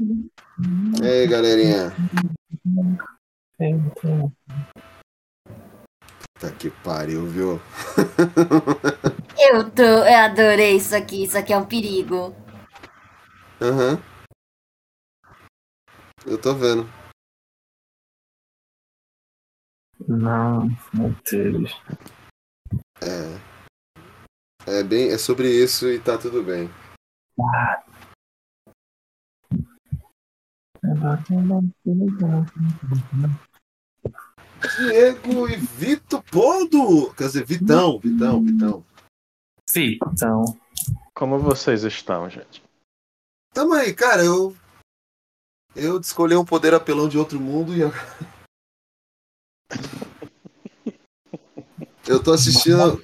E aí, galerinha? Tá que pariu, viu? Eu tô. Eu adorei isso aqui. Isso aqui é um perigo. Aham. Eu tô vendo. Não, meu Deus. É. É bem, é sobre isso e tá tudo bem. Ah. Diego e Vito Podo! Quer dizer, Vitão, Vitão, Vitão. Sim, então. Como vocês estão, gente? Tamo aí, cara, eu. Eu escolhi um poder apelão de outro mundo e. agora- Eu tô assistindo.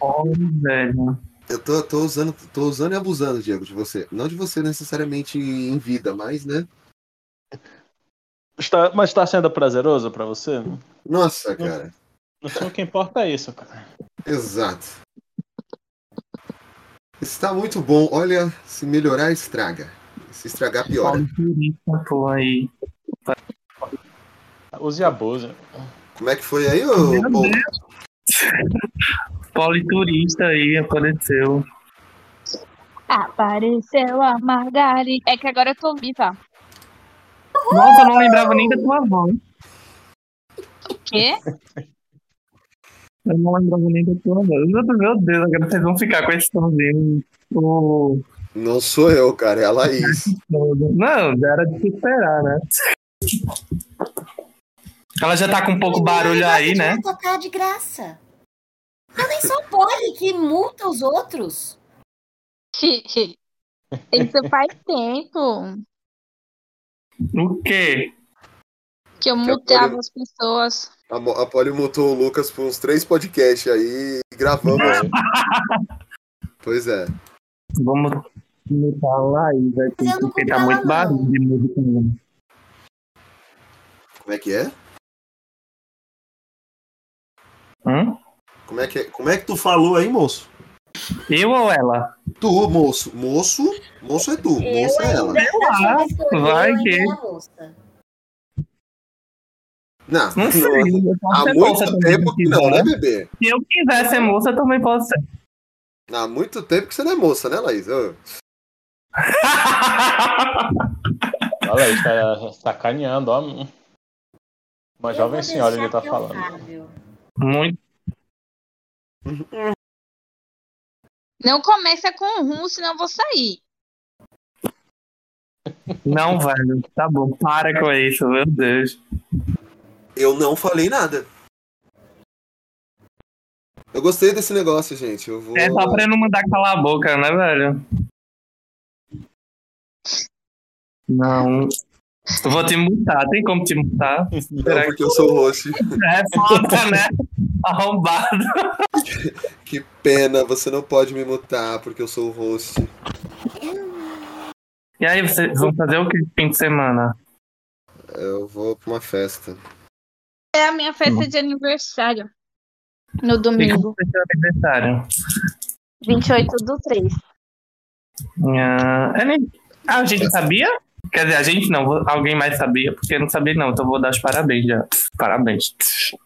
velho. Eu tô, tô usando, tô usando e abusando, Diego, de você. Não de você necessariamente em vida, mas, né? Está, mas está sendo prazeroso pra você? Nossa, cara. No fim, o que importa é isso, cara. Exato. Está muito bom. Olha, se melhorar, estraga. Se estragar, piora. Paulo Turista, pô, aí. Use e abuse. Como é que foi aí, ô Paulo? Politurista aí apareceu. Apareceu a Margari. É que agora eu tô viva. Nossa, eu não lembrava nem da tua voz. O quê? Eu não lembrava nem da tua voz. Meu Deus, agora vocês vão ficar com esse somzinho. o Não sou eu, cara, é a Laís. Não, já era de se esperar, né? Ela já tá com um pouco barulho aí, né? Vai tocar de graça. Eu nem sou pole que multa os outros. Isso faz tempo O quê? que eu Que a mutava Poli- as pessoas. A, a Poli mutou o Lucas por uns três podcasts aí e gravamos. pois é. Vamos mutar lá. Mas eu não Porque tá muito barulho de música. né? Como é que é? Hum? Como é que, é? Como é que tu falou aí, moço? Eu ou ela? Tu, moço. Moço, moço é tu, moça é ela. que eu vai eu que-. Não, Não sei. eu Há muito tempo que não, né, bebê? Se eu quiser ser moça, eu também posso ser. Há muito tempo que você não é moça, né, Laís? Ô, Olha aí, está sacaneando, ó. Uma Eu jovem senhora ele tá é falando. Fábio. Muito. Não começa com um rumo, senão eu vou sair. Não, velho. Tá bom, para com isso, meu Deus. Eu não falei nada. Eu gostei desse negócio, gente. Eu vou. É só pra eu não mandar calar a boca, né, velho? Não. Eu vou te multar. Tem como te multar? Não, porque eu sou o host. É foda, né? Arrombado. Que pena, você não pode me mutar porque eu sou o host. E aí, vocês vão fazer o que fim de semana? Eu vou pra uma festa. É a minha festa de aniversário. No E domingo, como foi seu aniversário? 28 do 3. Ah, é nem- ah, a gente sabia? Quer dizer, a gente não, alguém mais sabia, porque eu não sabia não, então vou dar os parabéns já. Parabéns.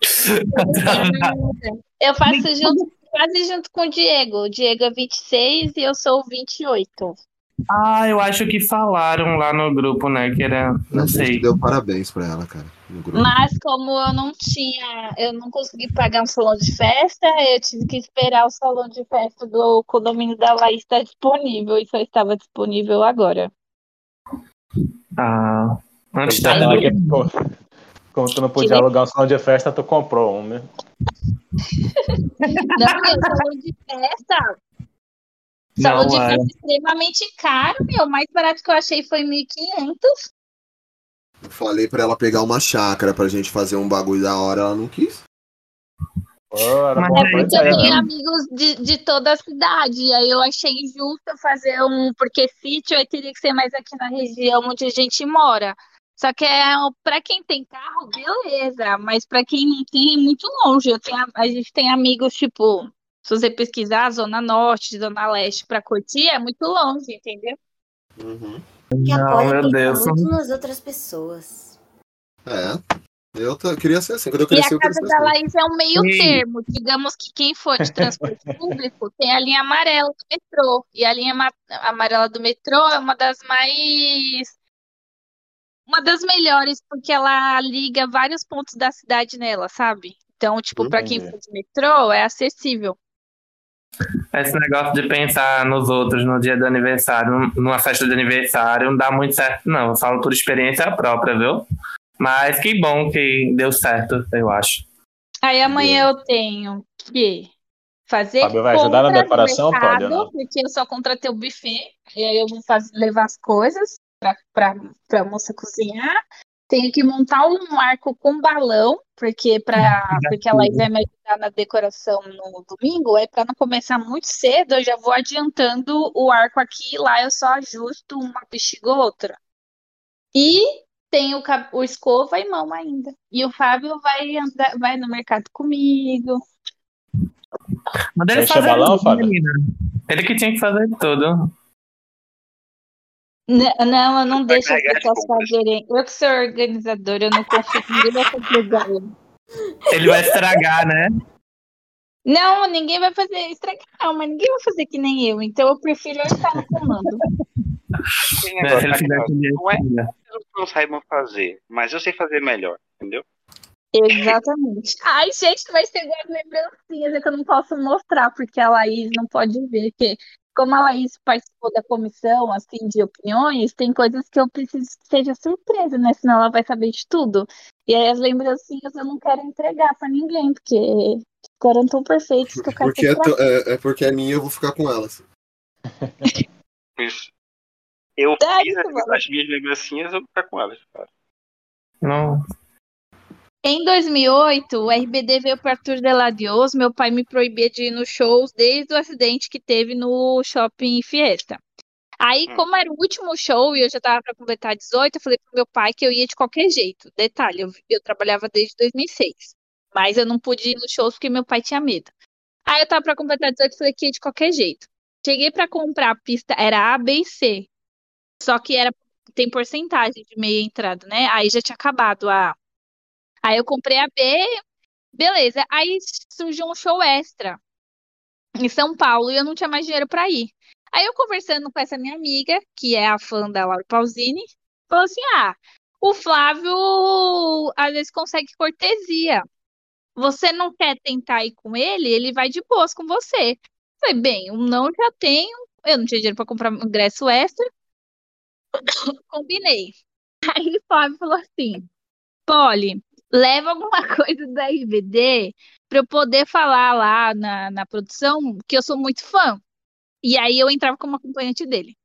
Eu faço junto, quase junto com o Diego. O Diego é 26 e eu sou o 28. Ah, eu acho que falaram lá no grupo, né, que era, não A gente sei. deu parabéns pra ela, cara. No grupo. Mas como eu não tinha, eu não consegui pagar um salão de festa, eu tive que esperar o salão de festa do condomínio da Laís estar disponível e só estava disponível agora. Ah, antes Tá da pô, Como tu não podia alugar um salão de festa, tu comprou um, né? Não, meu, salão de festa. Salão de Não, é. festa extremamente caro, meu. O mais barato que eu achei foi 1.500. Eu falei pra ela pegar uma chácara pra gente fazer um bagulho da hora, ela não quis. Pô, era Mas bom É porque eu ideia, tenho né? amigos de, de toda a cidade. E aí eu achei justo fazer um. Porque sítio aí teria que ser mais aqui na região onde a gente mora. Só que é para quem tem carro, beleza. Mas para quem não tem, é muito longe. Eu tenho, a- gente tem amigos, tipo, se você pesquisar, Zona Norte, Zona Leste, para curtir, é muito longe, entendeu? Uhum. Que a Não, Polly meu pensa Deus. muito nas outras pessoas. É. Eu, queria ser assim. Quando eu E cresci, a eu queria casa da assim. Laís é um meio Sim. termo. Digamos que quem for de transporte público tem a linha amarela do metrô. E a linha ma- amarela do metrô é uma das mais. Uma das melhores, porque ela liga vários pontos da cidade nela, sabe? Então, tipo, pra quem for de metrô, é acessível. Esse negócio de pensar nos outros no dia do aniversário, numa festa de aniversário, não dá muito certo, não. Eu falo por experiência própria, viu? Mas que bom que deu certo, eu acho. Aí amanhã eu tenho que fazer Fábio vai ajudar na decoração, mercado, não? porque eu só contratei o buffet, e aí eu vou fazer, levar as coisas pra, pra, pra moça cozinhar. Tenho que montar um arco com balão, porque, pra, porque a Laís vai me ajudar na decoração no domingo, aí pra não começar muito cedo, eu já vou adiantando o arco aqui, lá eu só ajusto uma bexiga ou outra. E tem o, o escova e mão ainda. E o Fábio vai andar, vai no mercado comigo. Manda ele fazer balão, tudo, Fábio? menina. Ele que tinha que fazer tudo. N- Não, eu não Vai deixo as pessoas fazerem. Eu que sou organizadora, eu não confio que ninguém vai fazer. Ele vai estragar, né? Não, ninguém vai fazer estragar, não, mas ninguém vai fazer que nem eu. Então eu prefiro eu estar no comando. É, com não é dia. Que não saibam fazer, mas eu sei fazer melhor, entendeu? Exatamente. Ai, gente, vai ser igual as lembrancinhas, é que eu não posso mostrar, porque a Laís não pode ver. Que, como a Laís participou da comissão, assim, de opiniões, tem coisas que eu preciso que seja surpresa, né? Senão ela vai saber de tudo. E aí as lembrancinhas eu não quero entregar pra ninguém, porque ficaram tão perfeitos que eu quero Porque é, é, é porque é minha, eu vou ficar com elas. Isso, eu Ai, fiz que as, minhas lembrancinhas, eu vou ficar com elas. Cara. Não. Em 2008, o RBD veio para Arthur de la Dios. Meu pai me proibia de ir nos shows desde o acidente que teve no shopping Fiesta. Aí, Hum. como era o último show e eu já tava para completar 18, eu falei pro meu pai que eu ia de qualquer jeito. Detalhe, eu, eu trabalhava desde 2006, mas eu não pude ir nos shows porque meu pai tinha medo. Aí eu tava para completar 18, falei que ia de qualquer jeito. Cheguei para comprar a pista, era A, B e C. Só que era tem porcentagem de meia entrada, né? Aí já tinha acabado a Aí eu comprei a B, beleza. Aí surgiu um show extra em São Paulo e eu não tinha mais dinheiro pra ir. Aí eu conversando com essa minha amiga, que é a fã da Laura Pausini, falou assim: ah, o Flávio às vezes consegue cortesia. Você não quer tentar ir com ele? Ele vai de boas com você. Eu Falei, bem, eu não já tenho, eu não tinha dinheiro pra comprar um ingresso extra. Combinei. Aí o Flávio falou assim: Polly, leva alguma coisa da RBD pra eu poder falar lá na, na produção que eu sou muito fã. E aí eu entrava como acompanhante dele.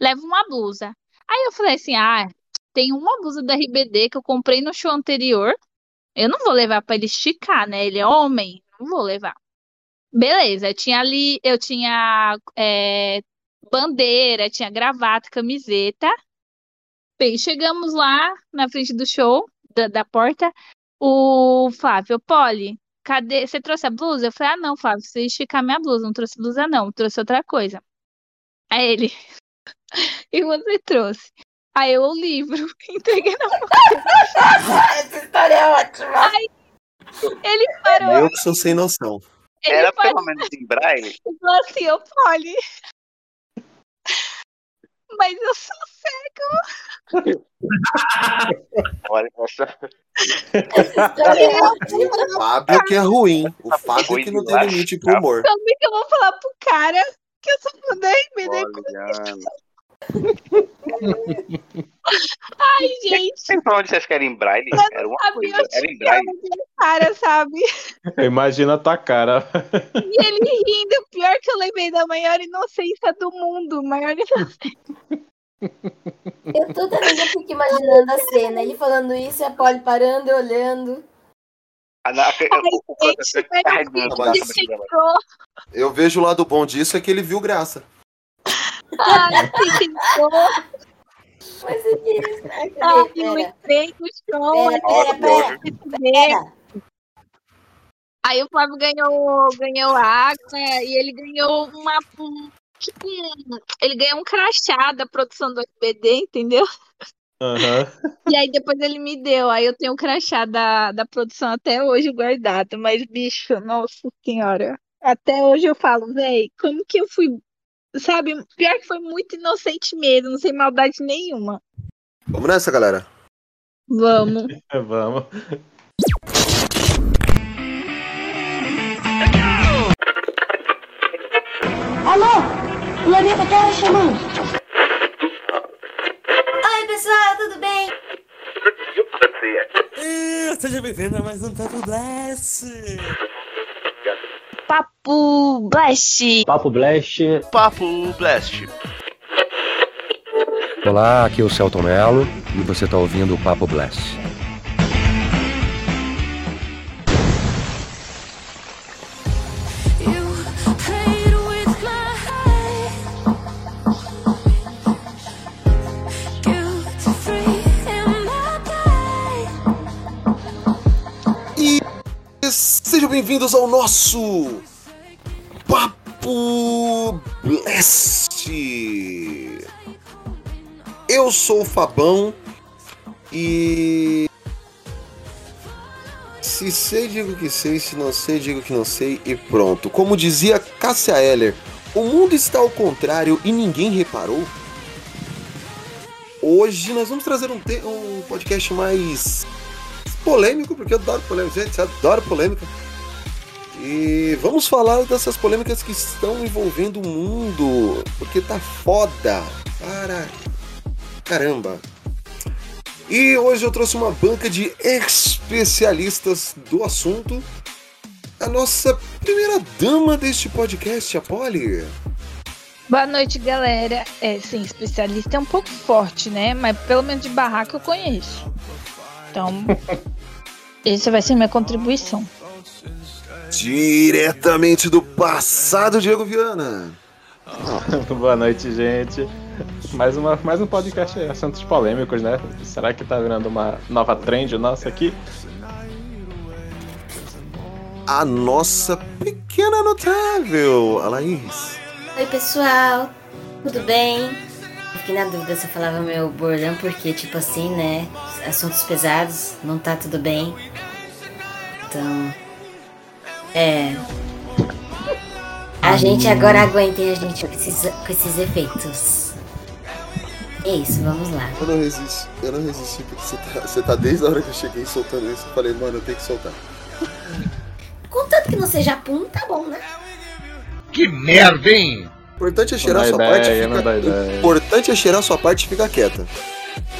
Leva uma blusa. Aí eu falei assim: ah, tem uma blusa da RBD que eu comprei no show anterior. Eu não vou levar pra ele esticar, né? Ele é homem, não vou levar. Beleza, eu tinha ali, eu tinha é, bandeira, tinha gravata, camiseta. Bem, chegamos lá na frente do show, da, da porta. O Flávio, Polly, cadê? Você trouxe a blusa? Eu falei, ah, não, Flávio, você esticar minha blusa. Não trouxe blusa, não, trouxe outra coisa. Aí ele, e você trouxe? Aí eu o livro, entreguei na mão. Essa história é ótima. Ele parou, Eu que sou sem noção. ele Era parou pelo menos em braille. e falou assim, ô Polly. Mas eu sou Olha, essa. É. O Fábio que é ruim. O Fábio que não tem limite pro humor. Como é que eu vou falar pro cara que eu sou fã da RBD? Olha, Ai, gente, Sempre pra onde vocês querem em braille? Era uma coisa. Era em braille. cara, sabe? Imagina a tua cara. E ele rindo, pior que eu lembrei da maior inocência do mundo, maior inocência. Eu toda vez eu fico imaginando a cena. Ele falando isso e a Polly parando e olhando. Ficou, Eu vejo o lado bom disso é que ele viu graça. Ai, ficou, Mas que isso. Ai, ai, eu pera, entrei no show, pera, Nossa, pera, Deus. pera, pera. Aí o Flávio ganhou, ganhou água e ele ganhou uma, um que ele ganhou um crachá da produção do SBD, entendeu? Aham. E aí depois ele me deu. Aí eu tenho um crachá da, da produção até hoje guardado. Mas, bicho, nossa senhora. Até hoje eu falo, véi, como que eu fui. Sabe, pior que foi muito inocente mesmo, não sem maldade nenhuma. Vamos nessa, galera. Vamos. Vamos. Alô? O Loreta tá chamando. Oi, pessoal, tudo bem? Seja bem-vindo a mais um Tato Blast. Papo Blast. Papo Blast. Papo Blast. Olá, aqui é o Celton Mello e você está ouvindo o Papo Blast. Bem-vindos ao nosso Papo Blast. Eu sou o Fabão e se sei digo que sei, se não sei digo que não sei e pronto. Como dizia Cássia Eller, o mundo está ao contrário e ninguém reparou. Hoje nós vamos trazer um, um podcast mais polêmico, porque eu adoro polêmica, gente, eu adoro polêmica. E vamos falar dessas polêmicas que estão envolvendo o mundo, porque tá foda para caramba. E hoje eu trouxe uma banca de especialistas do assunto. A nossa primeira dama deste podcast, a Polly. Boa noite, galera. É, sim, especialista é um pouco forte, né? Mas pelo menos de barraca eu conheço. Então, essa vai ser minha contribuição. Diretamente do passado, Diego Viana. Boa noite, gente. Mais, uma, mais um podcast de assuntos polêmicos, né? Será que tá virando uma nova trend nossa aqui? A nossa pequena notável, a Laís. Oi, pessoal, tudo bem? Fiquei na dúvida se eu falava meu bordão, porque, tipo assim, né? Assuntos pesados, não tá tudo bem. Então. É. A gente agora aguentem a gente com esses, com esses efeitos. É isso, vamos lá. Eu não resisti, eu não resisti porque você tá, você tá desde a hora que eu cheguei soltando isso. Eu falei, mano, eu tenho que soltar. Contanto que não seja pum, tá bom, né? Que merda, hein? Importante é cheirar Não sua parte. ideia, Fica... ideia. Importante é cheirar sua parte e ficar quieta.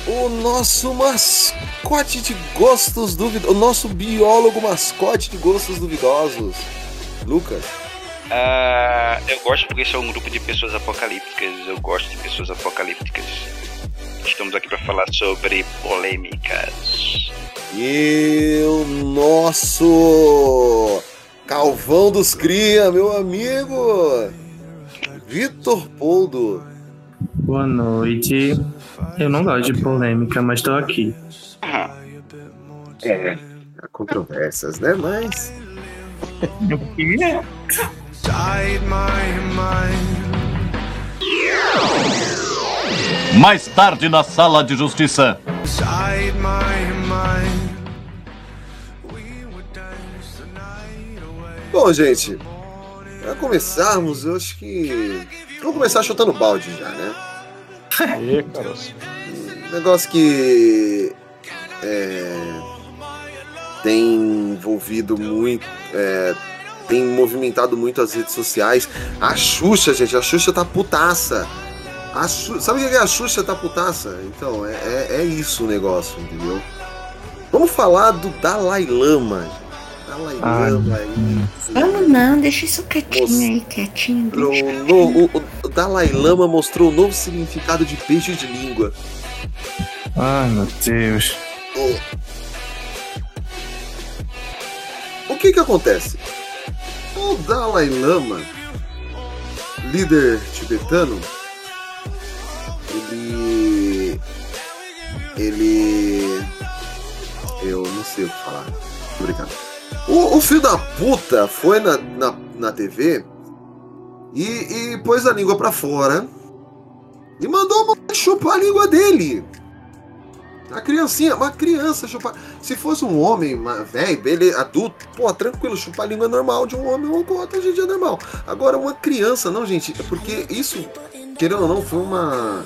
O nosso mascote de gostos duvidosos. O nosso biólogo mascote de gostos duvidosos. Lucas. Ah, eu gosto porque sou um grupo de pessoas apocalípticas. Eu gosto de pessoas apocalípticas. Estamos aqui para falar sobre polêmicas. E o nosso Calvão dos Cria, meu amigo. Vitor Poldo. Boa noite. Eu não gosto de polêmica, mas tô aqui. É, há controvérsias, né? Mas. Mais tarde na sala de justiça. Bom, gente, pra começarmos, eu acho que. Vamos começar chutando balde já, né? Caroço. Um negócio que. é, tem envolvido muito. é, tem movimentado muito as redes sociais. A Xuxa, gente, a Xuxa tá putaça. A Xu- Sabe o que é a Xuxa tá putaça? Então, é, é, é isso o negócio, entendeu? Vamos falar do Dalai Lama. gente. Dalai Ai, Lama aí. Vamos não, deixa isso quietinho aí, quietinho. um no- o, o Dalai Lama mostrou o novo significado de beijo de língua. Ai, meu Deus. O que que acontece? O Dalai Lama, líder tibetano, ele. Ele. Eu não sei o que falar. Obrigado. O, o filho da puta foi na, na, na TV E, e pôs a língua pra fora e mandou moleque chupar a língua dele. A criancinha, uma criança chupar. Se fosse um homem, velho, adulto, pô, tranquilo, chupar a língua normal de um homem ou com outra gente é normal. Agora, uma criança, não, gente, é porque isso, querendo ou não, foi uma.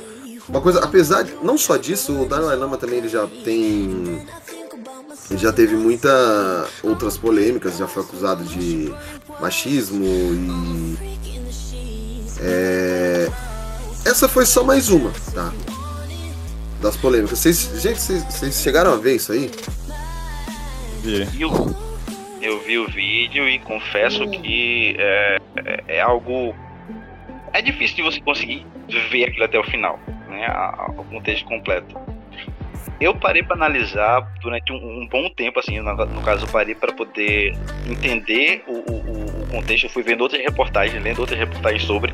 Uma coisa, apesar de. Não só disso, o Dalai Lama também ele já tem. Já teve muita outras polêmicas, já foi acusado de machismo e. É, essa foi só mais uma, tá? Das polêmicas. Vocês, gente, vocês, vocês chegaram a ver isso aí? Eu, eu vi o vídeo e confesso que é, é- é algo. É difícil de você conseguir ver aquilo até o final, né? O contexto completo. Eu parei para analisar durante um, um bom tempo, assim, no, no caso, eu parei para poder entender o, o- o- contexto. Eu fui vendo outras reportagens, lendo outras reportagens sobre,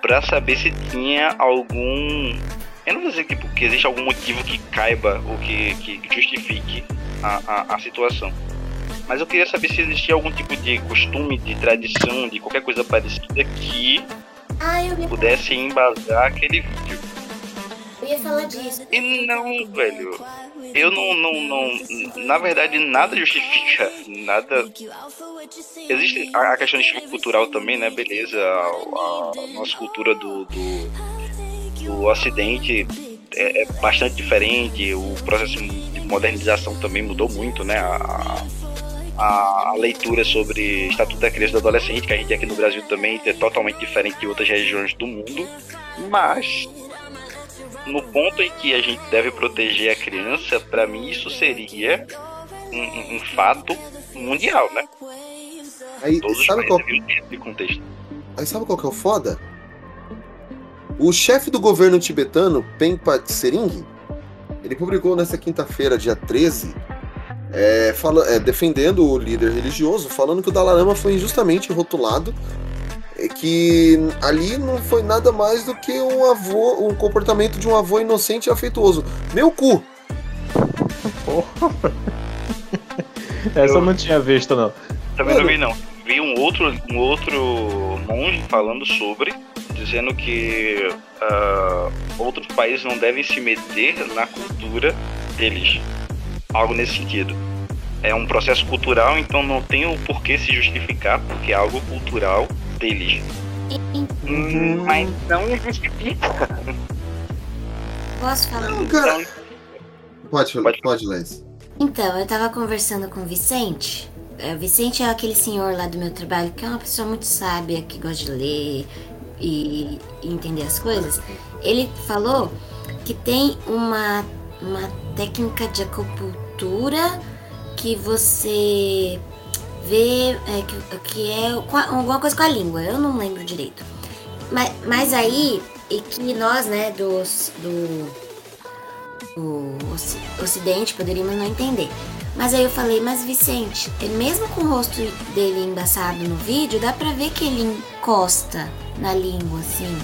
para saber se tinha algum. Eu não vou dizer tipo, que existe algum motivo que caiba ou que, que justifique a, a, a situação. Mas eu queria saber se existia algum tipo de costume, de tradição, de qualquer coisa parecida que Ah, pudesse embasar aquele vídeo. Eu ia falar disso. E não, velho. Eu não, não, não. Na verdade, nada justifica. Nada. Existe a questão de choque cultural também, né? Beleza. A, a nossa cultura do, do, do Ocidente é, é bastante diferente. O processo de modernização também mudou muito, né? A, a, a leitura sobre Estatuto da Criança e do Adolescente, que a gente aqui no Brasil também é totalmente diferente de outras regiões do mundo. Mas no ponto em que a gente deve proteger a criança, pra mim isso seria um, um- fato mundial, né? Aí, Todos os sabe qual, ter esse contexto. aí sabe qual que é o foda? O chefe do governo tibetano, Penpa Tsering, ele publicou nessa quinta-feira, dia 13, é, fala, é, defendendo o líder religioso, falando que o Dalai Lama foi injustamente rotulado, que ali não foi nada mais do que um avô, um comportamento de um avô inocente e afetuoso. Meu cu! Essa eu não tinha visto, não. Também não vi não. Vi um outro, um outro monge falando sobre, dizendo que ah, outros países não devem se meter na cultura deles. Algo nesse sentido. É um processo cultural, então não tem o porquê se justificar, porque é algo cultural deles. Hum, Mas não justifica. Posso falar? Não, cara. Então, Pode, Pode. pode, Les. Então, eu tava conversando com o Vicente. É, o Vicente é aquele senhor lá do meu trabalho que é uma pessoa muito sábia, que gosta de ler e, e entender as coisas. Ele falou que tem uma, uma técnica de acupuntura que você vê é, que, que é alguma coisa com a língua. Eu não lembro direito. Mas, mas aí, e que nós, né, do, o oci- ocidente poderíamos não entender. Mas aí eu falei, mas Vicente, é mesmo com o rosto dele embaçado no vídeo, dá pra ver que ele encosta na língua, assim.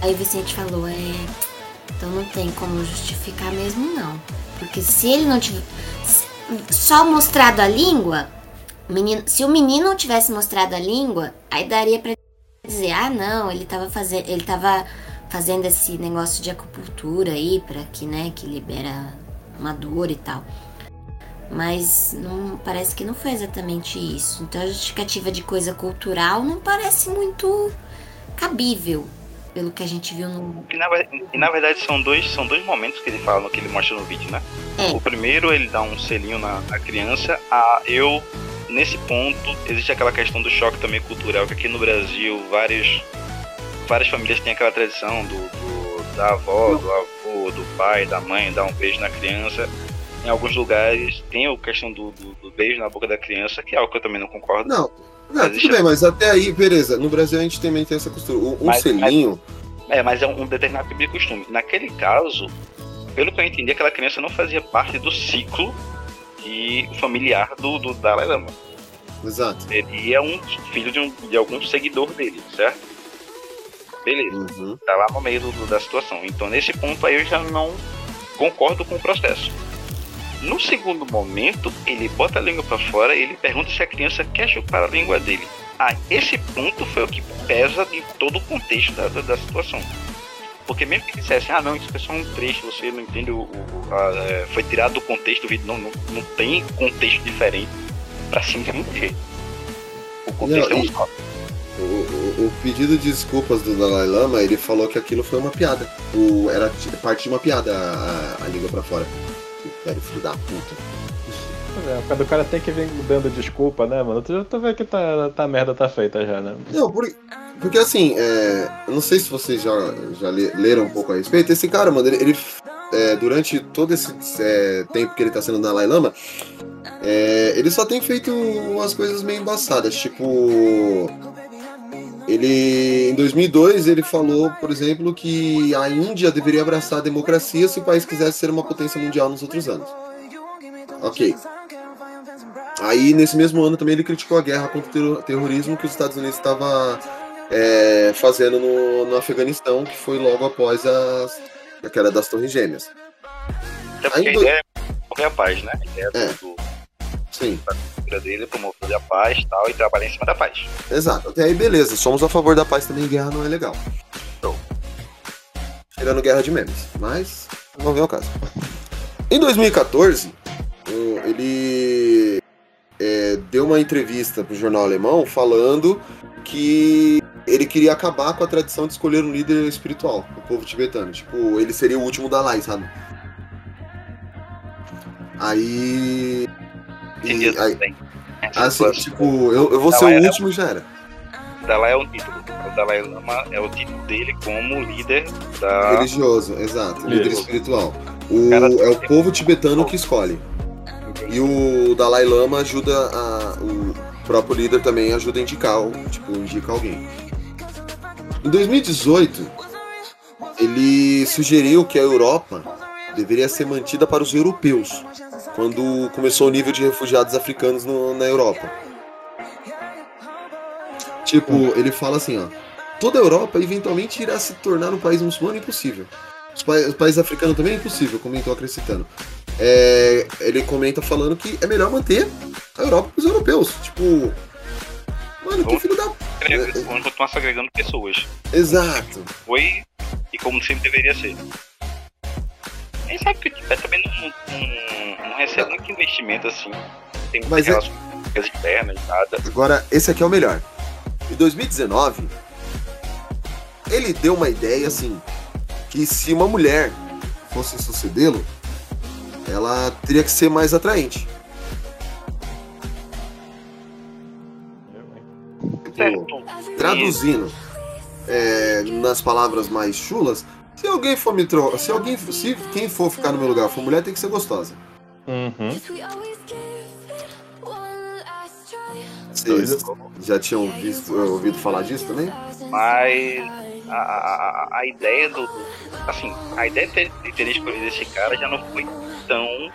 Aí o Vicente falou, é. Então não tem como justificar mesmo não. Porque se ele não tiver. Só mostrado a língua, menino- se o menino não tivesse mostrado a língua, aí daria pra dizer, ah não, ele tava fazendo. Ele tava fazendo esse negócio de acupuntura aí, pra que, né, que libera uma dor e tal. Mas não parece que não foi exatamente isso. Então a justificativa de coisa cultural não parece muito cabível, pelo que a gente viu no. E na, e na verdade são dois, são dois momentos que ele fala, que ele mostra no vídeo, né? É. O primeiro ele dá um selinho na, na criança. A eu, nesse ponto, existe aquela questão do choque também cultural, que aqui no Brasil vários, várias famílias têm aquela tradição do, do- da avó, do avô, do pai, da mãe, dar um beijo na criança. Em alguns lugares tem a questão do, do- do beijo na boca da criança, que é algo que eu também não concordo. Não, não Mas tudo bem, mas até aí, beleza. No Brasil a gente também tem essa costura. Um, Mas- selinho. É, mas é um determinado tipo de costume. Naquele caso, pelo que eu entendi, aquela criança não fazia parte do ciclo de familiar do, do Dalai Lama. Exato. Ele é um filho de, um, de algum seguidor dele, certo? Beleza, Uhum. tá lá no meio do- da situação. Então, nesse ponto aí, eu já não concordo com o processo. No segundo momento, ele bota a língua pra fora e ele pergunta se a criança quer chupar a língua dele. Ah, esse ponto foi o que pesa em todo o contexto da, da, da situação. Porque mesmo que dissesse, ah não, isso é só um trecho, você não entende o. o- a- é, foi tirado do contexto do vídeo, não, não, não tem contexto diferente pra se entender. O contexto Não, é um só. O, o- o pedido de desculpas do Dalai Lama, ele falou que aquilo foi uma piada. O, era parte de uma piada a, a língua pra fora. Velho, filho da puta. É, quando o cara tem que vir dando desculpa, né, mano? Tu, tu vê que tá, tá merda tá feita já, né? Não, por- porque assim, é, não sei se vocês já, já le- leram um pouco a respeito. Esse cara, mano, ele, ele, é, durante todo esse é, tempo que ele tá sendo Dalai Lama, é, ele só tem feito umas coisas meio embaçadas. Tipo, ele em 2002 ele falou, por exemplo, que a Índia deveria abraçar a democracia se o país quisesse ser uma potência mundial nos outros anos. Ok. Aí, nesse mesmo ano, também ele criticou a guerra contra o terro- terrorismo que os Estados Unidos estava é, fazendo no, no Afeganistão, que foi logo após as, a queda das Torres Gêmeas. Porque Ainda- a ideia é promover a paz, né? A ideia É. do, Sim, cultura dele é promover a paz e tal, e trabalhar em cima da paz. exato. Até aí, beleza. Somos a favor da paz também. Guerra não é legal. Show. Tirando guerra de memes. Mas, não vem ao caso. Em 2014, o- ele é, deu uma entrevista pro jornal alemão falando que ele queria acabar com a tradição de escolher um líder espiritual, o povo tibetano. Tipo, ele seria o último Dalai, sabe? Aí. E, aí assim, situação. tipo, eu, eu vou ser Dalai o é- último e já era. Dalai é o título. O Dalai Lama é o título dele como líder da. Religioso, exato. Líder espiritual. O, é o povo tibetano que escolhe. E o Dalai Lama ajuda a. O próprio líder também ajuda a indicar, tipo, indica alguém. Em 2018, ele sugeriu que a Europa deveria ser mantida para os europeus, quando começou o nível de refugiados africanos no- na Europa. Tipo, ele fala assim, ó. Toda a Europa eventualmente irá se tornar um país muçulmano impossível. Os, pa os países africanos também é impossível, comentou acrescentando. É, ele comenta falando que é melhor manter a Europa para os europeus. Tipo, mano, que filho da. Vamos continuar se agregando pessoas. Exato. Foi e como sempre deveria ser. A gente sabe que o Tibete também não, não- não recebe muito investimento assim. Tem muitas é- relações externas, nada. Agora, esse aqui é o melhor. Em 2019, ele deu uma ideia assim: que se uma mulher fosse sucedê-lo, ela teria que ser mais atraente. Tipo, Certo. traduzindo é, nas palavras mais chulas, se alguém for me tro... se alguém se quem for ficar no meu lugar for mulher, tem que ser gostosa. Uhum. Vocês já tinham visto, ouvido falar disso também? Mas a, a, ideia do. Assim, a ideia de ter, ter escolhido esse cara já não foi tão.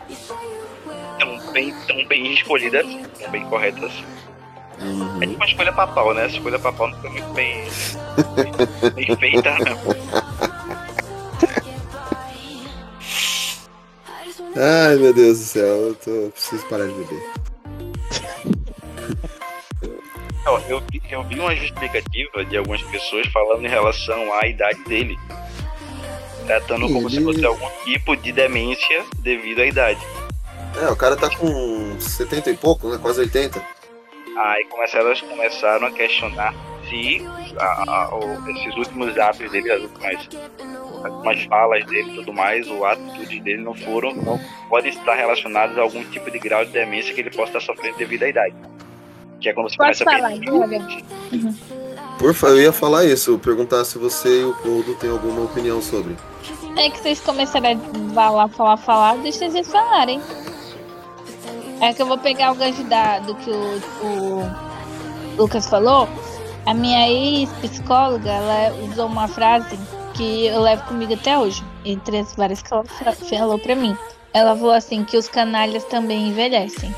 tão bem, tão bem escolhida assim, tão bem correta assim. Uhum. É tipo uma escolha papal, né? A escolha papal não foi muito bem, bem feita, não. Ai meu Deus do céu, eu tô... preciso parar de beber. Eu, vi- eu vi uma justificativa de algumas pessoas falando em relação à idade dele. Tratando como se Ele- fosse algum tipo de demência devido à idade. É, o cara tá com 70 e pouco, né? Quase 80. Aí começaram, elas começaram a questionar se a- a- o- esses últimos atos dele, as últimas, as últimas falas dele e tudo mais, o atitude dele não foram, não podem estar relacionados a algum tipo de grau de demência que ele possa estar sofrendo devido à idade. Que é quando você Posso começa a falar, pensar. Glória? Por favor, eu ia falar isso, perguntar se você e o Poldo têm alguma opinião sobre. É que vocês começaram a falar, falar, falar, deixa eles falarem. É que eu vou pegar o gancho da, do que o, o Lucas falou. A minha ex-psicóloga, ela usou uma frase que eu levo comigo até hoje, entre as várias que ela falou pra mim. Ela falou assim, que os canalhas também envelhecem.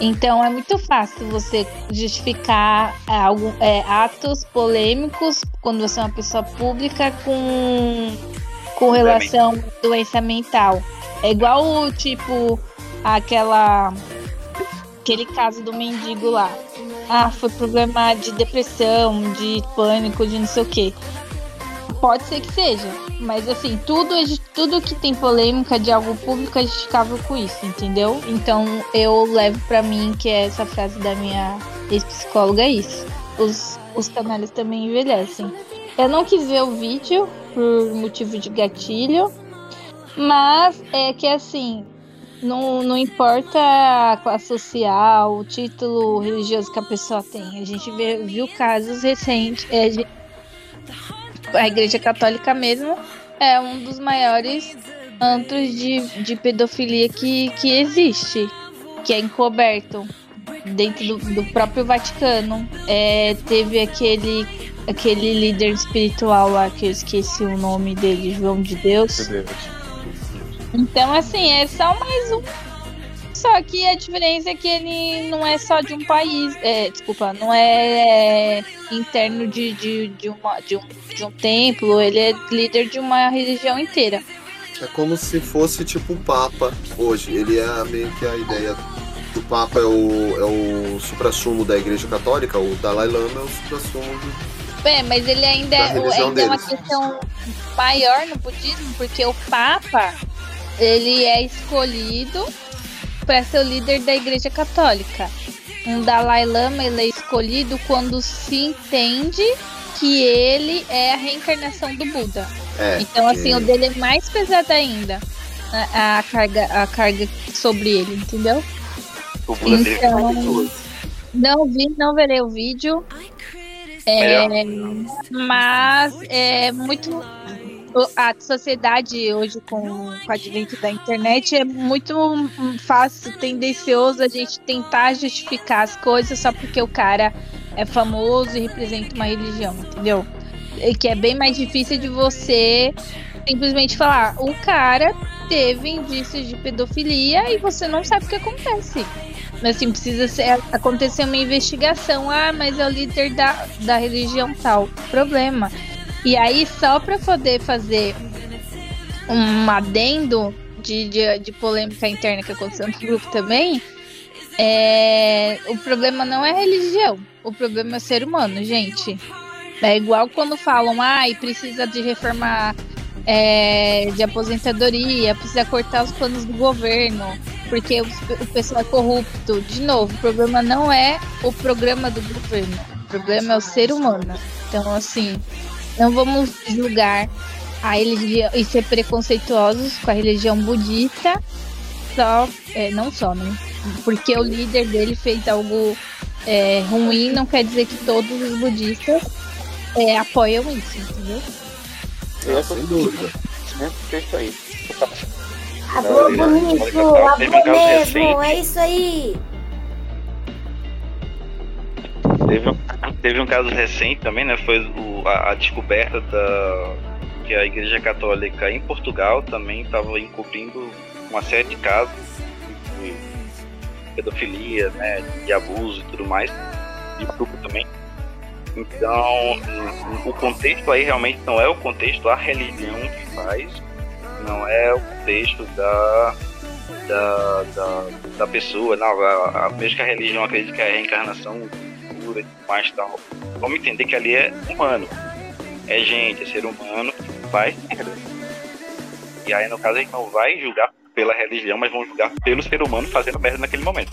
Então é muito fácil você justificar é, algum, é, atos polêmicos quando você é uma pessoa pública com, com relação à doença mental. É igual tipo aquela aquele caso do mendigo lá. ah, foi problema de depressão, de pânico, de não sei o quê. Pode ser que seja, mas assim, tudo, é tudo que tem polêmica de algo público é justificável com isso, entendeu? Então eu levo pra mim que é essa frase da minha ex-psicóloga é isso. Os, os canalhas também envelhecem. Eu não quis ver o vídeo por motivo de gatilho, mas é que assim, não, não importa a classe social, o título religioso que a pessoa tem. A gente vê- viu casos recentes. é, a Igreja Católica mesmo é um dos maiores antros de, de pedofilia que, que existe, que é encoberto dentro do, do próprio Vaticano. É, teve aquele, aquele líder espiritual lá, que eu esqueci o nome dele, João de Deus. Então, assim, é só mais um. Só que a diferença é que ele não é só de um país. É, desculpa, não é, é, interno de, de, de, uma, de, um, de um templo, ele é líder de uma religião inteira. É como se fosse tipo o Papa hoje. Ele é meio que a ideia do Papa é o, é o supra-sumo da Igreja Católica, o Dalai Lama é o supra-sumo do... É, mas ele ainda, Da é, ainda é uma questão maior no budismo, porque o Papa ele é escolhido para ser o líder da Igreja Católica. Um Dalai Lama ele é escolhido quando se entende que ele é a reencarnação do Buda. É, então, assim, que- o dele é mais pesado ainda. A, a carga, a carga sobre ele, entendeu? O Buda dele é Então, não vi, não verei o vídeo. É, mas é muito. A sociedade hoje, com, com o advento da internet, é muito hum, fácil, tendencioso a gente tentar justificar as coisas só porque o cara é famoso e representa uma religião, entendeu? E que é bem mais difícil de você simplesmente falar: o cara teve indícios de pedofilia e você não sabe o que acontece. Assim, precisa ser, acontecer uma investigação. Ah, mas é o líder da, da religião tal. Problema. E aí, só para poder fazer um adendo de, de, de polêmica interna que aconteceu no grupo também, é, o problema não é religião. O problema é o ser humano, gente. É igual quando falam, ai, precisa de reformar é, de aposentadoria, precisa cortar os planos do governo, porque o, o pessoal é corrupto. De novo, o problema não é o programa do governo, o problema é o ser humano. Então, assim, não vamos julgar a religião e ser preconceituosos com a religião budista, só, é, não só, né? Porque o líder dele fez algo é, ruim, não quer dizer que todos os budistas é, apoiam isso, entendeu? Ah, sem dúvida. É isso aí. Teve bonito, um caso mesmo, é isso aí. Teve um, teve um caso recente também, né? Foi o- a, a descoberta da que a Igreja Católica em Portugal também estava encobrindo uma série de casos de pedofilia, né? De abuso e tudo mais, de grupo também. Então, o contexto aí realmente não é o contexto a religião que faz, não é o contexto da da, da, da pessoa, não, a, a, mesmo que a religião acredite que é a reencarnação e tudo mais tal. Vamos entender que ali é humano. É gente, é ser humano que faz merda. E aí, no caso, a gente não vai julgar pela religião, mas vamos julgar pelo ser humano fazendo merda naquele momento.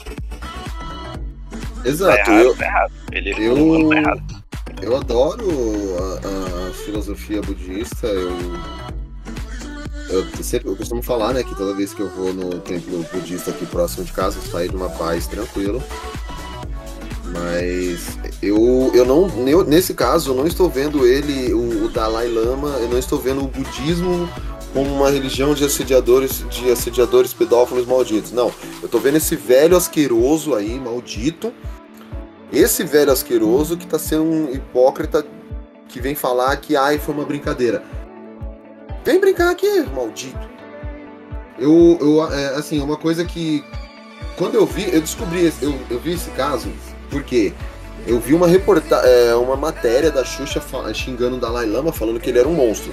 Exato. Tá errado, eu, tá errado. Ele é eu- humano, tá errado. eu adoro a, a filosofia budista. Eu, eu sempre eu costumo falar, né, que toda vez que eu vou no templo budista aqui próximo de casa, eu saio numa paz tranquilo. Mas eu, eu não, nesse caso, eu não estou vendo ele, o, o Dalai Lama, eu não estou vendo o budismo como uma religião de assediadores, de assediadores pedófilos malditos. Não, eu estou vendo esse velho asqueroso aí, maldito. Esse velho asqueroso que está sendo um hipócrita que vem falar que ai, foi uma brincadeira. Vem brincar aqui, maldito. Eu, eu é, assim, uma coisa que quando eu vi, eu descobri, eu, eu vi esse caso porque eu vi uma reporta é, uma matéria da Xuxa xingando o Dalai Lama falando que ele era um monstro.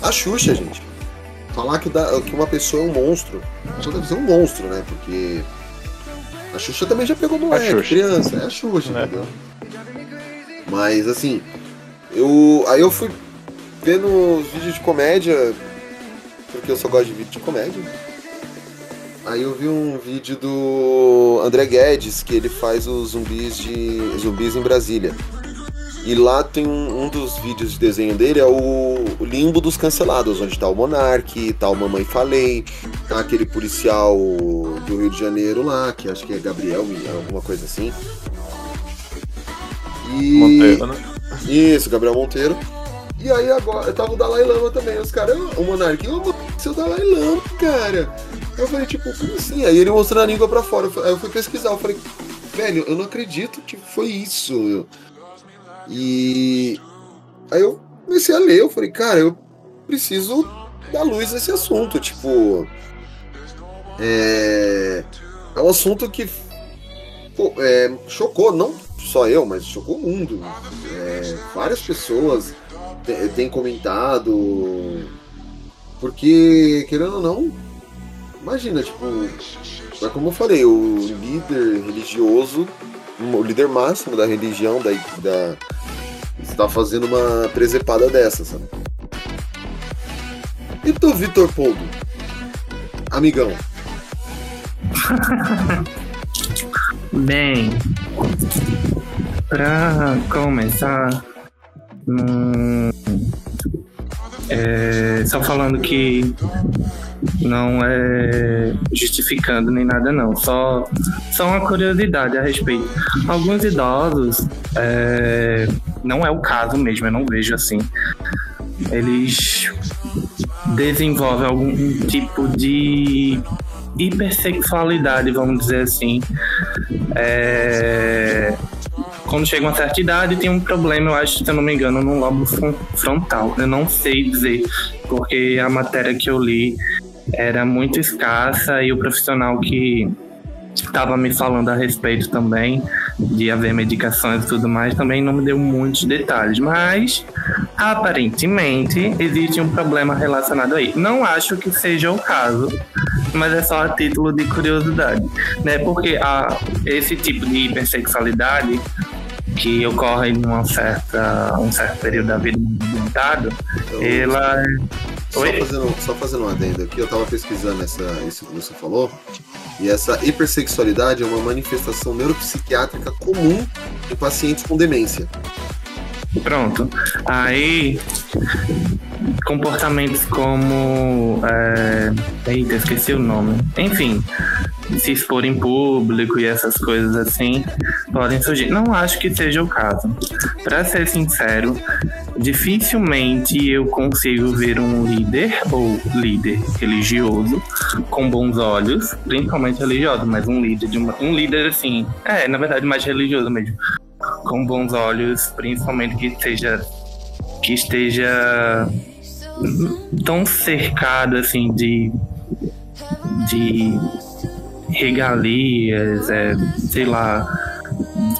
A Xuxa, gente, falar que, Da- que uma pessoa é um monstro, a pessoa deve ser um monstro, né? Porque A Xuxa também já pegou moleque, criança. É a Xuxa, Né? entendeu? Mas assim, eu. Aí eu fui vendo os vídeos de comédia, porque eu só gosto de vídeo de comédia. Aí eu vi um vídeo do André Guedes, que ele faz os zumbis de. zumbis em Brasília. E lá tem um, um dos vídeos de desenho dele, é o, o limbo dos cancelados, onde tá o Monark, tá o Mamãe Falei, tá aquele policial do Rio de Janeiro lá, que acho que é Gabriel, alguma coisa assim. E. Monteiro, né? Isso, Gabriel Monteiro. E aí agora tava o Dalai Lama também. Os caras, o Monark, ô, seu Dalai Lama, cara. Eu falei, tipo, como assim? Aí ele mostrando a língua pra fora. Aí eu fui pesquisar, eu falei, velho, eu não acredito que foi isso. E aí eu comecei a ler, eu falei, cara, eu preciso dar luz nesse assunto. Tipo. É. É um assunto que pô, é, chocou, não só eu, mas chocou o mundo. É, várias pessoas têm comentado. Porque, querendo ou não, imagina, tipo, é como eu falei, o líder religioso, o líder máximo da religião, da, da está fazendo uma presepada dessa, sabe? E tu, Vitor Poldo? Amigão. Bem, pra começar, hum, é, só falando que não é justificando nem nada não, só, só uma curiosidade a respeito. Alguns idosos, é, não é o caso mesmo, eu não vejo assim, eles desenvolvem algum tipo de hipersexualidade, vamos dizer assim. É, Quando chega uma certa idade, tem um problema, eu acho, se eu não me engano, no lobo fron- frontal. Eu não sei dizer, porque a matéria que eu li era muito escassa e o profissional que estava me falando a respeito também de haver medicações e tudo mais também não me deu muitos detalhes, mas aparentemente existe um problema relacionado aí. Não acho que seja o caso, mas é só a título de curiosidade, né? Porque a, esse tipo de hipersexualidade que ocorre numa certa, um certo período da vida movimentado, ela Só fazendo, só fazendo um adendo aqui, eu tava pesquisando essa, isso que você falou, e essa hipersexualidade é uma manifestação neuropsiquiátrica comum em pacientes com demência. Pronto. Aí, comportamentos como. É... Eita, esqueci o nome. Enfim, se expor em público e essas coisas assim podem surgir. Não acho que seja o caso. Pra ser sincero, dificilmente eu consigo ver um líder ou líder religioso com bons olhos, principalmente religioso, mas um líder de uma, um líder assim, é, na verdade mais religioso mesmo. Com bons olhos, principalmente que esteja que esteja tão cercado assim de de regalias, é, sei lá,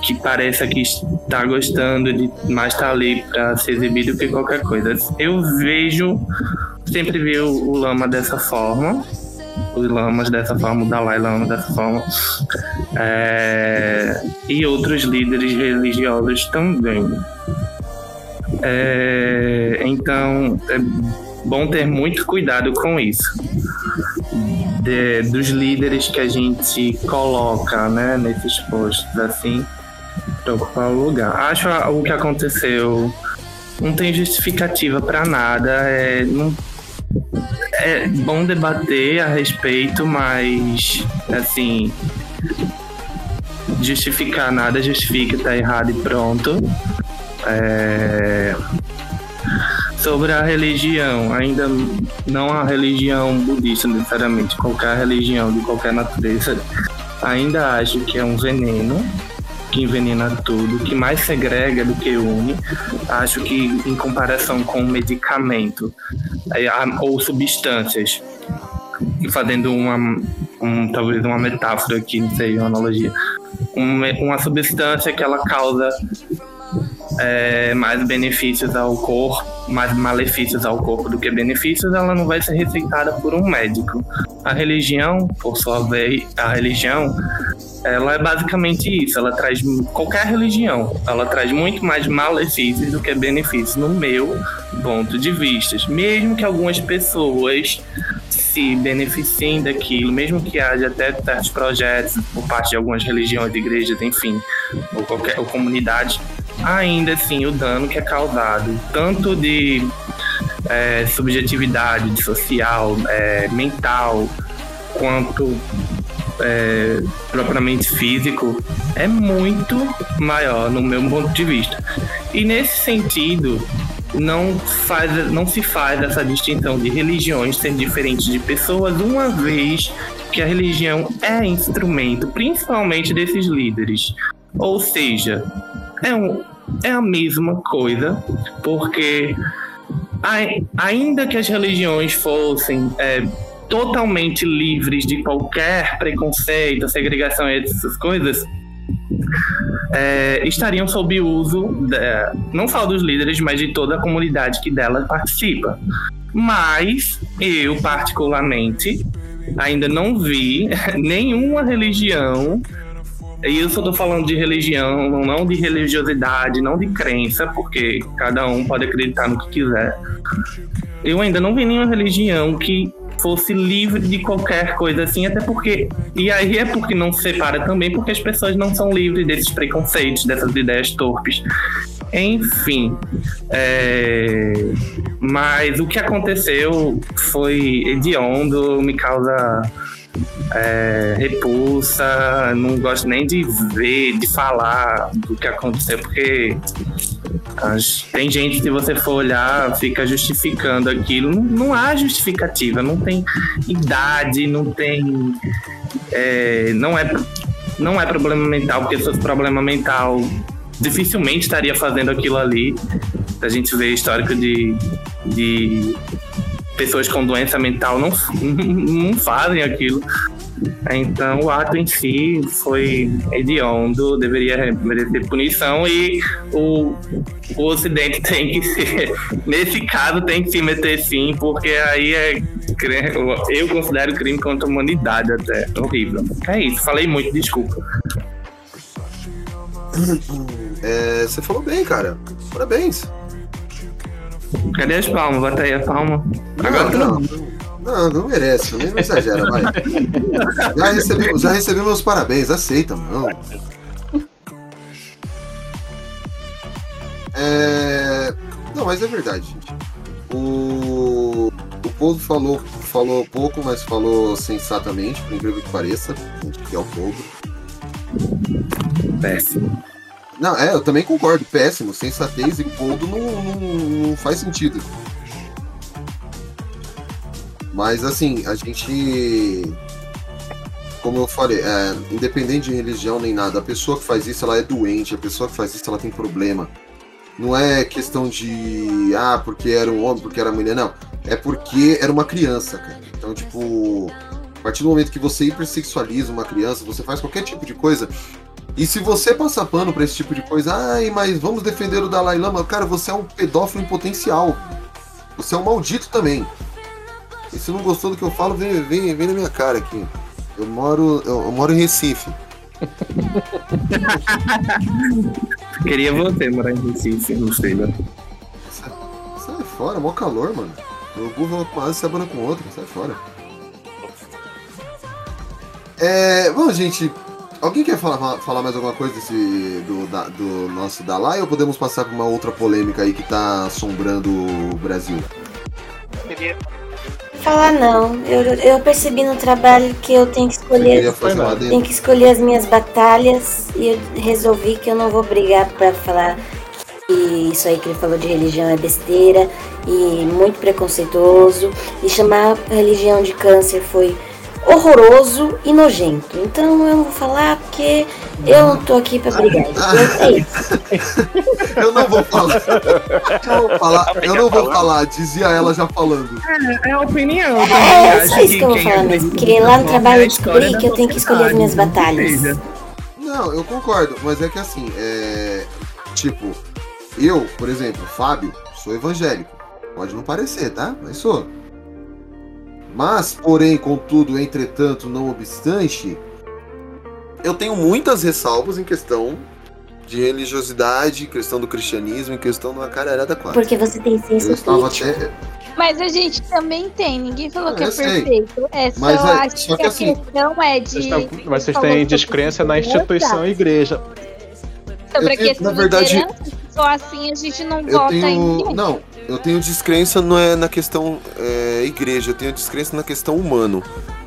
que pareça que está gostando de mais estar ali para ser exibido do que qualquer coisa. Eu vejo, sempre vi o, o Lama dessa forma, os Lamas dessa forma, o Dalai Lama dessa forma, é, e outros líderes religiosos também. É, então, é bom ter muito cuidado com isso. De- dos líderes que a gente coloca né, nesses posts, assim, para ocupar o lugar. Acho o que aconteceu não tem justificativa para nada. É, não, é bom debater a respeito, mas assim justificar nada justifica, tá errado e pronto. É, Sobre a religião, ainda não a religião budista necessariamente, qualquer religião de qualquer natureza, ainda acho que é um veneno que envenena tudo, que mais segrega do que une. Acho que em comparação com medicamento é, ou substâncias, e fazendo uma, um, talvez uma metáfora aqui, não sei, uma analogia, uma, uma substância que ela causa é, mais benefícios ao corpo mais malefícios ao corpo do que benefícios, ela não vai ser receitada por um médico. A religião, por sua vez, a religião, ela é basicamente isso. Ela traz qualquer religião, ela traz muito mais malefícios do que benefícios, no meu ponto de vista. Mesmo que algumas pessoas se beneficiem daquilo, mesmo que haja até certos projetos por parte de algumas religiões, igrejas, enfim, ou qualquer ou ainda assim o dano que é causado, tanto de é, subjetividade, de social, é, mental, quanto é, propriamente físico, é muito maior no meu ponto de vista. E nesse sentido, não, faz, não se faz essa distinção de religiões ser diferentes de pessoas, uma vez que a religião é instrumento, principalmente desses líderes. Ou seja, é, um, é a mesma coisa, porque ainda que as religiões fossem é, totalmente livres de qualquer preconceito, segregação e essas coisas, é, estariam sob uso de, não só dos líderes, mas de toda a comunidade que dela participa. Mas eu, particularmente, ainda não vi nenhuma religião e eu tô falando de religião, não de religiosidade, não de crença, porque cada um pode acreditar no que quiser. Eu ainda não vi nenhuma religião que fosse livre de qualquer coisa assim, até porque. E aí é porque não se separa também, porque as pessoas não são livres desses preconceitos, dessas ideias torpes. Enfim. É... Mas o que aconteceu foi hediondo, me causa é, repulsa, não gosto nem de ver, de falar do que aconteceu, porque tem gente, se você for olhar, fica justificando aquilo. Não, não há justificativa, não tem idade, não tem. É, não, é, não é problema mental, porque se fosse problema mental, dificilmente estaria fazendo aquilo ali. A gente vê histórico de, de pessoas com doença mental não, não fazem aquilo. Então o ato em si foi hediondo, deveria merecer punição e o, o Ocidente tem que ser, nesse caso tem que se meter sim, porque aí é eu considero crime contra a humanidade até, horrível. É isso, falei muito, desculpa. É, você falou bem, cara. Parabéns. Cadê as palmas? Bota aí a palma. Agora não, não, não, não merece, também não exagera, vai. Já recebi, já recebi meus parabéns, aceita, mano. É... Não, mas é verdade, gente. O, o povo falou, falou pouco, mas falou sensatamente, por incrível que pareça. Gente quer o povo. Péssimo. Não, é, eu também concordo. Péssimo. Sensatez e poldo não, não, não faz sentido. Mas assim, a gente. Como eu falei, é, independente de religião nem nada, a pessoa que faz isso ela é doente, a pessoa que faz isso ela tem problema. Não é questão de ah, porque era um homem, porque era mulher, não. É porque era uma criança, cara. Então, tipo, a partir do momento que você hipersexualiza uma criança, você faz qualquer tipo de coisa. E se você passar pano pra esse tipo de coisa, ai, mas vamos defender o Dalai Lama, cara, você é um pedófilo em potencial. Você é um maldito também. E se não gostou do que eu falo, vem, vem, vem na minha cara aqui. Eu moro, eu, eu moro em Recife. Queria você morar em Recife, não sei, né? Sai, sai fora, mó calor, mano. O burro com asa e com outra, sai fora. É, bom, gente, alguém quer falar, falar mais alguma coisa desse, do, da, do nosso Dalai ou podemos passar para uma outra polêmica aí que tá assombrando o Brasil? Falar não. Eu, eu percebi no trabalho que eu tenho que escolher. Tenho que escolher as minhas batalhas e eu resolvi que eu não vou brigar para falar que isso aí que ele falou de religião é besteira e muito preconceituoso. E chamar a religião de câncer foi horroroso e nojento. Então eu não vou falar porque eu não tô aqui pra brigar. eu não vou falar. Eu, vou falar, eu não vou falar, dizia ela já falando. É, é a opinião. É, é só isso que eu vou falar mesmo. Porque lá no trabalho eu descobri que eu tenho que escolher as minhas batalhas. Não, eu concordo, mas é que assim, é. Tipo, eu, por exemplo, Fábio, sou evangélico. Pode não parecer, tá? Mas sou. Mas, porém, contudo, entretanto, não obstante, eu tenho muitas ressalvas em questão de religiosidade, questão do cristianismo, em questão de uma caralhada quase. Porque você tem senso Eu até. Mas a gente também tem, ninguém falou que eu é sei. perfeito. É só, Mas é- acho só que, que a assim- questão é de. Vocês, vocês têm descrença na instituição igreja. Sobre a Eu tenho- questão na verdade- for assim, a gente não vota em tenho. ninguém. Não, eu tenho descrença não é na questão é, igreja, eu tenho descrença na questão humano.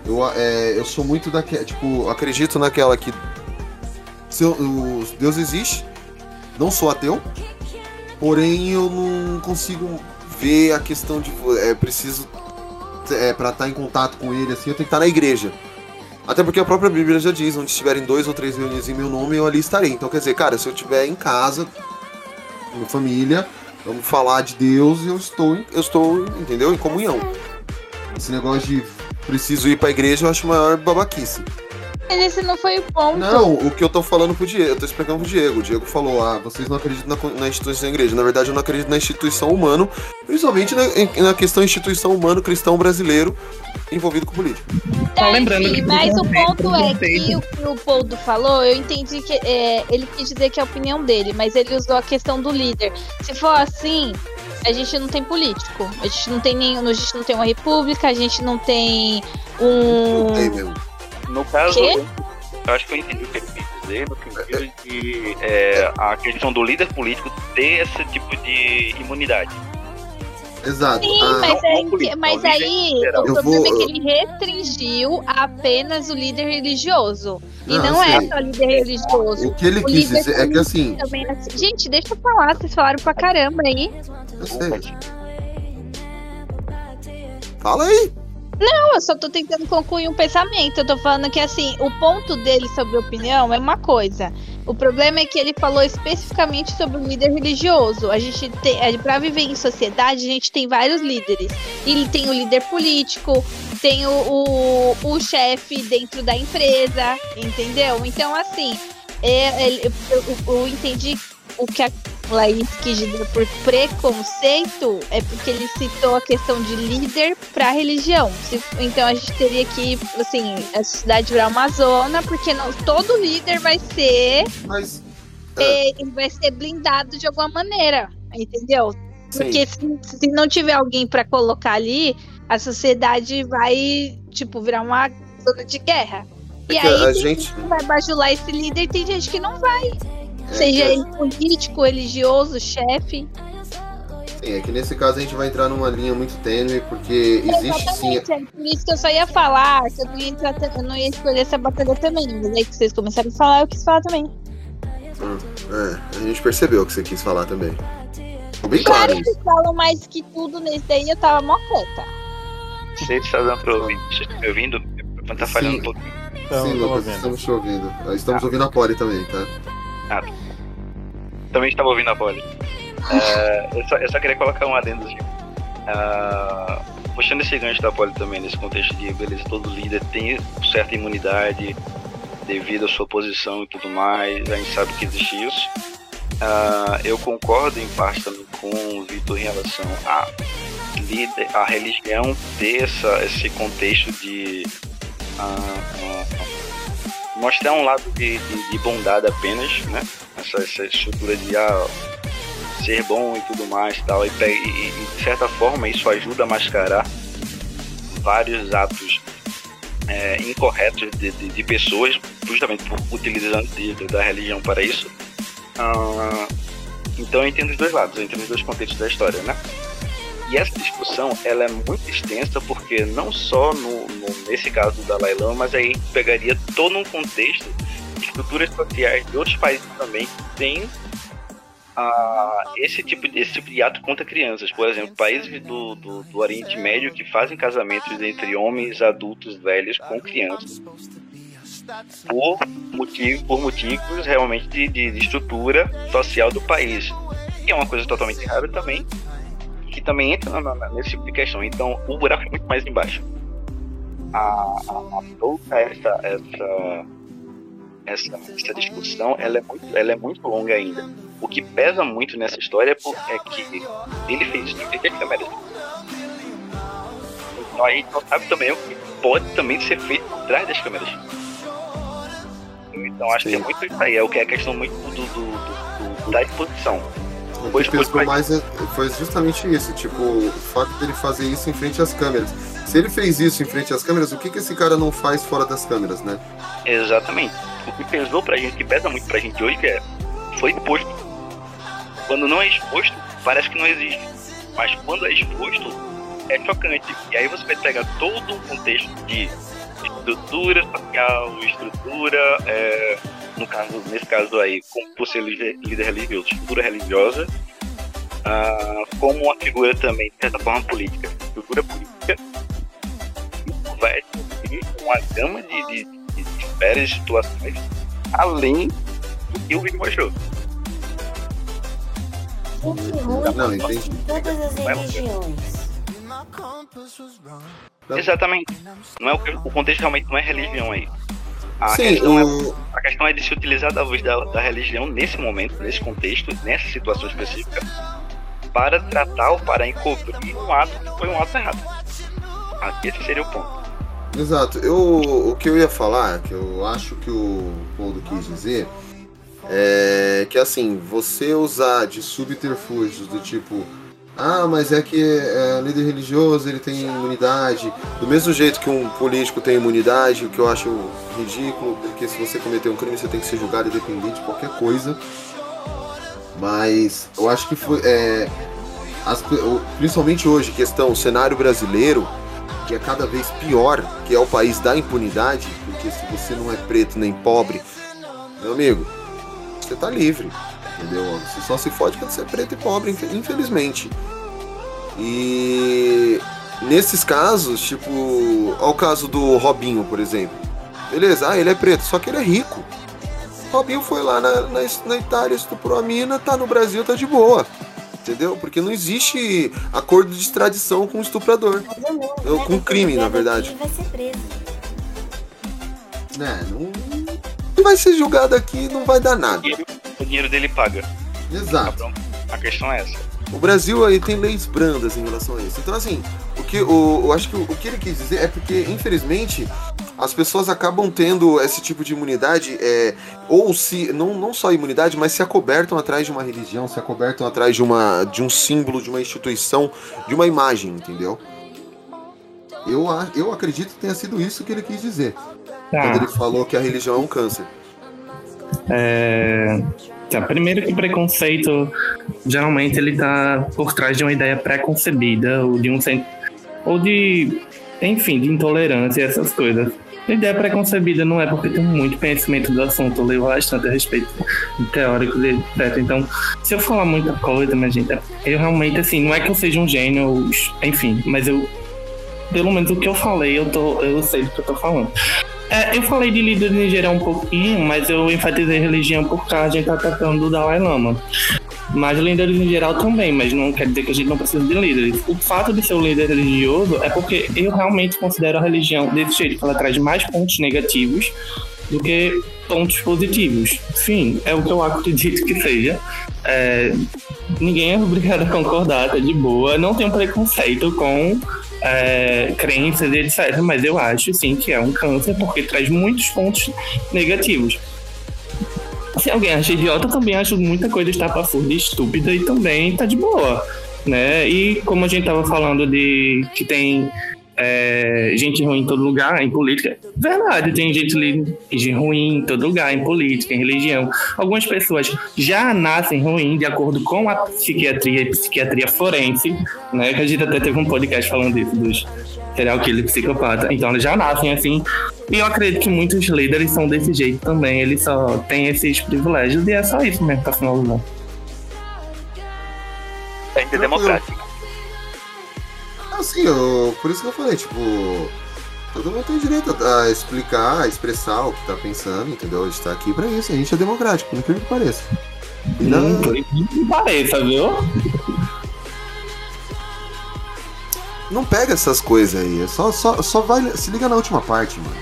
Eu, é, eu sou muito daquela. Tipo, acredito naquela que. Se eu- o Deus existe, não sou ateu, porém eu não consigo ver a questão de. É preciso. É, pra estar em contato com ele, assim, eu tenho que estar na igreja. Até porque a própria Bíblia já diz, onde estiverem dois ou três reunidos em meu nome, eu ali estarei. Então, quer dizer, cara, se eu estiver em casa, minha família, vamos falar de Deus, eu estou, eu estou, entendeu? Em comunhão. Esse negócio de preciso ir pra igreja, eu acho a maior babaquice. Mas esse não foi o ponto. Não, o que eu tô falando pro Diego, eu tô explicando pro Diego. O Diego falou, ah, vocês não acreditam na, na instituição da igreja. Na verdade, eu não acredito na instituição humano, principalmente na, na questão instituição humano cristão brasileiro envolvido com política. Só lembrando Sim, que mas o preconceito, ponto é que o que o Poldo falou, eu entendi que é, ele quis dizer que é a opinião dele, mas ele usou a questão do líder. Se for assim, a gente não tem político. A gente não tem nenhum, a gente não tem uma república, a gente não tem um. Não tem mesmo. No caso, eu, acho que eu entendi o que ele quis dizer, no sentido de é, a questão do líder político ter esse tipo de imunidade. Exato. Sim, Ah, mas, não é o que- político, mas o líder aí o Eu problema vou- é que ele restringiu apenas o líder religioso. E Não, não eu é só líder religioso. o que ele O quis dizer é que assim, Também é assim. Gente, deixa eu falar, vocês falaram pra caramba aí. eu sei. Fala aí. Não, eu só tô tentando concluir um pensamento. Eu tô falando que, assim, o ponto dele sobre opinião é uma coisa. O problema é que ele falou especificamente sobre o líder religioso. A gente tem, é, pra viver em sociedade, a gente tem vários líderes. E tem o líder político, tem o, o, o chefe dentro da empresa, entendeu? Então, assim, é, ele- eu, eu- eu entendi o que a Laís quis dizer por preconceito é porque ele citou a questão de líder para religião. Se- então a gente teria que, assim, a sociedade virar uma zona, porque não, todo líder vai ser, Mas. eh, ele vai ser blindado de alguma maneira, entendeu? Porque se, se não tiver alguém para colocar ali, a sociedade vai, tipo, virar uma zona de guerra. E É aí a gente- vai bajular esse líder e tem gente que não vai. É Seja que- ele político, religioso, chefe. Sim, é que nesse caso a gente vai entrar numa linha muito tênue, porque existe sim. Exatamente, é por isso que eu só ia falar, que eu não ia, entrar, eu não ia escolher essa batalha também. Mas aí que vocês começaram a falar, eu quis falar também. É, a gente percebeu o que você quis falar também. Ficou bem claro Claro que falam mais que tudo nesse daí, eu tava mó quieta. Sei se está dando pra ouvir. Vocês estão me ouvindo? Tá falhando Sim. um pouquinho. Então, Sim, Lucas, ouvindo. estamos te ouvindo. Ah, Estamos ouvindo a Polly também, tá? Também estava ouvindo a Polly. É, eu, só, eu só queria colocar um adendo. Ah, puxando esse gancho da Polly também, nesse contexto de, beleza, todo líder tem certa imunidade devido à sua posição e tudo mais, a gente sabe que existe isso. Ah, eu concordo em parte também com o Vitor em relação a líder, a religião ter essa, esse contexto de ah, ah, mostrar um lado de, de, de bondade apenas, né? Essa, essa estrutura de ah, ser bom e tudo mais tal, e, e- e, de certa forma isso ajuda a mascarar vários atos é, incorretos de, de, de pessoas, justamente por utilizando de- da religião para isso. Ah, então eu entendo os dois lados, eu entendo os dois contextos da história, né? E essa discussão ela é muito extensa porque não só no, no- nesse caso do Dalai Lama, mas aí pegaria todo um contexto de estruturas sociais de outros países também que têm ah, esse, tipo de, esse tipo de ato contra crianças. Por exemplo, países do, do, do Oriente Médio que fazem casamentos entre homens adultos velhos com crianças por, motivo, por motivos realmente de, de, de estrutura social do país. E é uma coisa totalmente errada também, que também entra na- na- nesse tipo de questão. Então, o buraco é muito mais embaixo. A, a, a toda essa, essa, essa, essa discussão ela é, muito, ela é muito longa ainda. o que pesa muito nessa história é é que ele fez isso em às câmeras. Então a gente não sabe também o que pode também ser feito por trás das câmeras. Então acho que é Sim. muito isso aí, é o que é a questão muito do, do, do- do- da exposição. O que pesou mais é- foi justamente isso, tipo, o fato dele fazer isso em frente às câmeras. Se ele fez isso em frente às câmeras, o que, que esse cara não faz fora das câmeras, né? Exatamente. O que pesou pra gente, que pesa muito pra gente hoje, que é, foi exposto. Quando não é exposto, parece que não existe. Mas quando é exposto, é chocante. E aí você vai pegar todo um contexto de estrutura social, estrutura, é, no caso, nesse caso aí, como por ser líder, religioso, estrutura religiosa, ah, como uma figura também, de certa forma, política. Estrutura política, vai ter uma gama de, de, de de situações, além do que o vídeo mostrou. Não, entendi. todas as religiões. Exatamente. Não é o, o contexto realmente não é religião aí. A, Sim, questão, é, a questão é de se utilizar da voz da, da religião nesse momento, nesse contexto, nessa situação específica, para tratar ou para encobrir um ato que foi um ato errado. Esse seria o ponto. Exato. Eu, o que eu ia falar, que eu acho que o Paulo quis dizer, é que assim, você usar de subterfúgios do tipo, ah, mas é que é, líder religioso ele tem imunidade, do mesmo jeito que um político tem imunidade, o que eu acho ridículo, porque se você cometer um crime você tem que ser julgado independente de qualquer coisa. Mas eu acho que foi. é, as- o- principalmente hoje, questão cenário brasileiro, que é cada vez pior, que é o país da impunidade, porque se você não é preto nem pobre, meu amigo, você tá livre, entendeu? Você só se fode quando você é preto e pobre, infe- infelizmente. E nesses casos, tipo, ao caso do Robinho, por exemplo. Beleza, ah, ele é preto, só que ele é rico. Robinho foi lá na, na, na Itália, estuprou a mina, tá no Brasil, tá de boa. Entendeu? Porque não existe acordo de extradição com o estuprador. Ou menos, Eu- né? com crime, na verdade. vai ser preso. não, não vai ser julgado aqui, não vai dar nada. O dinheiro dele paga. Exato. Tá? A questão é essa. O Brasil aí tem leis brandas em relação a isso. Então, assim, o que o, eu acho que o, o que ele quis dizer é porque, infelizmente, as pessoas acabam tendo esse tipo de imunidade, é, ou se, não, não só imunidade, mas se acobertam atrás de uma religião, se acobertam atrás de, uma, de um símbolo, de uma instituição, de uma imagem, entendeu? Eu, eu acredito que tenha sido isso que ele quis dizer. Quando Tá. ele falou que a religião é um câncer. É, tá, primeiro que preconceito geralmente ele tá por trás de uma ideia pré-concebida ou de um sen- ou de enfim de intolerância e essas coisas. A ideia pré-concebida não é porque tem muito conhecimento do assunto, eu leio bastante a respeito teórico etc. Então, se eu falar muita coisa, minha gente, é- eu realmente assim, não é que eu seja um gênio, enfim, mas eu pelo menos o que eu falei, eu tô eu sei do que eu tô falando. É, eu falei de líderes em geral um pouquinho, mas eu enfatizei religião por causa a gente tá tratando do Dalai Lama. Mas líderes em geral também, mas não quer dizer que a gente não precisa de líderes. O fato de ser um líder religioso é porque eu realmente considero a religião desse jeito, que ela traz mais pontos negativos do que pontos positivos. Sim, é o que eu acredito que seja. É, ninguém é obrigado a concordar, tá de boa. Não tenho preconceito com é, crenças e etc. Mas eu acho sim que é um câncer porque traz muitos pontos negativos. Se alguém acha idiota, também acho muita coisa estapafúrdia estúpida e também tá de boa, né? E como a gente tava falando de que tem é, gente ruim em todo lugar, em política, verdade, tem gente ruim em todo lugar, em política, em religião. Algumas pessoas já nascem ruim de acordo com a psiquiatria e psiquiatria forense, né? Que a gente até teve um podcast falando disso, dos serial killer psicopata. Então eles já nascem assim. E eu acredito que muitos líderes são desse jeito também. Eles só têm esses privilégios e é só isso mesmo pra finalizar. A gente é democrático. Assim, eu, por isso que eu falei, tipo, todo mundo tem direito a explicar, a expressar o que tá pensando, entendeu? A gente tá aqui pra isso, a gente é democrático, por incrível que pareça. E não, Não, por incrível que pareça, viu? não pega essas coisas aí, é só, só, só vai, se liga na última parte, mano.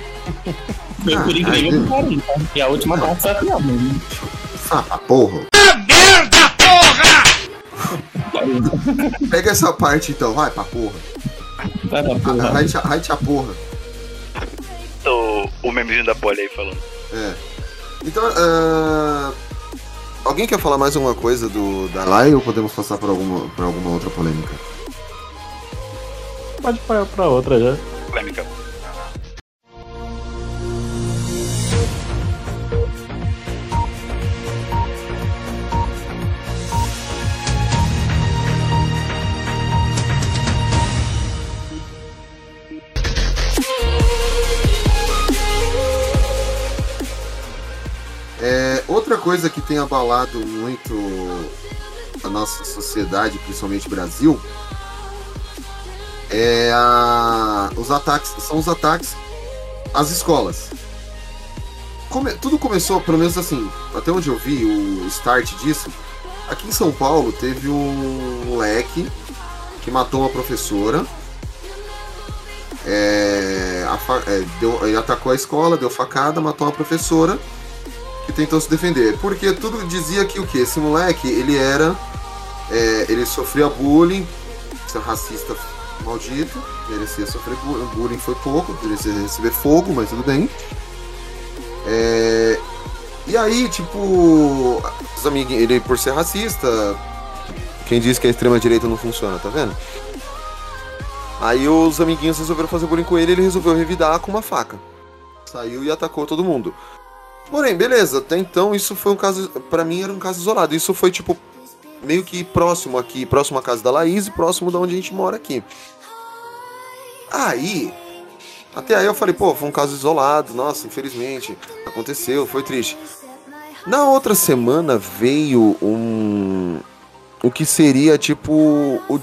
Foi Ah, por incrível que pareça. E a última parte foi a pior mesmo. Ah, porra. merda, porra! Pega essa parte então, vai pra porra. Vai pra porra. Vai te, vai te a porra. O, o memezinho da Polly aí falando. É. Então, ah, alguém quer falar mais alguma coisa do da Lai ou podemos passar por alguma, por alguma outra polêmica? Pode ir pra outra já. Polêmica. Coisa que tem abalado muito a nossa sociedade, principalmente Brasil, é a- os ataques, são os ataques às escolas. Come- tudo começou, pelo menos assim, até onde eu vi o start disso, aqui em São Paulo teve um moleque que matou uma professora. É, a é, deu- ele atacou a escola, deu facada, matou uma professora que tentou se defender. Porque tudo dizia que o que? Esse moleque, ele era. é, ele sofria bullying, esse racista maldito, merecia sofrer bu- bullying, foi pouco, merecia receber fogo, mas tudo bem. É, e aí, tipo, os amiguinhos, ele por ser racista, quem diz que a extrema-direita não funciona, tá vendo? Aí os amiguinhos resolveram fazer bullying com ele ele resolveu revidar com uma faca. Saiu e atacou todo mundo. Porém, beleza, até então isso foi um caso. Pra mim era um caso isolado. Isso foi tipo. Meio que próximo aqui, próximo à casa da Laís e próximo da onde a gente mora aqui. Aí. Até aí eu falei, pô, foi um caso isolado, nossa, infelizmente. Aconteceu, foi triste. Na outra semana veio um. O que seria tipo. O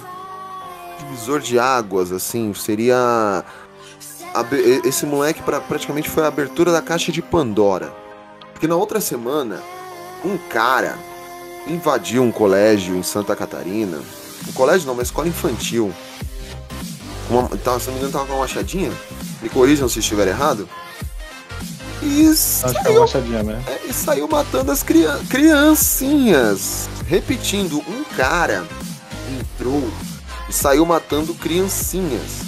divisor de águas, assim. Seria. Esse moleque pra, praticamente foi a abertura da caixa de Pandora. Porque na outra semana, um cara invadiu um colégio em Santa Catarina. Um colégio não, uma escola infantil. Uma, tava, se não me engano, tava com uma machadinha. Me corrijam se estiver errado. E Acho é saiu, é, e saiu matando as crian criancinhas. Repetindo, um cara entrou e saiu matando criancinhas.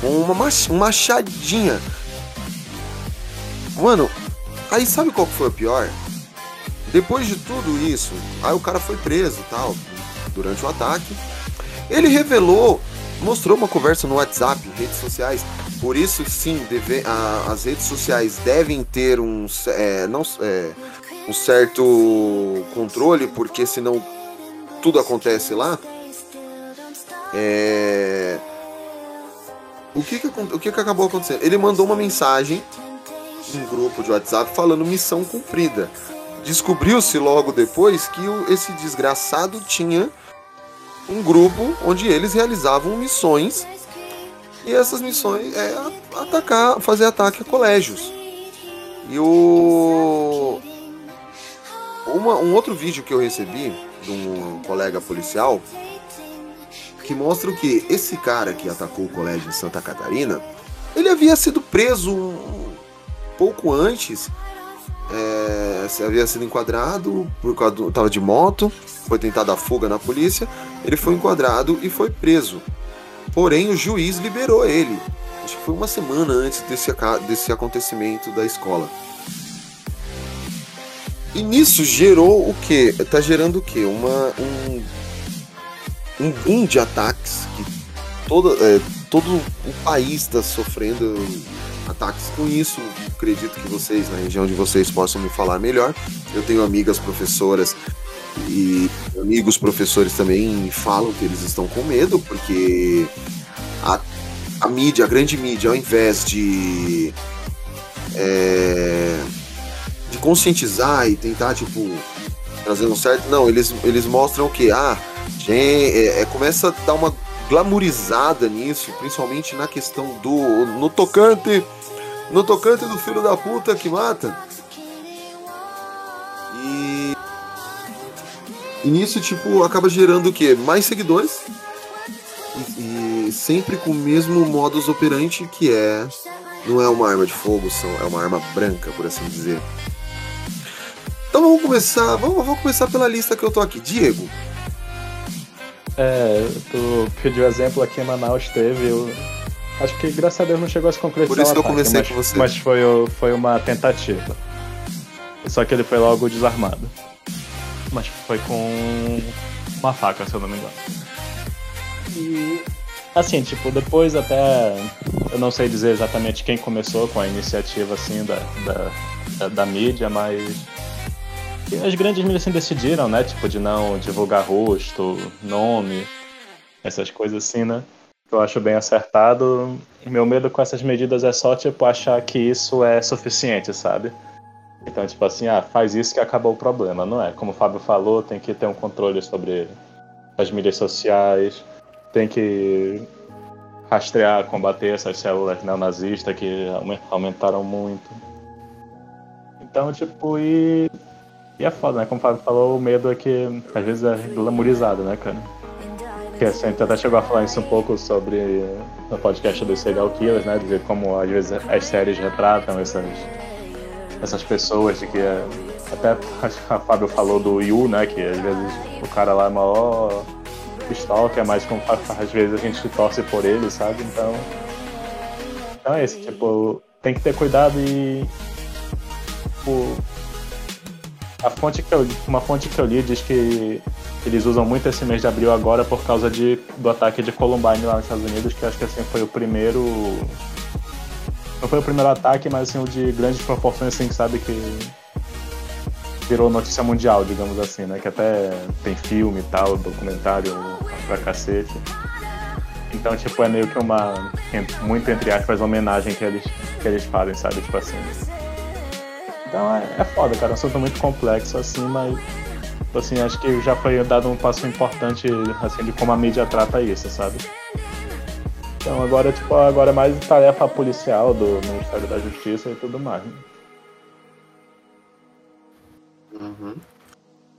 Com uma mach- machadinha. Mano, aí sabe qual que foi o pior? Depois de tudo isso, aí o cara foi preso tal, durante o ataque. Ele revelou, mostrou uma conversa no WhatsApp, redes sociais. Por isso, sim, deve- a- as redes sociais devem ter um, é, não, é, um certo controle, porque senão tudo acontece lá. É, O, que, que, o que, que acabou acontecendo? Ele mandou uma mensagem em grupo de WhatsApp falando missão cumprida. Descobriu-se logo depois que esse desgraçado tinha um grupo onde eles realizavam missões e essas missões é atacar, fazer ataque a colégios. E o uma- um outro vídeo que eu recebi de um colega policial que mostra o que esse cara que atacou o colégio em Santa Catarina, ele havia sido preso um pouco antes é, havia sido enquadrado por causa do, tava de moto, foi tentada a fuga na polícia, ele foi enquadrado e foi preso. Porém, o juiz liberou ele. Acho que foi uma semana antes desse, desse acontecimento da escola. E nisso gerou o quê? Tá gerando o quê? Uma, um, um boom de ataques que toda, é, todo o país está sofrendo ataques com isso. Acredito que vocês, na região de vocês, possam me falar melhor. Eu tenho amigas professoras e amigos professores também falam que eles estão com medo, porque a, a mídia, a grande mídia, ao invés de. é, de conscientizar e tentar, tipo, trazer um certo. Não, eles, eles mostram que? Ah, gente, é, é, começa a dar uma glamourizada nisso, principalmente na questão do. no tocante. No tocante do filho da puta que mata. E. E nisso, tipo, acaba gerando o quê? Mais seguidores. E, e sempre com o mesmo modus operandi que é. Não é uma arma de fogo, são, é uma arma branca, por assim dizer. Então vamos começar. Vamos, vamos começar pela lista que eu tô aqui. Diego. É, tu pediu exemplo aqui em Manaus, teve. Acho que graças a Deus não chegou a se concretizar. Por isso que eu ataque, conversei mas, com você. Mas foi, foi uma tentativa. Só que ele foi logo desarmado. Mas foi com uma faca, se eu não me engano. E assim, tipo, depois até. Eu não sei dizer exatamente quem começou com a iniciativa assim da, da, da, da mídia, mas. e As grandes mídias assim decidiram, né? Tipo, de não divulgar rosto, nome, essas coisas assim, né? Que eu acho bem acertado. Meu medo com essas medidas é só, tipo, achar que isso é suficiente, sabe? Então, tipo assim, ah, faz isso que acabou o problema, não é? Como o Fábio falou, tem que ter um controle sobre as mídias sociais, tem que rastrear, combater essas células neonazistas que aume- aumentaram muito. Então, tipo, e, e é foda, né? Como o Fábio falou, o medo é que às vezes é glamourizado, né, cara? Que assim, a gente até chegou a falar isso um pouco sobre no podcast dos serial killers, né? Dizer como às vezes as séries retratam essas, essas pessoas de que é, até a Fábio falou do Yu, né? Que às vezes o cara lá é maior stalker, mas como às vezes a gente torce por ele, sabe? Então. Então é isso, tipo, tem que ter cuidado e. Tipo, a fonte que eu, uma fonte que eu li diz que eles usam muito esse mês de abril agora por causa de, do ataque de Columbine lá nos Estados Unidos, que acho que assim foi o primeiro. Não foi o primeiro ataque, mas assim, o de grandes proporções, assim, sabe que virou notícia mundial, digamos assim, né? Que até tem filme e tal, documentário pra cacete. Então, tipo, é meio que uma. Muito entre aspas, homenagem que eles, que eles fazem, sabe? Tipo assim. Então é, é foda, cara. É um assunto muito complexo, assim, mas. Tipo Assim, acho que já foi dado um passo importante, assim, de como a mídia trata isso, sabe? Então agora, tipo, agora é mais tarefa policial do Ministério da Justiça e tudo mais. né? Uhum.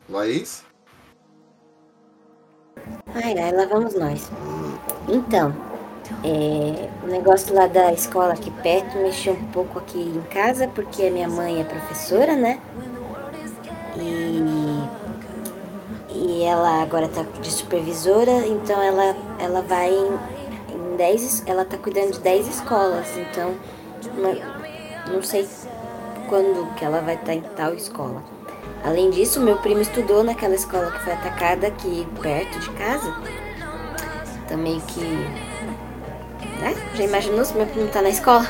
Laís? Ai, ai, lá vamos nós. Então, é, o negócio lá da escola aqui perto mexeu um pouco aqui em casa, porque a minha mãe é professora, né? E, e ela agora tá de supervisora, então ela, ela vai em, em 10, ela tá cuidando de 10 escolas, então não, não sei quando que ela vai estar em tal escola. Além disso, meu primo estudou naquela escola que foi atacada aqui perto de casa. Então meio que. Né? Já imaginou se meu primo tá na escola?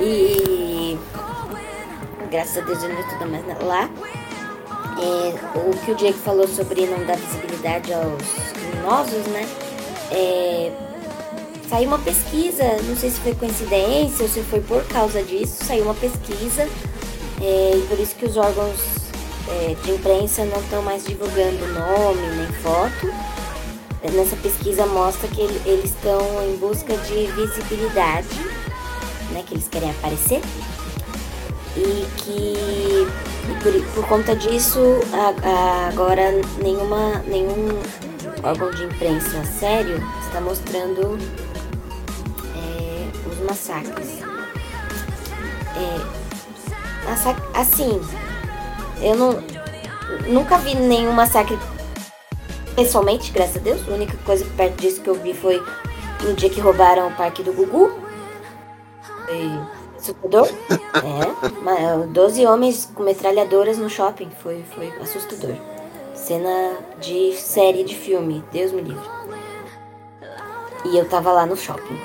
E. Graças a Deus ele não estuda mais lá. É, o que o Diego falou sobre não dar visibilidade aos criminosos, né? É, saiu uma pesquisa, não sei se foi coincidência ou se foi por causa disso, saiu uma pesquisa é, e por isso que os órgãos é, de imprensa não estão mais divulgando nome nem foto. Nessa pesquisa mostra que ele- eles estão em busca de visibilidade, né, que eles querem aparecer, e que e por, por conta disso a- a- agora nenhuma, nenhum órgão de imprensa sério está mostrando é, os massacres. É, assim, eu não, nunca vi nenhum massacre pessoalmente, graças a Deus. A única coisa perto disso que eu vi foi no dia que roubaram o parque do Gugu. Foi assustador. É, ma- 12 homens com metralhadoras no shopping. Foi, foi assustador. Cena de série de filme, Deus me livre. E eu tava lá no shopping.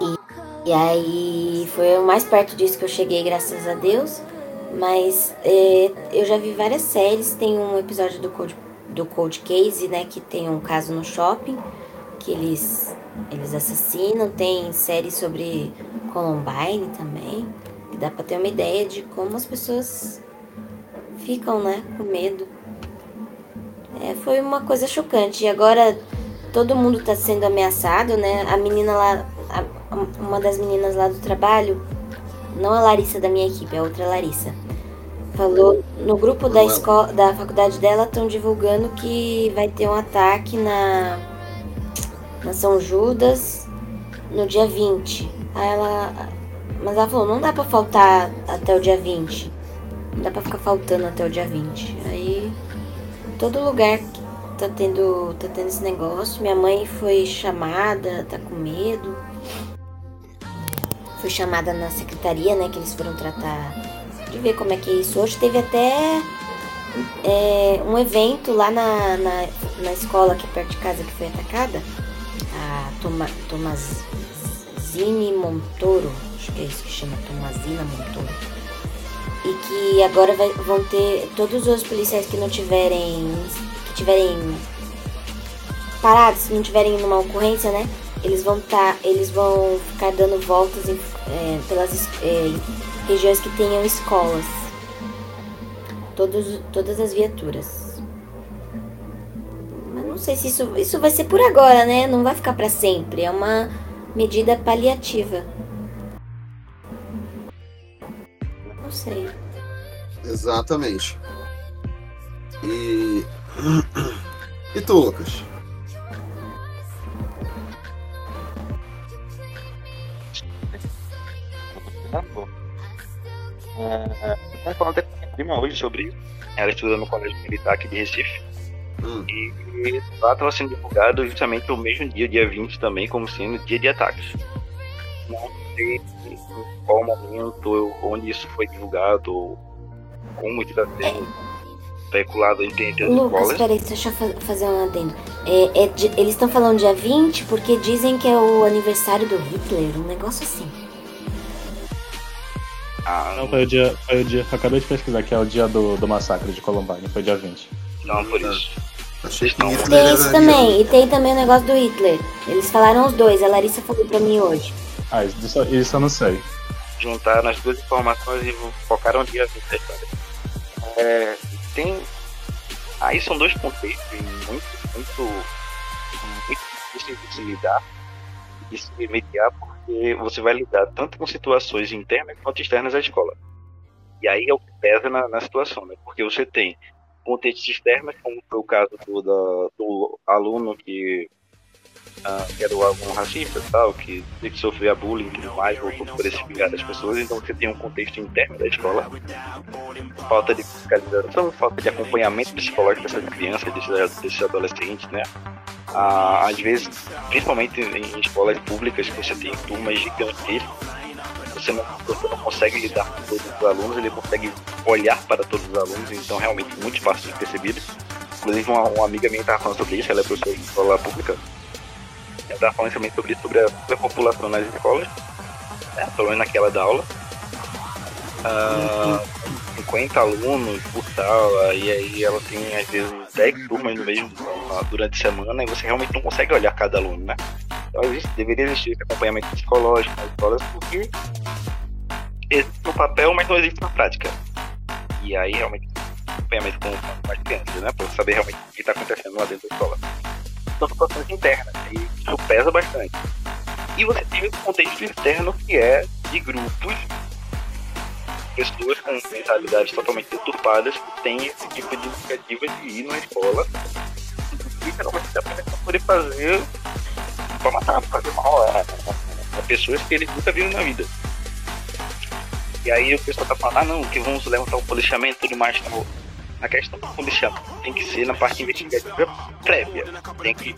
E, e aí foi o mais perto disso que eu cheguei, graças a Deus. Mas é, eu já vi várias séries. Tem um episódio do Cold, do Cold Case, né? Que tem um caso no shopping. Que eles, eles assassinam. Tem série sobre Columbine também. Que dá pra ter uma ideia de como as pessoas ficam, né? Com medo. É, foi uma coisa chocante. E agora todo mundo tá sendo ameaçado, né? A menina lá, a- uma das meninas lá do trabalho, não a Larissa da minha equipe, é outra Larissa. Falou no grupo da escola, da faculdade dela estão divulgando que vai ter um ataque na na São Judas no dia 20. Aí ela mas ela falou, não dá pra faltar até o dia 20. Não dá pra ficar faltando até o dia 20. Aí todo lugar que tá tendo, tá tendo esse negócio. Minha mãe foi chamada, tá com medo. Foi chamada na secretaria, né? Que eles foram tratar de ver como é que é isso. Hoje teve até é, um evento lá na, na, na escola aqui perto de casa que foi atacada. A Toma, Tomazine Montoro, acho que é isso que chama, Tomazina Montoro. E que agora vai- vão ter todos os policiais que não tiverem. que tiverem parados, se não tiverem numa ocorrência, né? Eles vão tá, eles vão ficar dando voltas em- é, pelas é, regiões que tenham escolas. Todos, todas as viaturas. Mas não sei se isso, isso vai ser por agora, né? Não vai ficar pra sempre. É uma medida paliativa. Não sei. Exatamente. E. E tu, Lucas? Tá bom. É, eu falando até com a minha prima hoje sobre isso. Ela estuda no colégio militar aqui de Recife. Hum. E, lá estava sendo divulgado justamente o mesmo dia, dia 20 também, como sendo dia de ataques. Não sei em qual momento, onde isso foi divulgado, como está sendo especulado entre, as Lucas, escolas. peraí, deixa eu fa- fazer um adendo. É, é eles estão falando dia 20 porque dizem que é o aniversário do Hitler, um negócio assim. Ah, Não, foi o dia. Foi o dia. Acabei de pesquisar que é o dia do, do massacre de Columbine, foi dia 20. Não, por isso. Achei que Hitler Tem isso também, e tem também o negócio do Hitler. Eles falaram os dois, a Larissa falou pra mim hoje. Ah, isso, isso eu não sei. juntaram as duas informações e focaram 20 da história. É, tem. Aí são dois contextos muito, muito, muito difíceis de se lidar, de se mediar, porque você vai lidar tanto com situações internas quanto externas à escola. E aí é o que pesa na, na situação, né? Porque você tem contextos externos, como foi o caso do, da- do aluno que ah, que era o aluno racista tal, que, que sofria bullying e mais, ou por esse pigar das pessoas, então você tem um contexto interno da escola, falta de fiscalização, falta de acompanhamento psicológico dessas crianças, desses, desses adolescentes, né? Ah, às vezes, principalmente em escolas públicas, que você tem turmas gigantescas, você não, você não consegue lidar com todos os alunos, ele consegue olhar para todos os alunos, então realmente muito fácil de perceber. Inclusive, uma, uma amiga minha estava falando sobre isso, ela é professora de escola pública, eu estava falando também sobre isso, sobre a superpopulação nas escolas, né, pelo menos naquela da aula. Ah, 50 alunos por sala, e aí ela tem às vezes 10 turmas no mesmo durante a semana, e você realmente não consegue olhar cada aluno, né? Então existe, deveria existir esse acompanhamento psicológico nas escolas, porque existe no papel, mas não existe na prática. E aí realmente acompanhamento com, com as crianças, né? Para saber realmente o que está acontecendo lá dentro da escola são situações internas, e isso pesa bastante. E você tem o contexto externo que é de grupos, pessoas com mentalidades totalmente deturpadas têm esse tipo de iniciativa de ir na escola e geralmente apenas para poder fazer para matar, pra fazer mal a, a- a pessoas que eles nunca viram na vida. E aí o pessoal tá falando, ah não, que vamos levantar o policiamento e tudo mais. Não. A questão do policiamento tem que ser na parte investigativa prévia. Tem que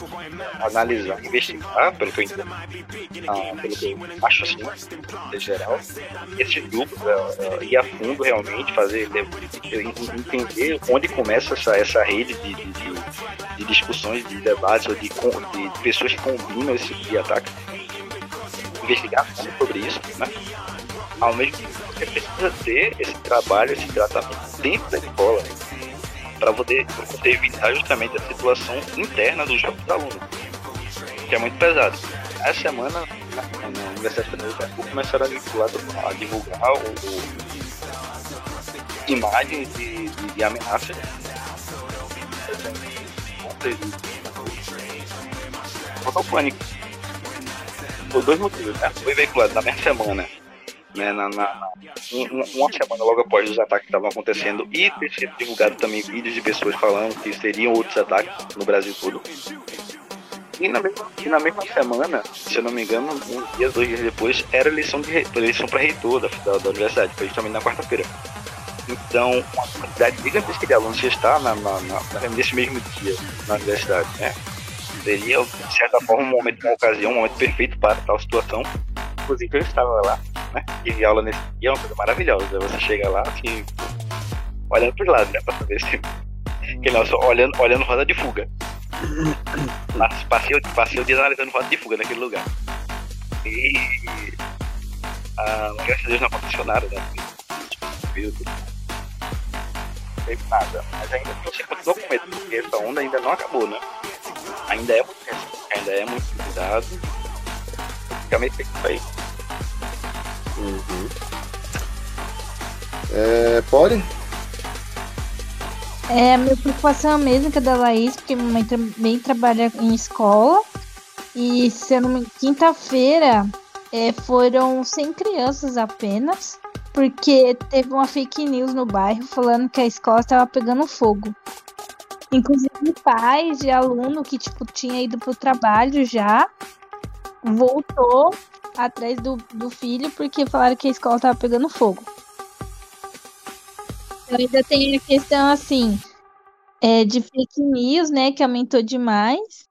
analisar, investigar, pelo que eu entendo, ah, pelo que eu acho assim, em geral, esses grupos, ah, ah, ir a fundo realmente, fazer entender onde começa essa, essa rede de, de, de- de discussões, de debates, ou de, de pessoas que combinam esse tipo de ataque. Investigar sobre isso, né? Ao mesmo tempo, você precisa ter esse trabalho, esse tratamento dentro da escola para poder, poder evitar justamente a situação interna dos jovens alunos, que é muito pesado. Essa semana, na na Universidade de Pernambuco, começaram a divulgar, a divulgar o, o- imagens de, de, de ameaças Total pânico. Por dois motivos, né? Foi veiculado na mesma semana né, na, na- um- um- uma semana logo após os ataques que estavam acontecendo e ter sido divulgado também vídeos de pessoas falando que seriam outros ataques no Brasil todo. E na mesma, e na mesma semana, se eu não me engano, uns dias, dois dias depois, era eleição, de, eleição para reitor da, da, da universidade, foi justamente na quarta-feira. Então, uma quantidade gigantesca de alunos que está na, na, na, nesse mesmo dia na universidade, né? Seria, de certa forma, um momento, uma ocasião, um momento perfeito para tal situação. Inclusive, eu estava lá, né? Tive aula nesse dia, é uma coisa maravilhosa. Você chega lá, assim, olhando para os lados, né? Para saber se. Que nosso, olhando, olhando roda de fuga. Passei, passei o dia analisando roda de fuga naquele lugar. E. Ah, graças a Deus não aconteceu nada, né? Tudo não teve nada. Mas ainda você continua com medo, porque essa onda ainda não acabou, né? Ainda é muito ainda é muito cuidado. Basicamente tem isso aí. Uhum. É, pode? É, a minha preocupação é a mesma que a da Laís, porque minha mãe também trabalha em escola. E se eu não me quinta-feira é, foram 100 crianças apenas, porque teve uma fake news no bairro falando que a escola estava pegando fogo. Inclusive pais de aluno que tipo tinha ido pro trabalho já voltou atrás do, do filho porque falaram que a escola estava pegando fogo. Ainda tem a questão assim é, de fake news, né, que aumentou demais.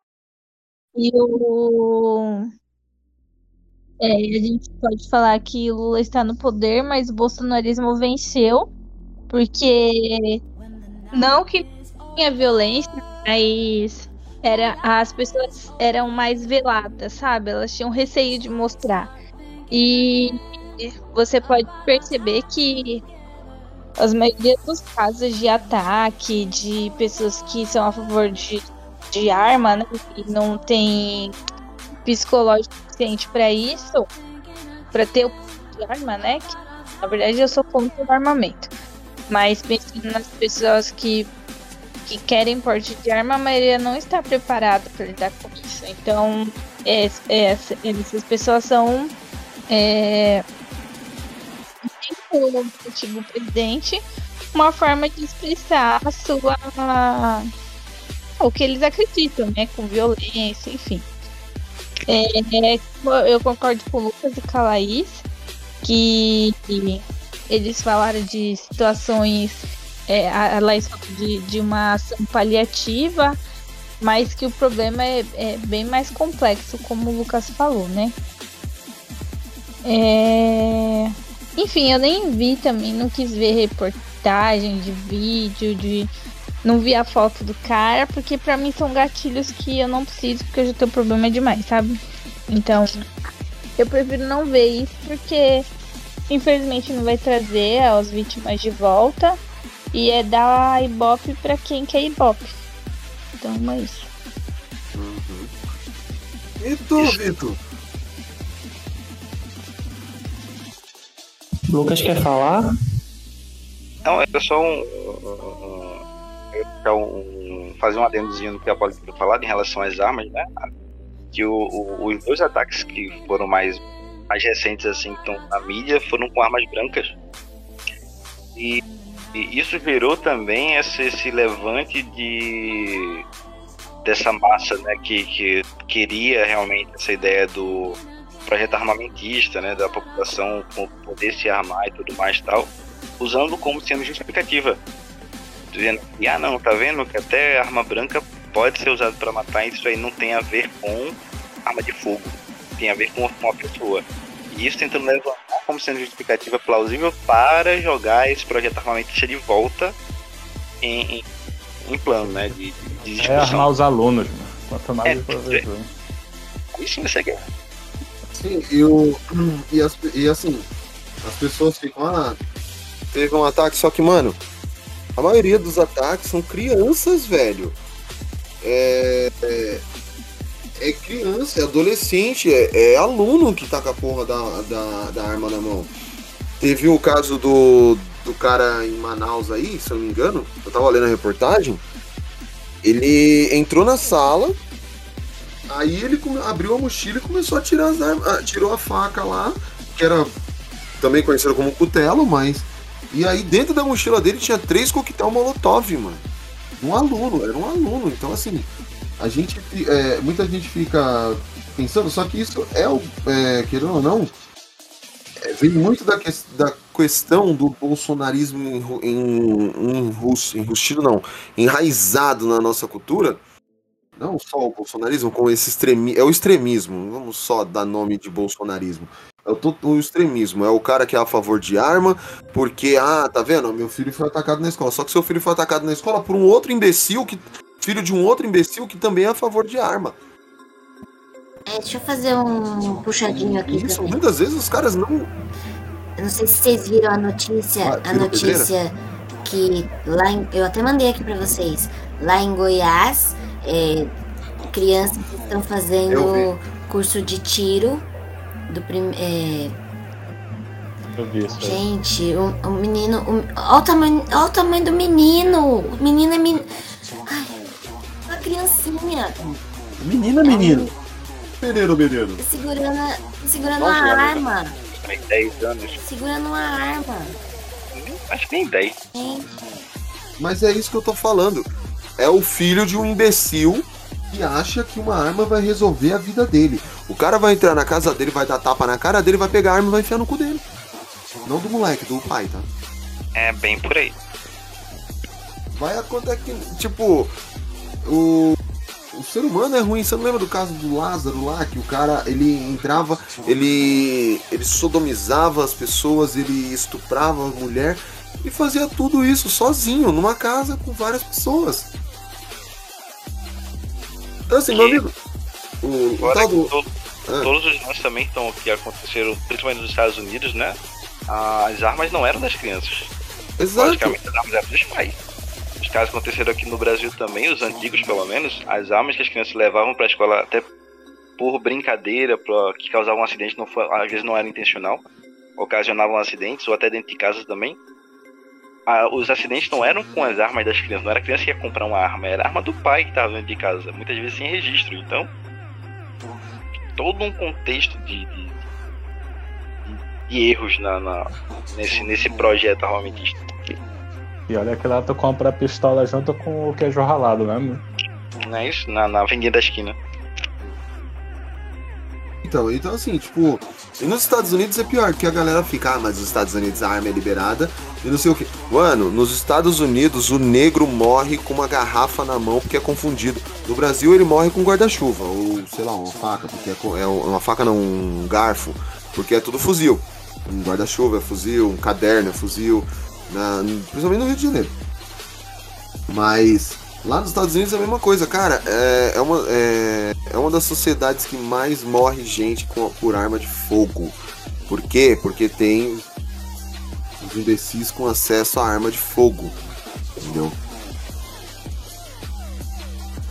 E o é, a gente pode falar que Lula está no poder, mas o bolsonarismo venceu, porque não que tinha violência, mas era, as pessoas eram mais veladas, sabe? Elas tinham receio de mostrar. E você pode perceber que as maioria dos casos de ataque, de pessoas que são a favor de, de arma, né, e não tem psicológico suficiente para isso, para ter o de arma, né? Que, na verdade, eu sou contra o armamento. Mas pensando nas pessoas que, que querem porte de arma, a maioria não está preparada para lidar com isso. Então, é, é, essas pessoas são. É, o antigo presidente uma forma de expressar a sua o que eles acreditam, né, com violência, enfim. É, eu concordo com o Lucas e com a Laís que eles falaram de situações, é, a de, de uma ação paliativa, mas que o problema é, é bem mais complexo, como o Lucas falou, né? É... Enfim, eu nem vi também, não quis ver reportagem de vídeo, de. Não vi a foto do cara, porque para mim são gatilhos que eu não preciso, porque eu já tenho problema demais, sabe? Então, eu prefiro não ver isso, porque infelizmente não vai trazer as vítimas de volta. E é dar ibope para quem quer ibope. Então é isso. Uhum. E tu, Vitor? Lucas quer falar? Não, é só um. um, um, um fazer um adendozinho no que a Paulo tinha falado em relação às armas, né? Que o, o, os dois ataques que foram mais, mais recentes, assim, que estão na mídia, foram com armas brancas. E, e isso gerou também esse, esse levante de dessa massa, né, que, que queria realmente essa ideia do projeto armamentista, né, da população poder se armar e tudo mais tal, usando como sendo justificativa. Dizendo, ah não, tá vendo que até arma branca pode ser usada para matar, isso aí não tem a ver com arma de fogo, tem a ver com uma pessoa. Isso tentando levantar como sendo justificativa plausível para jogar esse projeto armamentista de volta em, em, em plano, né, de, de discussão. É armar os alunos, né? quanto mais é, professor. Aí sim você quer. Sim, e, o, e, as, e assim, as pessoas ficam, ah, teve um ataque, só que, mano, a maioria dos ataques são crianças, velho. É, é, é criança, é adolescente, é, é, aluno que tá com a porra da, da, da arma na mão. Teve o caso do, do cara em Manaus aí, se eu não me engano, eu tava lendo a reportagem. Ele entrou na sala, Aí ele abriu a mochila e começou a tirar as armas. Ah, tirou a faca lá, que era também conhecida como cutelo, mas. E aí dentro da mochila dele tinha três coquetel molotov, mano. Um aluno, era um aluno. Então, assim, a gente. É, muita gente fica pensando, só que isso é o. É, querendo ou não, é, vem muito da, que- da questão do bolsonarismo enrustido, não, enraizado na nossa cultura. Não só o bolsonarismo, com esse extremi é o extremismo. Vamos só dar nome de bolsonarismo. É o extremismo. É o cara que é a favor de arma, porque, ah, tá vendo? Meu filho foi atacado na escola. Só que seu filho foi atacado na escola por um outro imbecil, que, filho de um outro imbecil que também é a favor de arma. É, deixa eu fazer um puxadinho aqui Isso, também. muitas vezes os caras não. Eu não sei se vocês viram a notícia, Ah, a notícia que lá em, eu até mandei aqui pra vocês. Lá em Goiás, é, crianças estão fazendo curso de tiro do prim, é, Eu vi isso aí. gente, o, o menino, o, olha o tamanho, olha o tamanho do menino. O menino é men, ai, criancinha Menina, menino. Menino, menino. segurando, segurando uma arma, Tem 10 anos. segurando uma arma. Acho que nem 10. Gente, Mas é isso que eu tô falando. É o filho de um imbecil que acha que uma arma vai resolver a vida dele. O cara vai entrar na casa dele, vai dar tapa na cara dele, vai pegar a arma e vai enfiar no cu dele. Não do moleque, do pai, tá? É bem por aí. Vai acontecer que, tipo, o, o ser humano é ruim. Você não lembra do caso do Lázaro lá, que o cara, ele entrava, ele, ele sodomizava as pessoas, ele estuprava a mulher e fazia tudo isso sozinho, numa casa com várias pessoas. Então, assim, meu amigo, o, o tal do... Ah. todos os lances também estão, que aconteceram, principalmente nos Estados Unidos, né? As armas não eram das crianças. Exato. Logicamente, as armas eram dos pais. Os casos aconteceram aqui no Brasil também, os antigos pelo menos, as armas que as crianças levavam pra escola até por brincadeira, pra, que causavam um acidente, não foi, às vezes não era intencional, ocasionavam acidentes, ou até dentro de casa também. Ah, os acidentes não eram com as armas das crianças, não era a criança que ia comprar uma arma, era a arma do pai que estava dentro de casa, muitas vezes sem registro. Então, todo um contexto de, de, de- de erros na, na- nesse, nesse projeto armamentista. E olha que lá tu compra a pistola junto com o queijo ralado, né? Não é isso? Na, na vendinha da esquina. Então, então assim, tipo, e nos Estados Unidos é pior, porque a galera fica, ah, mas nos Estados Unidos a arma é liberada e não sei o que. Mano, nos Estados Unidos o negro morre com uma garrafa na mão porque é confundido. No Brasil ele morre com guarda-chuva, ou sei lá, uma faca, porque é, é uma faca não, um garfo, porque é tudo fuzil. Um guarda-chuva é fuzil, um caderno é fuzil, na, principalmente no Rio de Janeiro. Mas lá nos Estados Unidos é a mesma coisa, cara. É, é, uma, é, é uma das sociedades que mais morre gente com, por arma de fogo. Por quê? Porque tem os imbecis com acesso à arma de fogo. Entendeu?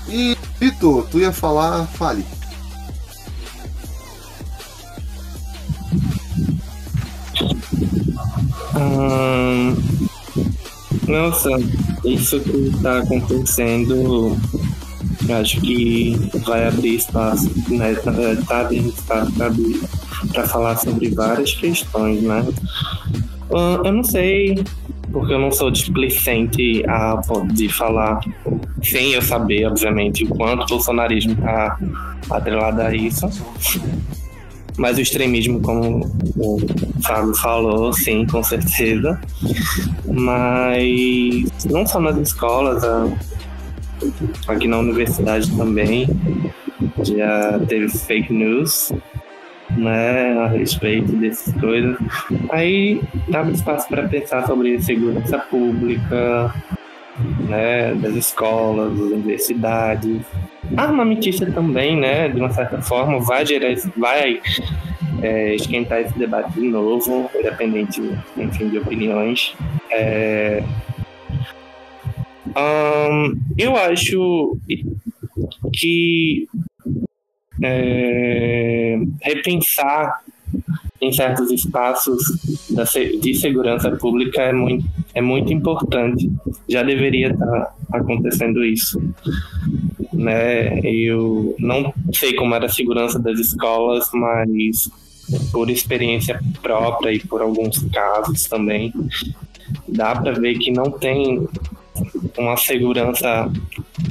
E, Vitor, tu ia falar, fale. Hum, nossa, isso que está acontecendo, acho que vai abrir espaço, né? Na verdade, tá abrindo espaço para falar sobre várias questões, né? Eu não sei, porque eu não sou displicente a de falar, sem eu saber, obviamente, o quanto o bolsonarismo está atrelado a isso. Mas o extremismo, como o Fábio falou, sim, com certeza. Mas não só nas escolas, aqui na universidade também já teve fake news, né, a respeito dessas coisas. Aí dá espaço para pensar sobre segurança pública, né, das escolas, das universidades. Armamentista também, né, de uma certa forma, vai gerar, vai é, esquentar esse debate de novo, independente, enfim, de opiniões. É, ahn, eu acho que é, repensar em certos espaços de segurança pública é muito, é muito importante. Já deveria estar acontecendo isso. Né? Eu não sei como era a segurança das escolas, mas por experiência própria e por alguns casos também, dá para ver que não tem uma segurança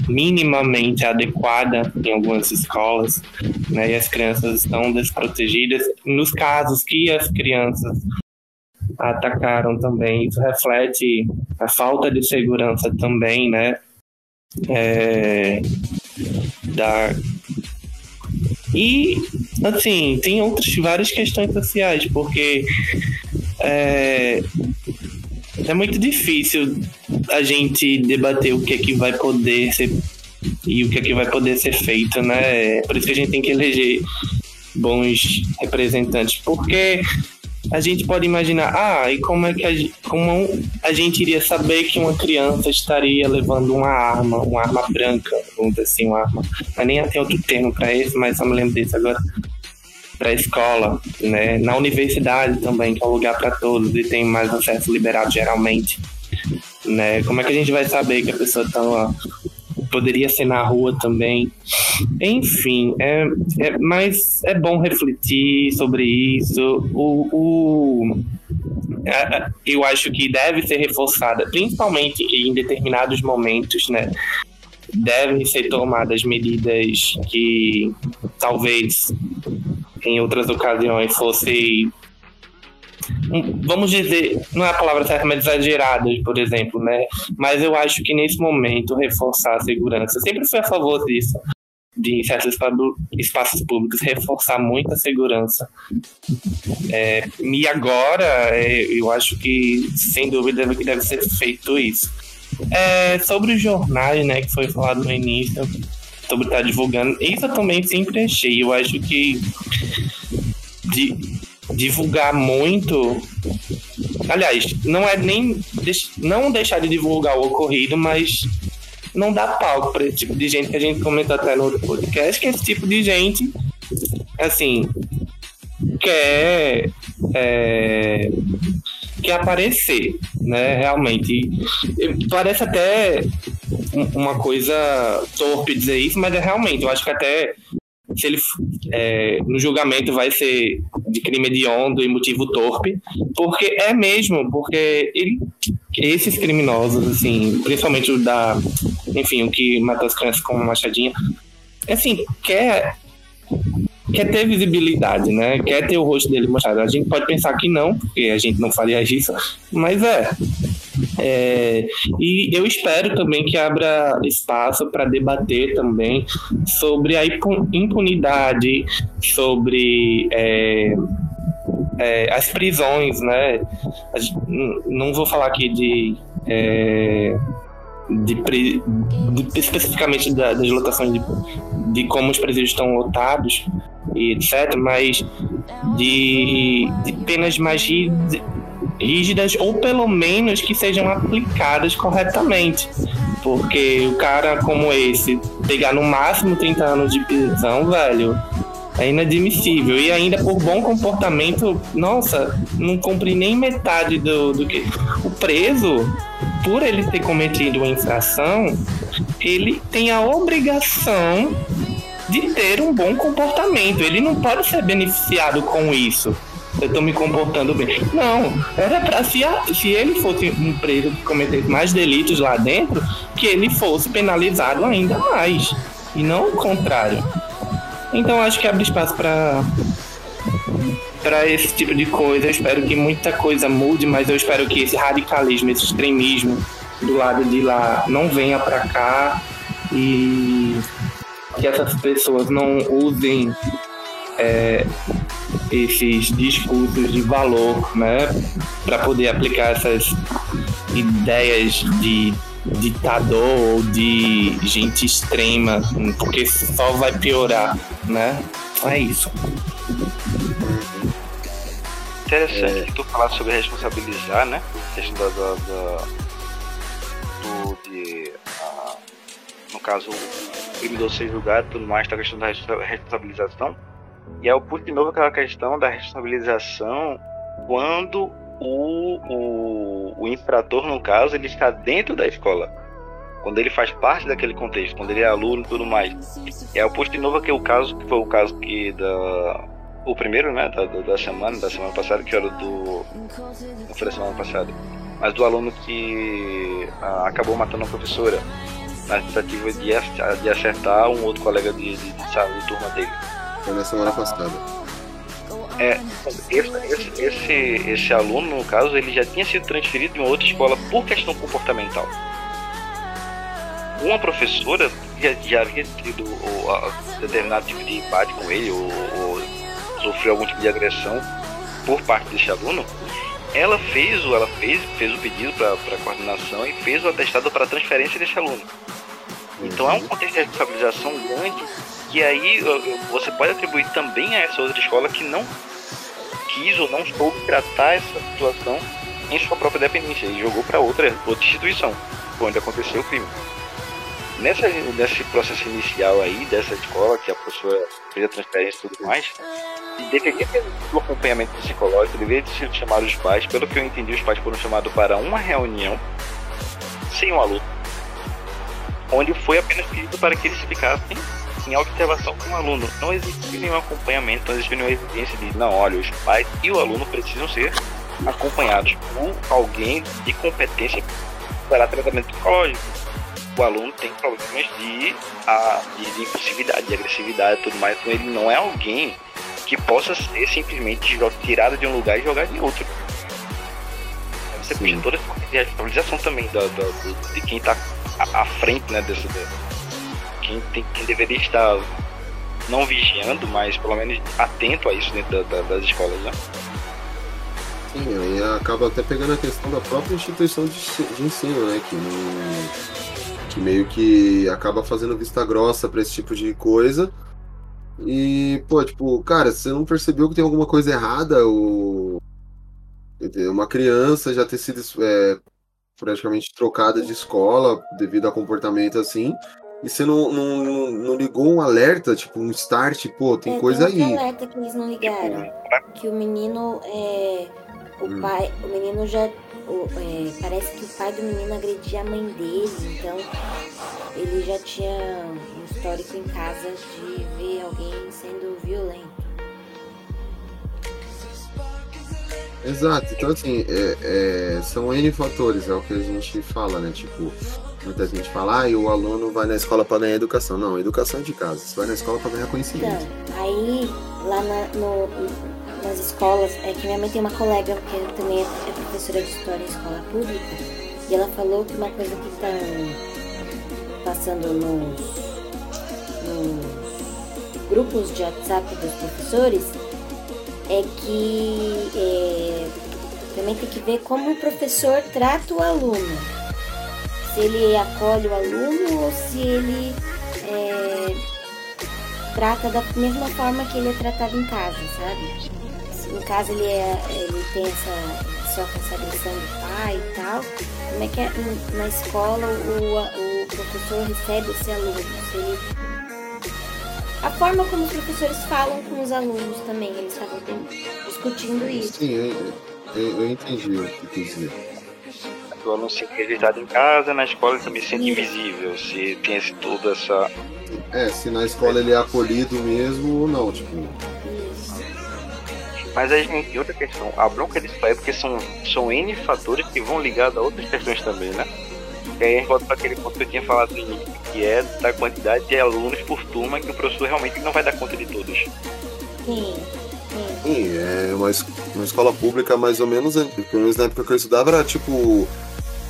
minimamente adequada em algumas escolas. né? E as crianças estão desprotegidas. Nos casos que as crianças atacaram também, isso reflete a falta de segurança também, né? É, da e assim tem outras várias questões sociais porque é, é muito difícil a gente debater o que é que vai poder ser e o que é que vai poder ser feito, né? Por isso que a gente tem que eleger bons representantes, porque a gente pode imaginar, ah, e como é que a, como a gente iria saber que uma criança estaria levando uma arma, uma arma branca, vamos dizer assim, uma arma. Mas nem tem outro termo para isso, mas só me lembro disso agora. Para a escola, né? Na universidade também, que é um lugar para todos e tem mais acesso liberado geralmente, né? Como é que a gente vai saber que a pessoa está lá? poderia ser na rua também. Enfim, é, é, mas é bom refletir sobre isso. O, o, é, eu acho que deve ser reforçada, principalmente em determinados momentos, né? Devem ser tomadas medidas que talvez em outras ocasiões fossem vamos dizer, não é a palavra certa, mas exageradas, por exemplo, né? Mas eu acho que nesse momento reforçar a segurança, sempre fui a favor disso, de em certos espaços públicos reforçar muito a segurança. É, e agora, é, eu acho que sem dúvida deve, deve ser feito isso. É, sobre os jornais, né, que foi falado no início, sobre estar divulgando, isso eu também sempre achei. Eu acho que de, divulgar muito. Aliás, não é nem não deixar de divulgar o ocorrido, mas não dá palco para esse tipo de gente que a gente comentou até no outro podcast, que esse tipo de gente, assim, quer, é, quer aparecer, né? Realmente. Parece até uma coisa torpe dizer isso, mas é realmente, eu acho que até se ele é, no julgamento vai ser de crime hediondo e motivo torpe, porque é mesmo, porque ele, esses criminosos, assim, principalmente o da, enfim, o que matou as crianças com machadinha, assim, quer quer ter visibilidade, né? Quer ter o rosto dele mostrado. A gente pode pensar que não, porque a gente não faria isso, mas é. É, e eu espero também que abra espaço para debater também sobre a impunidade, sobre é, é, as prisões, né? Não vou falar aqui de. É, de, de, especificamente da, das lotações de, de como os presídios estão lotados e etc, mas de, de penas mais rígidas ou pelo menos que sejam aplicadas corretamente. Porque o cara como esse pegar no máximo 30 anos de prisão, velho, é inadmissível. E ainda por bom comportamento, nossa, não cumpri nem metade do, do que. O preso, por ele ter cometido uma infração, ele tem a obrigação de ter um bom comportamento. Ele não pode ser beneficiado com isso eu tô me comportando bem. Não, era pra se, se ele fosse um preso que cometesse mais delitos lá dentro, que ele fosse penalizado ainda mais. E não o contrário. Então acho que abre espaço para para esse tipo de coisa. Eu espero que muita coisa mude, mas eu espero que esse radicalismo, esse extremismo do lado de lá não venha para cá e que essas pessoas não usem é, esses discursos de valor, né, para poder aplicar essas ideias de ditador ou de gente extrema, porque só vai piorar, né? É isso. Interessante é. que tu falar sobre responsabilizar, né? A questão da, da, do de, uh, no caso o criminoso ser julgado, tudo mais, tá a questão da responsabilização e é o puto de novo aquela questão da responsabilização quando o, o, o infrator, no caso, ele está dentro da escola. Quando ele faz parte daquele contexto, quando ele é aluno e tudo mais. E é o posto de novo que o caso, que foi o caso que da. O primeiro, né, da, da semana, da semana passada, que era do. Não foi da semana passada. Mas do aluno que ah, acabou matando a professora na tentativa de, de acertar um outro colega de, de, de de turma dele. Foi na semana passada. É, esse, esse, esse, aluno, no caso, ele já tinha sido transferido de uma outra escola por questão comportamental. Uma professora já, já havia tido o, a, determinado tipo de embate com ele, ou, ou sofreu algum tipo de agressão por parte desse aluno. Ela fez o, ela fez, fez o pedido para a coordenação e fez o atestado para transferência desse aluno. Então é um contexto de responsabilização grande que aí você pode atribuir também a essa outra escola que não quis ou não soube tratar essa situação em sua própria dependência e jogou para outra, outra instituição, onde aconteceu o crime. Nessa, nesse processo inicial aí dessa escola, que a professora fez a transferência e tudo mais, deveria ter um acompanhamento psicológico, deveria ter sido chamado os pais. Pelo que eu entendi, os pais foram chamados para uma reunião sem o aluno, onde foi apenas pedido para que eles ficassem em observação com o aluno. Não existiu nenhum acompanhamento, não existiu nenhuma evidência de, não, olha, os pais e o aluno precisam ser acompanhados por alguém de competência para tratamento psicológico. O aluno tem problemas de, a, de, de impulsividade, de agressividade e tudo mais, então ele não é alguém que possa ser simplesmente tirado de um lugar e jogado em outro. Você puxa toda essa responsabilização também da, da- de quem está à, frente né, desse, da- quem, tem, quem deveria estar não vigiando, mas pelo menos atento a isso dentro da- da- das escolas. Né? Sim, aí acaba até pegando a questão da própria instituição de, de ensino, né? Que, que meio que acaba fazendo vista grossa pra esse tipo de coisa. E, pô, tipo, cara, você não percebeu que tem alguma coisa errada? Uma criança já ter sido é, praticamente trocada de escola devido a comportamento assim. E você não, não, não- não ligou um alerta, tipo, um start, pô, tem É, coisa tem aí. alerta que eles não ligaram. Que o menino é. O Hum. pai. O menino já. o- é, parece que o pai do menino agredia a mãe dele, então ele já tinha um histórico em casa de ver alguém sendo violento. Exato, então assim, é- é, são N fatores, é o que a gente fala, né? Tipo, muita gente fala, ah, e o aluno vai na escola para ganhar educação. Não, educação é de casa, você vai na escola para ganhar conhecimento. Então, aí lá na- no- nas escolas, é que minha mãe tem uma colega que também é é professora de história em escola pública, e ela falou que uma coisa que tá passando nos, nos grupos de WhatsApp dos professores é que é, também tem que ver como o professor trata o aluno. Se ele acolhe o aluno ou se ele é, trata da mesma forma que ele é tratado em casa, sabe? Se Em casa ele, é, ele tem essa, sofre essa agressão do pai e tal. Como é que é, na escola o, o professor recebe esse aluno? Se ele, a forma como os professores falam com os alunos também, eles estavam discutindo isso. Sim, eu, eu, eu entendi o que quis dizer. O aluno se sente rejeitado em casa, na escola ele também se sente invisível, se tem esse, toda essa. É, se na escola ele é acolhido mesmo ou não, tipo. Mas aí gente, tem outra questão, a bronca disso aí é porque são, são N fatores que vão ligados a outras questões também, né? E aí a gente volta para aquele ponto que eu tinha falado no início, que é da quantidade de alunos por turma que o professor realmente não vai dar conta de todos. Sim, Sim, é uma, uma escola pública mais ou menos, né? pelo menos na época que eu estudava era tipo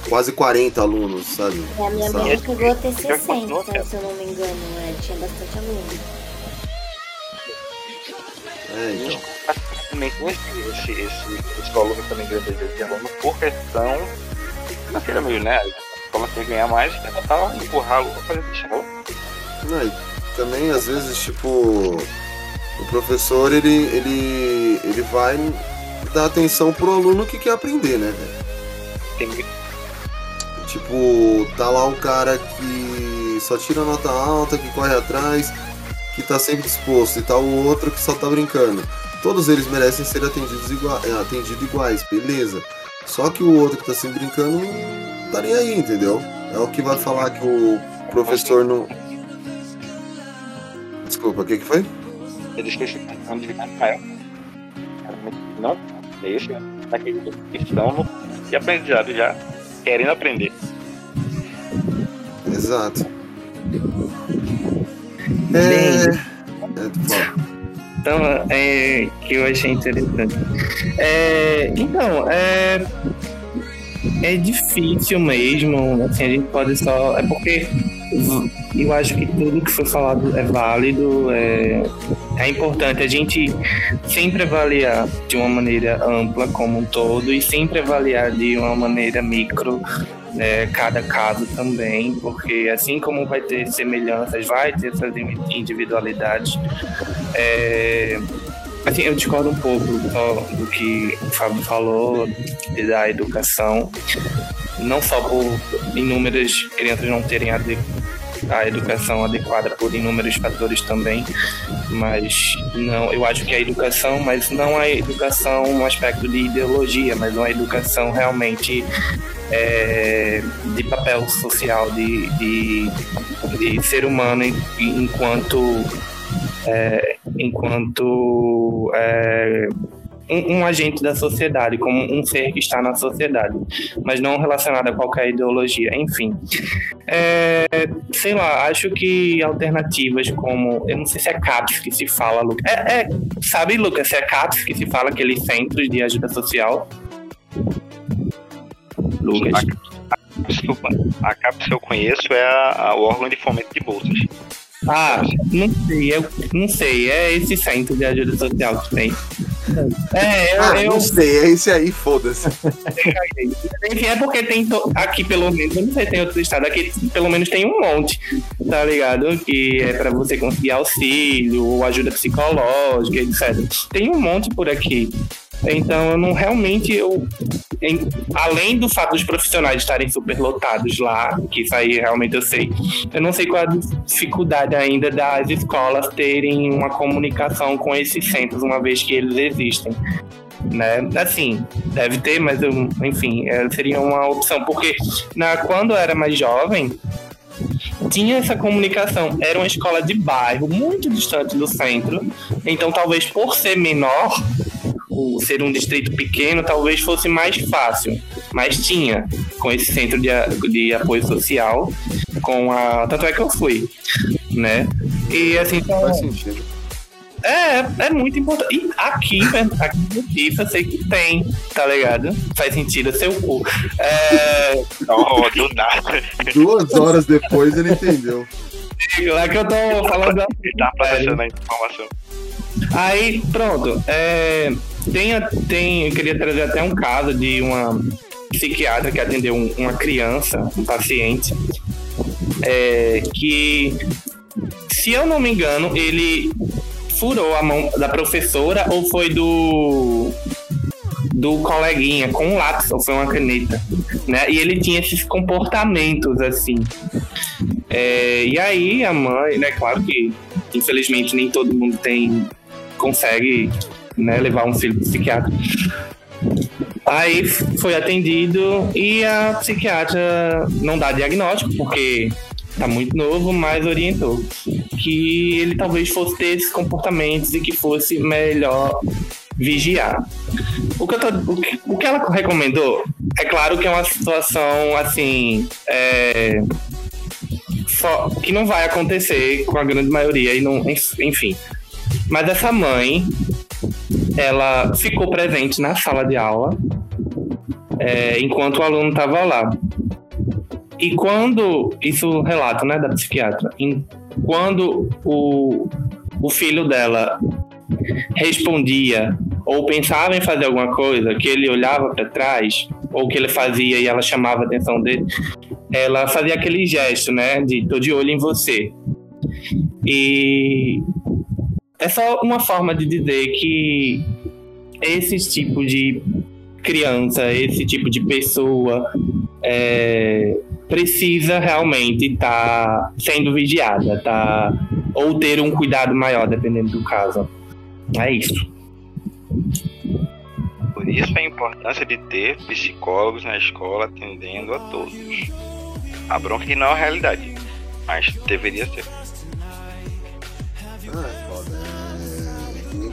quase 40 alunos, sabe? E a minha Sabe? mãe chegou a ter Já continuou, 60, se eu não me engano, né? Tinha bastante aluno. É, então. Também esse, esse, esse, esse volume também grande de aluno por questão financeira mesmo, né? A escola tem que ganhar mais, vai tentar empurrar aluno pra fazer escola. Não, e também às vezes, tipo, o professor ele, ele, ele vai dar atenção pro aluno que quer aprender, né? velho? Tem Tipo, tá lá o cara que só tira nota alta, que corre atrás, que tá sempre disposto, e tá o outro que só tá brincando. Todos eles merecem ser atendidos igua é, atendidos iguais, beleza. Só que o outro que tá sempre brincando não tá nem aí, entendeu? É o que vai falar que o professor não. Desculpa, o que, que foi? Eles que esse ano de Não, é esse, né? Daquele que estão no de aprendizado já, querendo aprender. Exato. É. é tu fala. Então, é, que eu achei interessante. É, então, é, é difícil mesmo, assim, a gente pode só. É porque eu acho que tudo que foi falado é válido, é, é importante a gente sempre avaliar de uma maneira ampla como um todo e sempre avaliar de uma maneira micro é, cada caso também, porque assim como vai ter semelhanças, vai ter essas individualidades. É, assim, eu discordo um pouco só do que o Fábio falou da educação, não só por inúmeras crianças não terem a, educação adequada por inúmeros fatores também, mas não, eu acho que a educação, mas não a educação no aspecto de ideologia, mas uma educação realmente é, de papel social, de, de, de ser humano enquanto é, enquanto é, um, um, agente da sociedade, como um ser que está na sociedade, mas não relacionado a qualquer ideologia, enfim. É, sei lá, acho que alternativas como, eu não sei se é CAPS que se fala, Lucas. É, é, sabe, Lucas, se é CAPS que se fala aqueles centros de ajuda social? Lucas. A, a, a CAPS eu conheço é a, a, o órgão de fomento de bolsas. Ah, não sei, eu não sei, é esse centro de ajuda social que tem. É, eu, ah, eu... não sei, é esse aí, foda-se. Enfim, é porque tem aqui pelo menos, eu não sei se tem outro estado, aqui pelo menos tem um monte, tá ligado? Que é pra você conseguir auxílio, ou ajuda psicológica, etc. Tem um monte por aqui. Então, eu não realmente, eu, em, além do fato dos profissionais estarem superlotados lá, que isso aí realmente eu sei, eu não sei qual a dificuldade ainda das escolas terem uma comunicação com esses centros, uma vez que eles existem. Né? Assim, deve ter, mas eu, enfim, é, seria uma opção, porque na, quando eu era mais jovem, tinha essa comunicação. Era uma escola de bairro, muito distante do centro. Então, talvez por ser menor, ser um distrito pequeno talvez fosse mais fácil, mas tinha com esse centro de, de apoio social, com a tanto é que eu fui, né? E assim faz sentido. É, é muito importante. E aqui, né, aqui no FIFA, sei que tem, tá ligado? Faz sentido seu cu. É... Oh, do nada. Duas horas depois ele entendeu. Lá que eu tô falando. Tá aparecendo a informação. Aí, pronto. É, tem, tem, eu queria trazer até um caso de uma psiquiatra que atendeu um, uma criança, um paciente, é, que, se eu não me engano, ele furou a mão da professora ou foi do do coleguinha com um lápis ou foi uma caneta, né? E ele tinha esses comportamentos assim. É, e aí a mãe, né? Claro que infelizmente nem todo mundo tem consegue né, levar um filho psiquiatra. Aí foi atendido e a psiquiatra não dá diagnóstico, porque tá muito novo, mas orientou que ele talvez fosse ter esses comportamentos e que fosse melhor vigiar. O que, tô, o que, o que ela recomendou é claro que é uma situação assim. É, só, que não vai acontecer com a grande maioria, e não, enfim. Mas essa mãe, ela ficou presente na sala de aula é, enquanto o aluno estava lá. E quando, isso relato né, da psiquiatra, em, quando o, o filho dela respondia ou pensava em fazer alguma coisa, que ele olhava para trás, ou que ele fazia e ela chamava a atenção dele, ela fazia aquele gesto, né, de tô de olho em você. E é só uma forma de dizer que esse tipo de criança, esse tipo de pessoa é, precisa realmente estar tá sendo vigiada, tá? Ou ter um cuidado maior, dependendo do caso. É isso. Por isso a importância de ter psicólogos na escola atendendo a todos. A bronca que não é a realidade, mas deveria ser. Ah,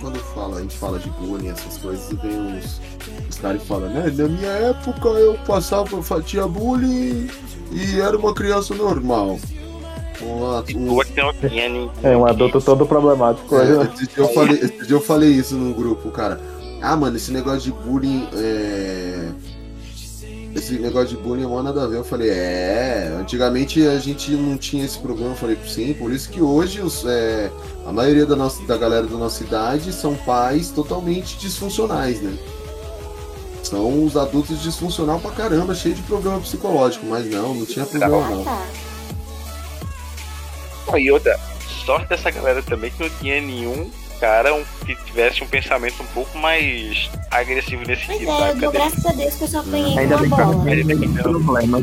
quando fala, a gente fala de bullying, essas coisas, e vem uns, os caras que falam, né? Na minha época eu passava, tinha bullying e era uma criança normal. Um-. É um adulto todo problemático É, né? esse, dia eu falei, esse dia eu falei isso num grupo, cara. Ah, mano, esse negócio de bullying. É... Esse negócio de bullying é mó nada a ver. Eu falei, é. Antigamente a gente não tinha esse problema. Eu falei, sim, por isso que hoje os, é, a maioria da, nossa, da galera da nossa idade são pais totalmente disfuncionais, né? São os adultos disfuncional pra caramba, cheio de problema psicológico. Mas não, não tinha problema não. Tá. E outra, sorte dessa galera também que não tinha nenhum cara um- que tivesse um pensamento um pouco mais agressivo nesse Pois sentido. é, eu dou graças a Deus que eu só apanhei Ainda com bem que uma eu bola. não tenho problema.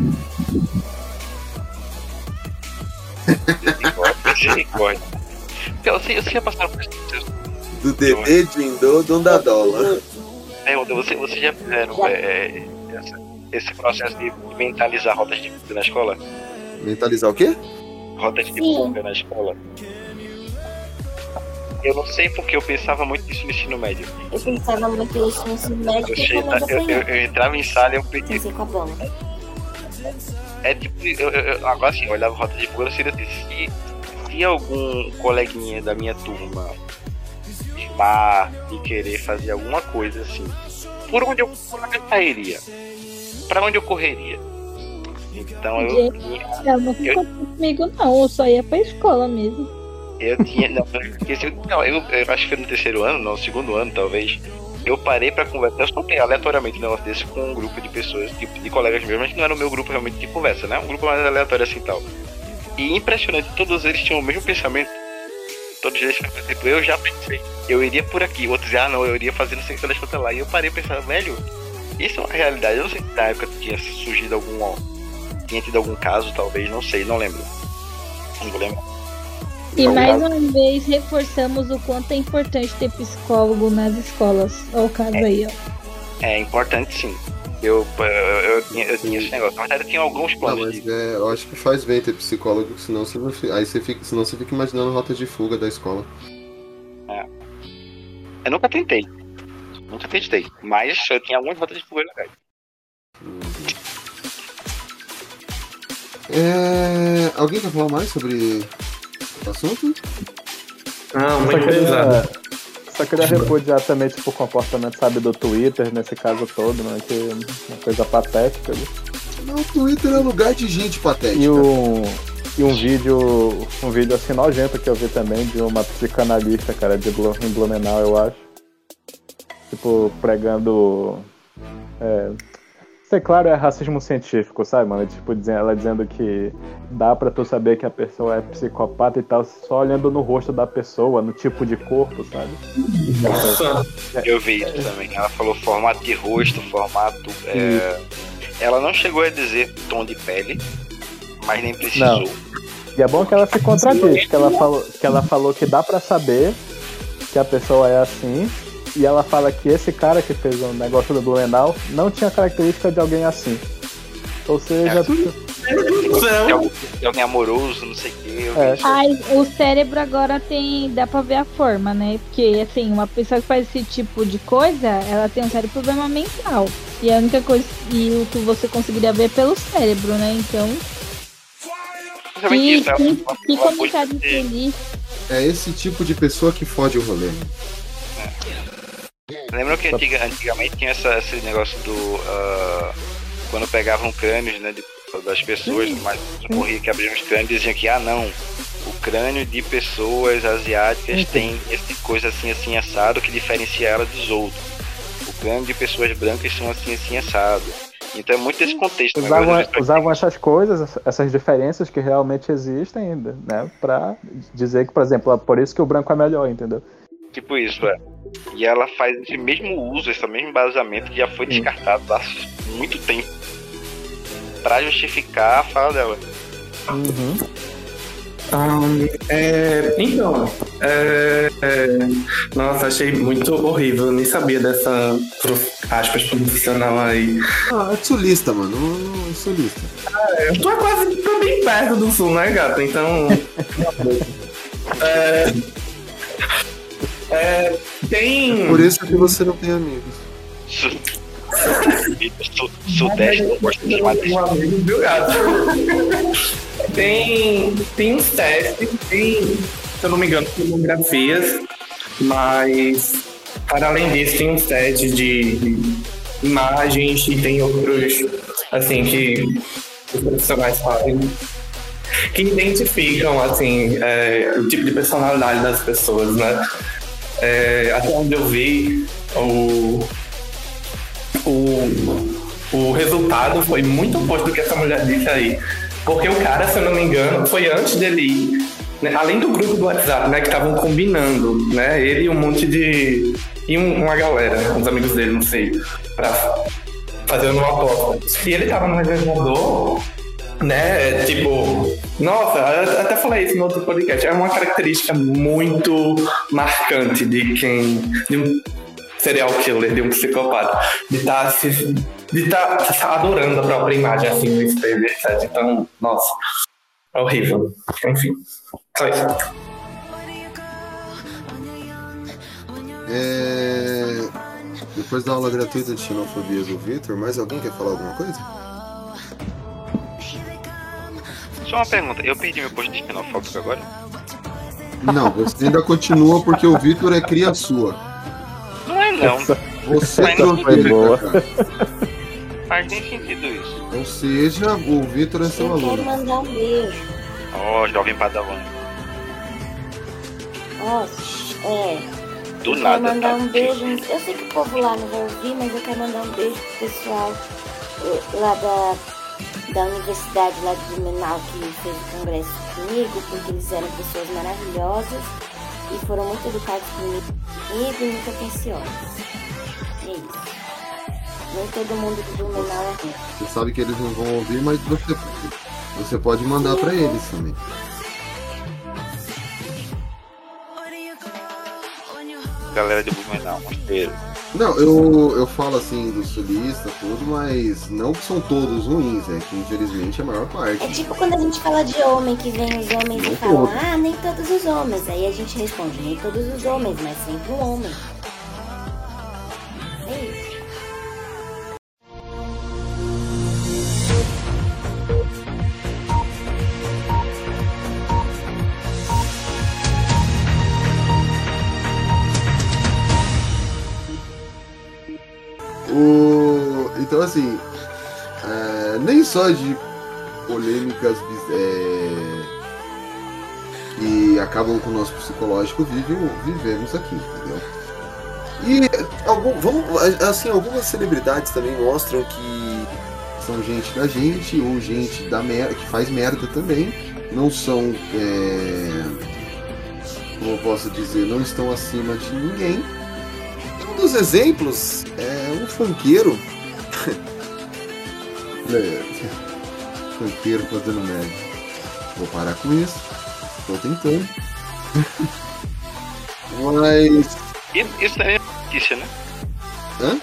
Misericórdia. Então, você, você já passaram por isso? Do Dedê, Dindô, Dondadola. Pergunta, você, você já fizeram Já. é, essa- esse processo de mentalizar rotas de fuga na escola? Mentalizar o quê? Rotas de fuga na escola? Eu não sei porque eu pensava muito nisso no ensino médio. Eu pensava muito nisso no ensino médio Eu, eu eu, eu, eu entrava em sala e eu. Pensei com a bola. É tipo, eu, eu- eu- agora assim, eu olhava rota de fuga, seria assim, se, se algum coleguinha da minha turma chamar e querer fazer alguma coisa assim, por onde eu, por onde eu sairia? Pra onde eu correria? Então eu tinha, Ela não ficou comigo, não. Eu só ia pra escola mesmo. Eu tinha, não, eu- não, eu, eu acho que foi no terceiro ano, não, no segundo ano talvez, eu parei pra conversar, eu soltei aleatoriamente um negócio desse com um grupo de pessoas, tipo, de colegas meus, mas que não era o meu grupo realmente de conversa, né? Um grupo mais aleatório assim e tal. E impressionante, todos eles tinham o mesmo pensamento. Todos eles, tipo, eu já pensei, eu iria por aqui, outros ah não, eu iria fazer não sei o que contas lá. E eu parei pensando, velho, isso é uma realidade. Eu não sei se na época tinha surgido algum. Tinha tido algum caso, talvez, não sei, não lembro. Não vou lembrar. E Algum mais uma vez reforçamos o quanto é importante ter psicólogo nas escolas. Olha o caso aí, ó. É importante sim. Eu, eu, eu, tinha, eu tinha esse negócio. Na verdade, eu tinha alguns Não, planos mas de. é, eu acho que faz bem ter psicólogo, senão você não fica, aí você fica, senão você fica imaginando rota de fuga da escola. Eu nunca tentei. Nunca testei. Mas eu tinha algumas rotas de fuga legais. É, alguém quer falar mais sobre assunto? Muito pesado. queria, só queria repudiar também, tipo, o comportamento, sabe, do Twitter nesse caso todo, né? Que é uma coisa patética. né? Não, o Twitter é lugar de gente patética. E um, e um vídeo, um vídeo assim nojento que eu vi também de uma psicanalista, cara, de em Blumenau, eu acho. Tipo, pregando. É, sei, claro, é racismo científico, sabe, mano? Tipo, ela dizendo que dá pra tu saber que a pessoa é psicopata e tal, só olhando no rosto da pessoa, no tipo de corpo, sabe? Nossa, Eu vi isso também. Ela falou formato de rosto, formato. é, Ela não chegou a dizer tom de pele, mas nem precisou. Não. E é bom que ela se contradiz, que ela falou que, ela falou que dá pra saber que a pessoa é assim, e ela fala que esse cara que fez o negócio do Blumenau não tinha característica de alguém assim. Ou seja, É. Alguém, de alguém amoroso, não sei o que. É. Ai, o cérebro agora tem. dá pra ver a forma, né? Porque, assim, uma pessoa que faz esse tipo de coisa, ela tem um sério problema mental. E a única coisa. E o que você conseguiria ver é pelo cérebro, né? Então. Que, isso, ela- que, ela- que comentário feliz. É esse tipo de pessoa que fode o rolê. Lembram que antiga- antigamente tinha essa, esse negócio do. ah, quando pegavam crânios né, de- das pessoas, mas morria que abriam os crânios e diziam que, ah não, o crânio de pessoas asiáticas tem esse coisa assim, assim, assado que diferencia ela dos outros. O crânio de pessoas brancas são assim, assim, assado. Então é muito desse contexto. né, usavam, usavam essas coisas, essas diferenças que realmente existem ainda, né? Pra dizer que, por exemplo, por isso que o branco é melhor, entendeu? Tipo isso, é. E ela faz esse mesmo uso, esse mesmo embasamento que já foi descartado há muito tempo. Pra justificar a fala dela. Uhum. Ahn, é, então, é, é, nossa, achei muito horrível. Eu nem sabia dessa prof- aspas profissional aí. Ah, é sulista, mano. É sulista. Eu tô quase tô bem perto do sul, né, gata? Então. é, é, tem. Por isso que você não tem amigos. Su- Su- Sudeste não gosta de Um amigo, gato? Tem, tem uns testes, tem, se eu não me engano, fotografias, mas para além disso tem uns testes de, de imagens e tem outros, assim, que os profissionais fazem que identificam assim é, o tipo de personalidade das pessoas, né? É, até onde eu vi o, o, o resultado foi muito oposto do que essa mulher disse aí. Porque o cara, se eu não me engano, foi antes dele ir. né, Além do grupo do WhatsApp, né? Que estavam combinando, né? Ele e um monte de. E um- uma galera, uns amigos dele, não sei, pra fazer uma aposta. E ele tava no reservador, né? Tipo, nossa, até falei isso no outro podcast. É uma característica muito marcante de quem. De um serial killer, de um psicopata. De estar se. De estar adorando a própria imagem assim no espelho, etc. Então, nossa. É horrível. Enfim. Só isso. É, Depois da aula gratuita de xenofobia do Vitor, mais alguém quer falar alguma coisa? Só uma pergunta, eu perdi meu posto de xenofóbico agora? Não, você ainda continua porque o Vitor é cria sua. Não é não. Você Mas trouxe não ele boa. pra cá. Faz nem sentido isso. Ou seja, o Vitor é seu Eu quero aluno. mandar um beijo. Ó, jovem padawan. Ó, é. Do eu nada, quero mandar tá? um beijo. Eu sei que o povo lá não vai ouvir, mas eu quero mandar um beijo pro pessoal eh, lá da, da universidade lá de Blumenau que fez o congresso comigo, porque eles eram pessoas maravilhosas e foram muito educados comigo, e muito atenciosos. É isso. Nem todo mundo de Blumenau é ruim. Você sabe que eles não vão ouvir, mas você, você pode mandar pra eles também. Galera de Blumenau, mosteiro. Não, eu, eu falo assim do sulista, tudo, mas não que são todos ruins, é que infelizmente a maior parte. É tipo quando a gente fala de homem, que vem os homens Não e falam, todos. ah, nem todos os homens. Aí a gente responde, nem todos os homens, mas sempre um homem. É isso. O... Então, assim, é, nem só de polêmicas é, que acabam com o nosso psicológico vive, vivemos aqui, entendeu? E algum, vamos, assim, algumas celebridades também mostram que são gente da gente ou gente da merda, que faz merda também. Não são, é, como eu posso dizer, não estão acima de ninguém. Um dos exemplos é um funkeiro. É, funkeiro fazendo merda. Vou parar com isso. Tô tentando. Mas. Isso também é notícia, né? Hã?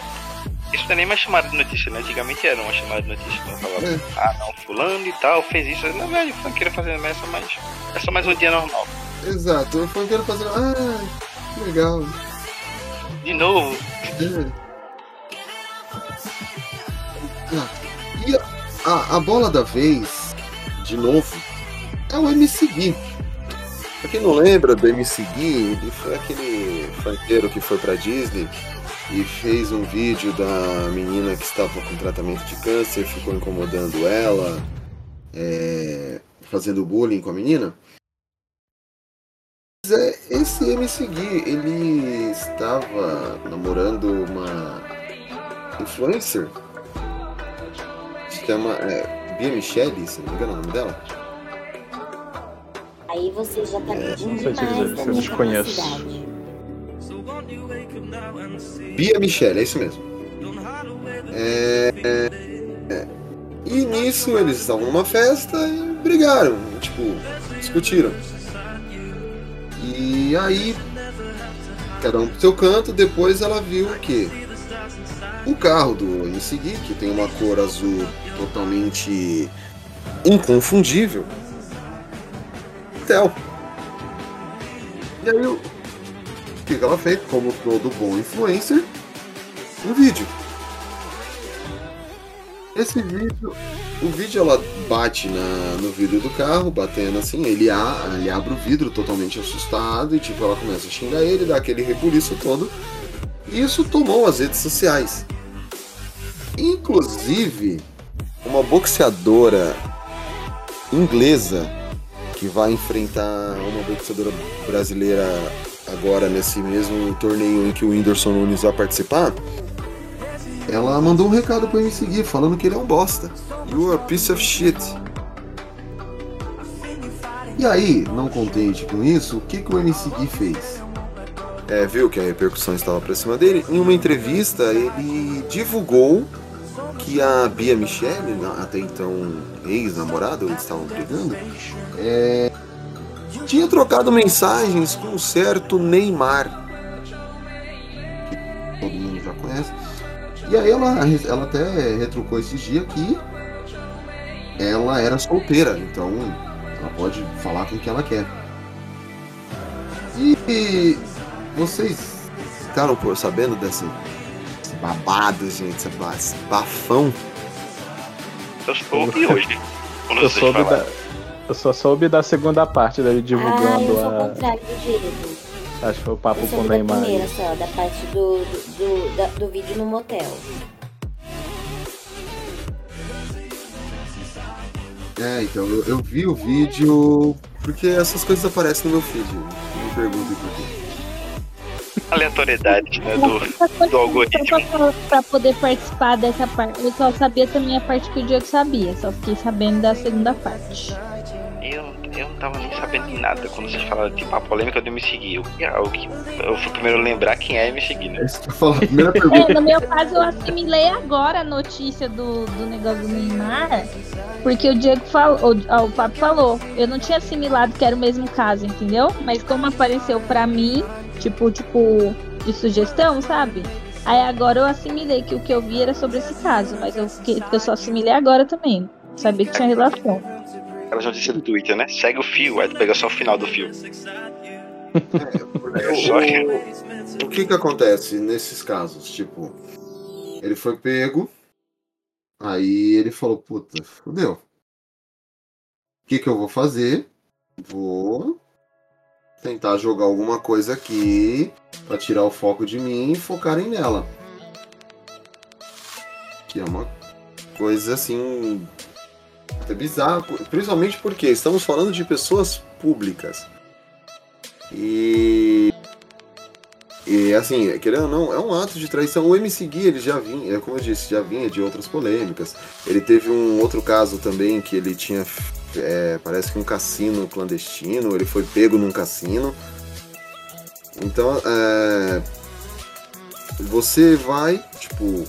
Isso não é nem mais chamada de notícia, né? Antigamente era uma chamada de notícia. Quando falava, É. ah não, fulano e tal, fez isso. Na verdade, o funkeiro fazendo merda é só mais. É só mais um dia normal. Exato, o funkeiro fazendo. Ah, que legal. De novo, E a, a, a bola da vez, de novo, é o MC Gui. Pra quem não lembra do MC Gui, ele foi aquele funkeiro que foi pra Disney e fez um vídeo da menina que estava com tratamento de câncer, ficou incomodando ela, é, fazendo bullying com a menina. Mas é, esse MC Gui, ele estava namorando uma influencer. Se chama é, Bia Michele, se não me engano é o nome dela. Aí você já tá É, pedindo não sei te demais eu desconheço. capacidade. Bia Michele, é isso mesmo. É, é, é. E nisso eles estavam numa festa e brigaram, tipo, discutiram. E aí, cada um pro seu canto, depois ela viu o quê? O carro do MC que tem uma cor azul totalmente inconfundível. Tel. E aí, o que ela fez? Como todo bom influencer, um vídeo. Esse vídeo O vídeo ela bate na, no vidro do carro, batendo assim, ele, a, ele abre o vidro totalmente assustado e tipo, ela começa a xingar ele, dá aquele rebuliço todo. E isso tomou as redes sociais. Inclusive, uma boxeadora inglesa que vai enfrentar uma boxeadora brasileira agora nesse mesmo torneio em que o Whindersson Nunes vai participar, ela mandou um recado pra me seguir falando que ele é um bosta. You are a piece of shit. E aí, não contente com isso, o que, que o MC Gui fez? É, viu que a repercussão estava pra cima dele. Em uma entrevista, ele divulgou que a Bia Michele, na- até então ex-namorada, eles estavam brigando, é, tinha trocado mensagens com um certo Neymar. E aí ela, ela até retrucou esses dias que ela era solteira, então ela pode falar com quem ela quer. E vocês ficaram por sabendo desse, desse babado, gente, esse ba- esse bafão? Eu soube hoje. Quando Eu vocês soube da, eu só soube da segunda parte dele Ah, divulgando eu sou a. contrário. Acho que foi o papo com o da Neymar. primeira só, da parte do, do, do, da- do vídeo no motel. É, então, eu, eu vi o vídeo porque essas coisas aparecem no meu feed. Me perguntem por quê. Aleatoriedade, né? Do, do algoritmo. Pra, pra poder participar dessa parte. Eu só sabia também a parte que o Diego sabia. Só fiquei sabendo da segunda parte. Eu, eu não tava nem sabendo de nada quando vocês falaram, tipo, a polêmica do me seguir. Eu, eu, eu fui primeiro lembrar quem é me seguir, né? Isso que eu falo, a primeira É, no meu caso, eu assimilei agora a notícia do, do negócio do Neymar, porque o Diego falou, o, ah, o Papo falou. Eu não tinha assimilado que era o mesmo caso, entendeu? Mas como apareceu pra mim, tipo, tipo, de sugestão, sabe? Aí agora eu assimilei que o que eu vi era sobre esse caso, mas eu, fiquei, eu só assimilei agora também. Sabia que tinha relação. Aquelas notícias do Twitter, né? Segue o fio, aí tu pega só o final do fio. É que- o, o que que acontece nesses casos? Tipo, ele foi pego, aí ele falou, puta, fudeu. O que que eu vou fazer? Vou tentar jogar alguma coisa aqui pra tirar o foco de mim e focarem nela. Que é uma coisa assim até bizarra, principalmente porque estamos falando de pessoas públicas. E. E assim, querendo ou não, é um ato de traição. O MC Gui, ele já vinha, é como eu disse, já vinha de outras polêmicas. Ele teve um outro caso também que ele tinha, é, parece que um cassino clandestino, ele foi pego num cassino. Então, é, você vai, tipo,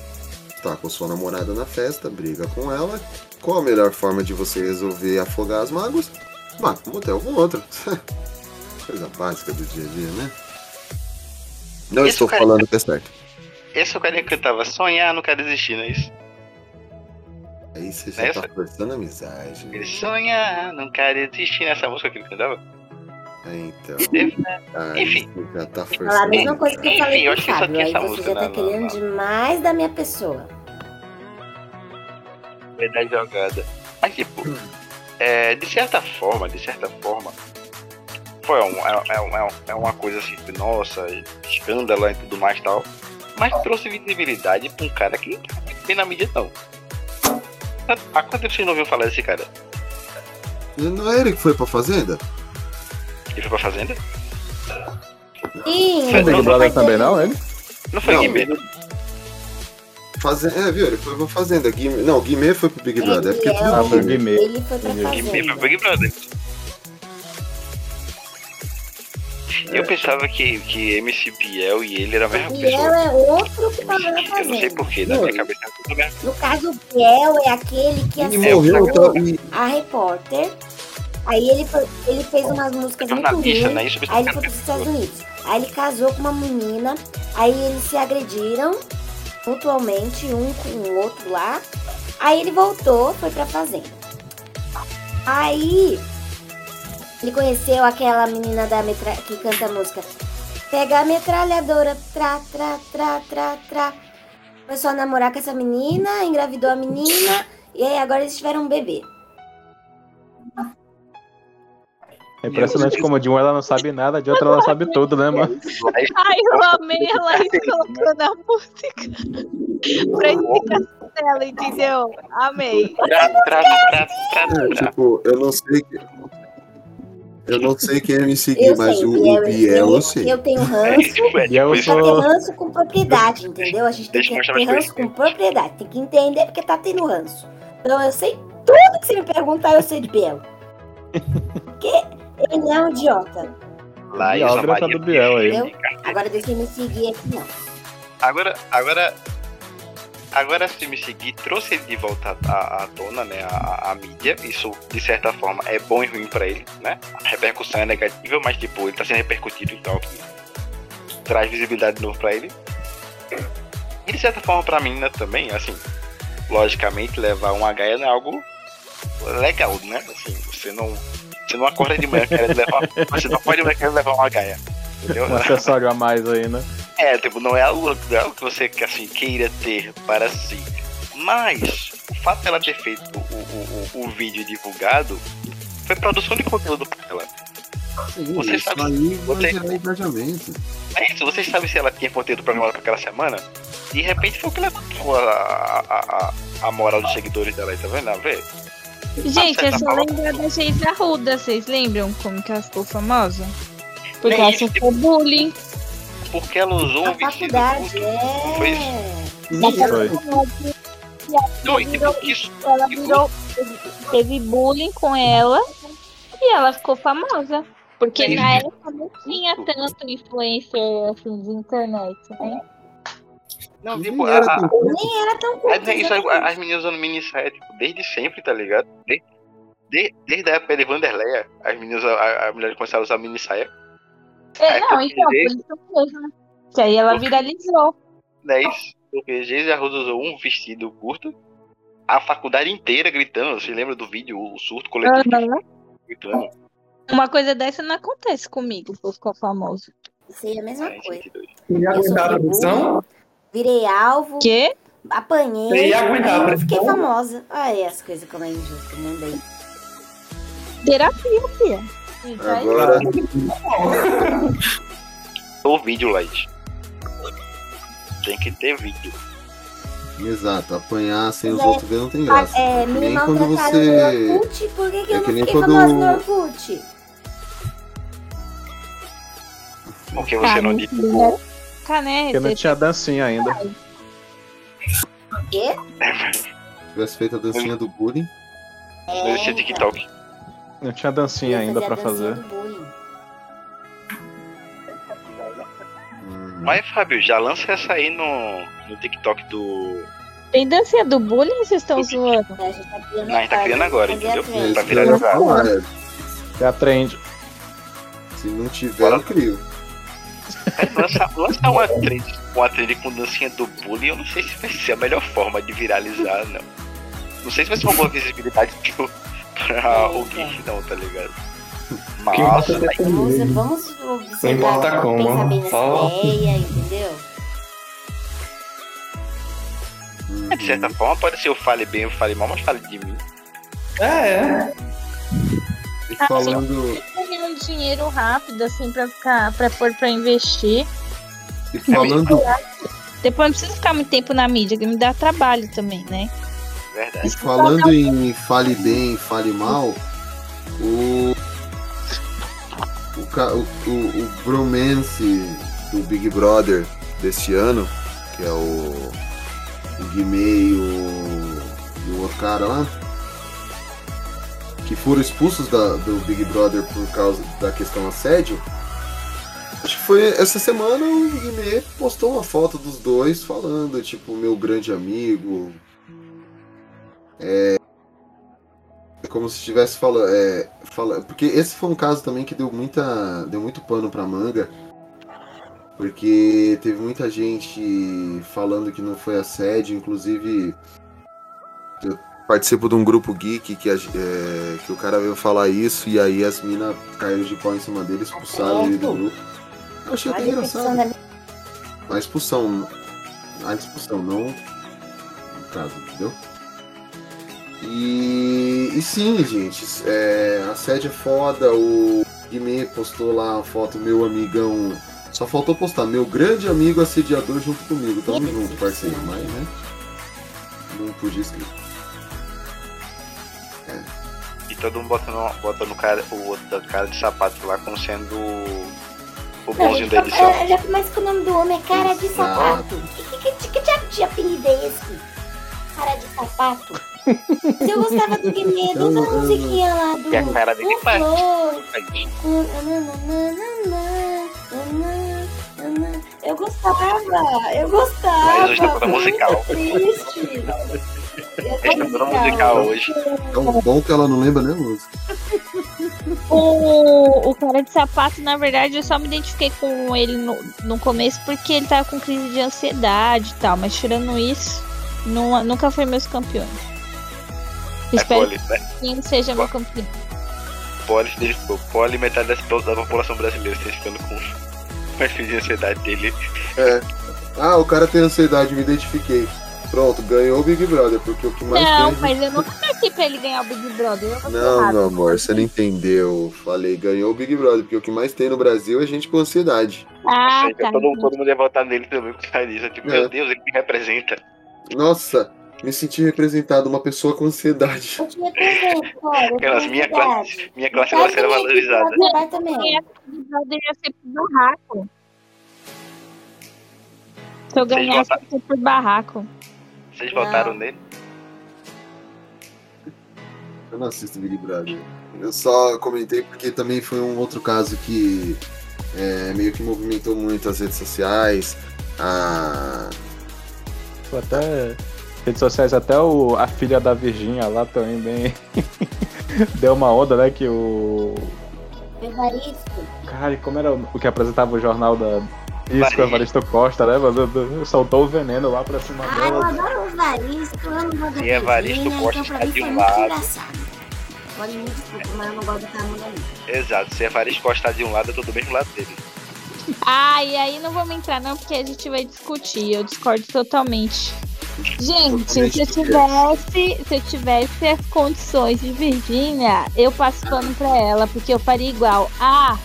tá com sua namorada na festa, briga com ela. Qual a melhor forma de você resolver afogar as mágoas? Marca um motel com outro. Coisa básica do dia a dia, né? Não Esse estou cara- falando que é certo. Esse é o carinha que cantava sonhar, não quero desistir, não é isso? Aí você já Essa? tá forçando a amizade. Ele sonhar, não quero desistir nessa música que ele cantava. É, então. Aí Enfim. Você já tá forçando. Falar a mesma coisa que eu Enfim, falei eu pro acho que só tinha essa você música já tá querendo demais da minha pessoa. Verdade jogada. Mas tipo, é, de certa forma, de certa forma, foi um, é, é, é é uma coisa assim, que, nossa, escândalo e tudo mais e tal. Mas trouxe visibilidade pra um cara que não bem na mídia não. Há quanto tempo vocês não ouviram falar desse cara? Não é ele que foi pra fazenda? Ele foi pra fazenda? Sim, Não é Big Brother também não, ele? Não foi Não, Guimê? Faze... É, viu? Ele foi pra fazenda. Guimê... Não, Guimê foi pro Big Brother. É porque tudo Ah, é foi o- Guimê. Ele foi pra Guimê. Guimê foi fazenda. pro Big Brother. Eu pensava que, que MC Biel e ele era a mesma Biel pessoa. é outro que tava na Eu não sei fazenda. porquê, na minha cabeça era tudo mesmo. No caso, o Biel é aquele que É, tá, e a repórter. Aí ele, ele fez umas músicas muito ruins. né? Aí ele foi pros Estados Unidos. Aí ele casou com uma menina. Aí eles se agrediram mutuamente, um com o outro lá. Aí ele voltou, foi pra fazenda. Aí ele conheceu aquela menina da metra... que canta a música. Pega a metralhadora, tra, tra, tra, tra, tra. Começou a namorar com essa menina, engravidou a menina E aí agora eles tiveram um bebê. É impressionante como de uma ela não sabe nada, de outra ela sabe tudo, né, mano? Ai, eu amei ela aí colocando a música pra explicação dela, entendeu? Amei. É, tipo, eu não sei. que- Eu não sei quem é me seguir, Eu mas sei, o, Biel, o Biel eu sei. Eu tenho ranço. E eu Só tem ranço com propriedade, entendeu? A gente tem que ter ranço com propriedade. Tem que entender porque tá tendo ranço. Então eu sei tudo que você me perguntar, eu sei de Biel. Porque ele é um idiota. Laísa Biógrafa Maria do Biel aí. Entendeu? Agora deixa ele me seguir aqui, não. Agora, agora, agora se me seguir, trouxe ele de volta à, à tona, né, a, a mídia. Isso, de certa forma, é bom e ruim pra ele, né? A repercussão é negativa, mas, tipo, ele tá sendo repercutido, então, que traz visibilidade de novo pra ele. E, de certa forma, pra mim, né, também, assim, logicamente, levar um não é algo legal, né? Assim, você não, você não acorda de manhã querendo levar, você não acorda de manhã querendo levar uma Gaia. Entendeu? Um acessório a mais aí, né? É, tipo, não é algo, não é algo que você assim, queira ter para si. Mas o fato dela ter feito o, o, o, o vídeo divulgado foi produção de conteúdo pra ela. Sim, Você isso sabe- aí vai você- gerar engajamento. É isso, vocês sabem se ela tinha conteúdo programado para aquela semana? De repente foi o que levantou a, a, a, a moral dos seguidores dela aí, tá vendo? Ah, vê? Gente, é só lembrar da Geisa Arruda, vocês lembram como que ela ficou famosa? Porque Nem ela sofreu bullying. Porque ela usou Na um vestido curto. é. Foi Foi. Não, e tipo, isso. Ela virou. Teve bullying com ela e ela ficou famosa. Porque na época não tinha tanto influencer assim de internet, né? Não, Nem tipo, era a, tão- Nem era tão É, curto. né, isso, as meninas usando mini saia, tipo, desde sempre, tá ligado? De- de- desde a época de Vanderleia, as meninas, a, a mulher começaram a usar mini saia. É, É, não, então, por desde- isso mesmo. Que aí ela viralizou. Não é isso? Porque Geise Arruda usou um vestido curto, a faculdade inteira gritando. Você lembra do vídeo, o surto coletivo Aham. gritando? Uma coisa dessa não acontece comigo, por ficar famoso. Seria a mesma É, coisa. Ia Eu aguentar a pressão? Virei alvo, Quê? Você apanhei, ia aguentar aí fiquei famosa. Ai, as coisas como é injusto, mandei. Terapia, filha. Agora, O vídeo, Light. Tem que ter vídeo. exato, apanhar sem os É. outros ver não tem graça. É, me nem quando você. no Orkut, por que, que É eu que não nem fiquei quando- famosa no Orkut? Porque você Ah, não não divulgou. Caneta. Porque não tinha dancinha ainda. Quê? Se tivesse feito a dancinha do bullying. Não existia TikTok. Não tinha dancinha Eu ainda pra fazer. Hum, Mas, Fábio, já lança essa aí no, no TikTok do. Tem dancinha do bullying vocês estão zoando? A gente tá criando, Não, a gente tá criando agora, entendeu? viralizar. falar, é, É a trend. Se não tiver, eu crio. Lança, lança uma trend, uma trend com dancinha do bullying, eu não sei se vai ser a melhor forma de viralizar, não. Não sei se vai ser uma boa visibilidade pro, pra o GIF, não, tá ligado? Mas, Vamos, vamos observar, importa como, pensar bem nessa só- ideia, entendeu? Uhum. de certa forma, pode ser eu fale bem, eu fale mal, mas fale de mim. É, é. E falando, Ganhar um dinheiro rápido, assim, pra ficar, pra pôr pra investir. e falando, Depois não precisa ficar muito tempo na mídia, que me dá trabalho também, né? e Verdade. falando em fale bem, fale mal, o o, o, o bromance do Big Brother deste ano, que é o, o Guimê e o, e o outro cara lá, que foram expulsos da, do Big Brother por causa da questão assédio. Acho que foi essa semana o Guimê postou uma foto dos dois falando, tipo, meu grande amigo. É, como se estivesse falando, é, fala, porque esse foi um caso também que deu muita, deu muito pano pra manga, porque teve muita gente falando que não foi assédio, inclusive eu participo de um grupo geek que, é, que o cara veio falar isso e aí as minas caíram de pau em cima dele, expulsaram ele do grupo. Eu achei até engraçado. da A expulsão. A expulsão, não. No caso, entendeu? E, e sim, gente, é, a sede é foda. O Guimê postou lá a foto, meu amigão. Só faltou postar, meu grande amigo assediador junto comigo. Tamo junto, parceiro. Mas, né? Não podia escrever. Todo mundo botando, botando o cara, o outro da cara de sapato lá como sendo o bonzinho da já, edição. é, já começa com o nome do homem, é cara de sapato. Que, que, que, que diabo de apelido é esse? Cara de sapato. Mas eu gostava do Guimê, da musiquinha lá do. E a cara dele. Flor. Eu gostava, eu gostava. Mas hoje tá musical. Triste. É toda musical hoje. Tão bom que ela não lembra nem a música. O, o cara de sapato, na verdade, eu só me identifiquei com ele no, no começo porque ele tava com crise de ansiedade e tal. Mas tirando isso, nu- nunca foi meus campeões. É Espero poli, né? que ele seja meu campeão. Poli, poli metade da população brasileira está ficando com com a crise de ansiedade dele. É. Ah, o cara tem ansiedade, me identifiquei. Pronto, ganhou o Big Brother, porque o que mais Não, teve. mas eu nunca torci pra ele ganhar o Big Brother. Eu Não, errado. meu amor, você não entendeu. Falei, ganhou o Big Brother, porque o que mais tem no Brasil é gente com ansiedade. Ah, seja, tá. todo, todo mundo ia votar nele também por causa disso. Tipo, É. meu Deus, ele me representa. Nossa, me senti representado, uma pessoa com ansiedade. Eu tinha também, cara. eu Aquelas minha classe, minha classe ela será valorizada. Vai também. Esse Big Brother ia ser por barraco. Se eu ganhasse, ser por barraco. Vocês Não. votaram nele? Eu não assisto Big Brother. Eu só comentei porque também foi um outro caso que é, meio que movimentou muito as redes sociais. A... Até redes sociais, até o, a filha da Virgínia lá também bem. Deu uma onda, né? Que o. Evaristo. Cara, e como era o o que apresentava o jornal da. Isso, com Evaristo. Costa, né? Soltou o veneno lá pra cima Ah, eu dela. adoro o Evaristo, eu amo o Roda E Evaristo Costa então está de um muito lado. Pode me desculpa, mas eu não gosto do ali. Exato, se a Evaristo Costa de um lado, eu tô do mesmo lado dele. Ah, e aí não vamos entrar não, porque a gente vai discutir. Eu discordo totalmente. Gente, Totalmente se eu tivesse, se eu tivesse as condições de Virgínia, eu passo pano pra ela, porque eu faria igual. Ah,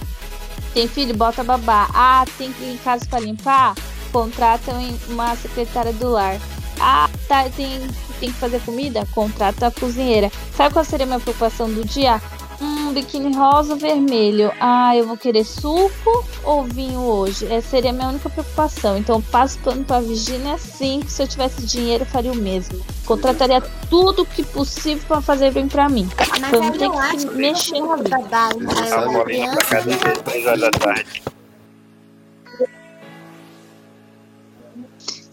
tem filho, bota babá. Ah, tem que ir em casa pra limpar? Contrata um- uma secretária do lar. Ah, tá, tem, tem que fazer comida? Contrata a cozinheira. Sabe qual seria a minha preocupação do dia? Hum, biquíni rosa ou vermelho. Ah, eu vou querer suco ou vinho hoje? Essa seria a minha única preocupação. Então, eu passo pano pra Virgínia sim, que se eu tivesse dinheiro, eu faria o mesmo. Contrataria tudo que possível pra fazer bem pra mim. Mas Pra eu não ter que que mexer na vida. trabalho eu pra casa às 3 horas da tarde.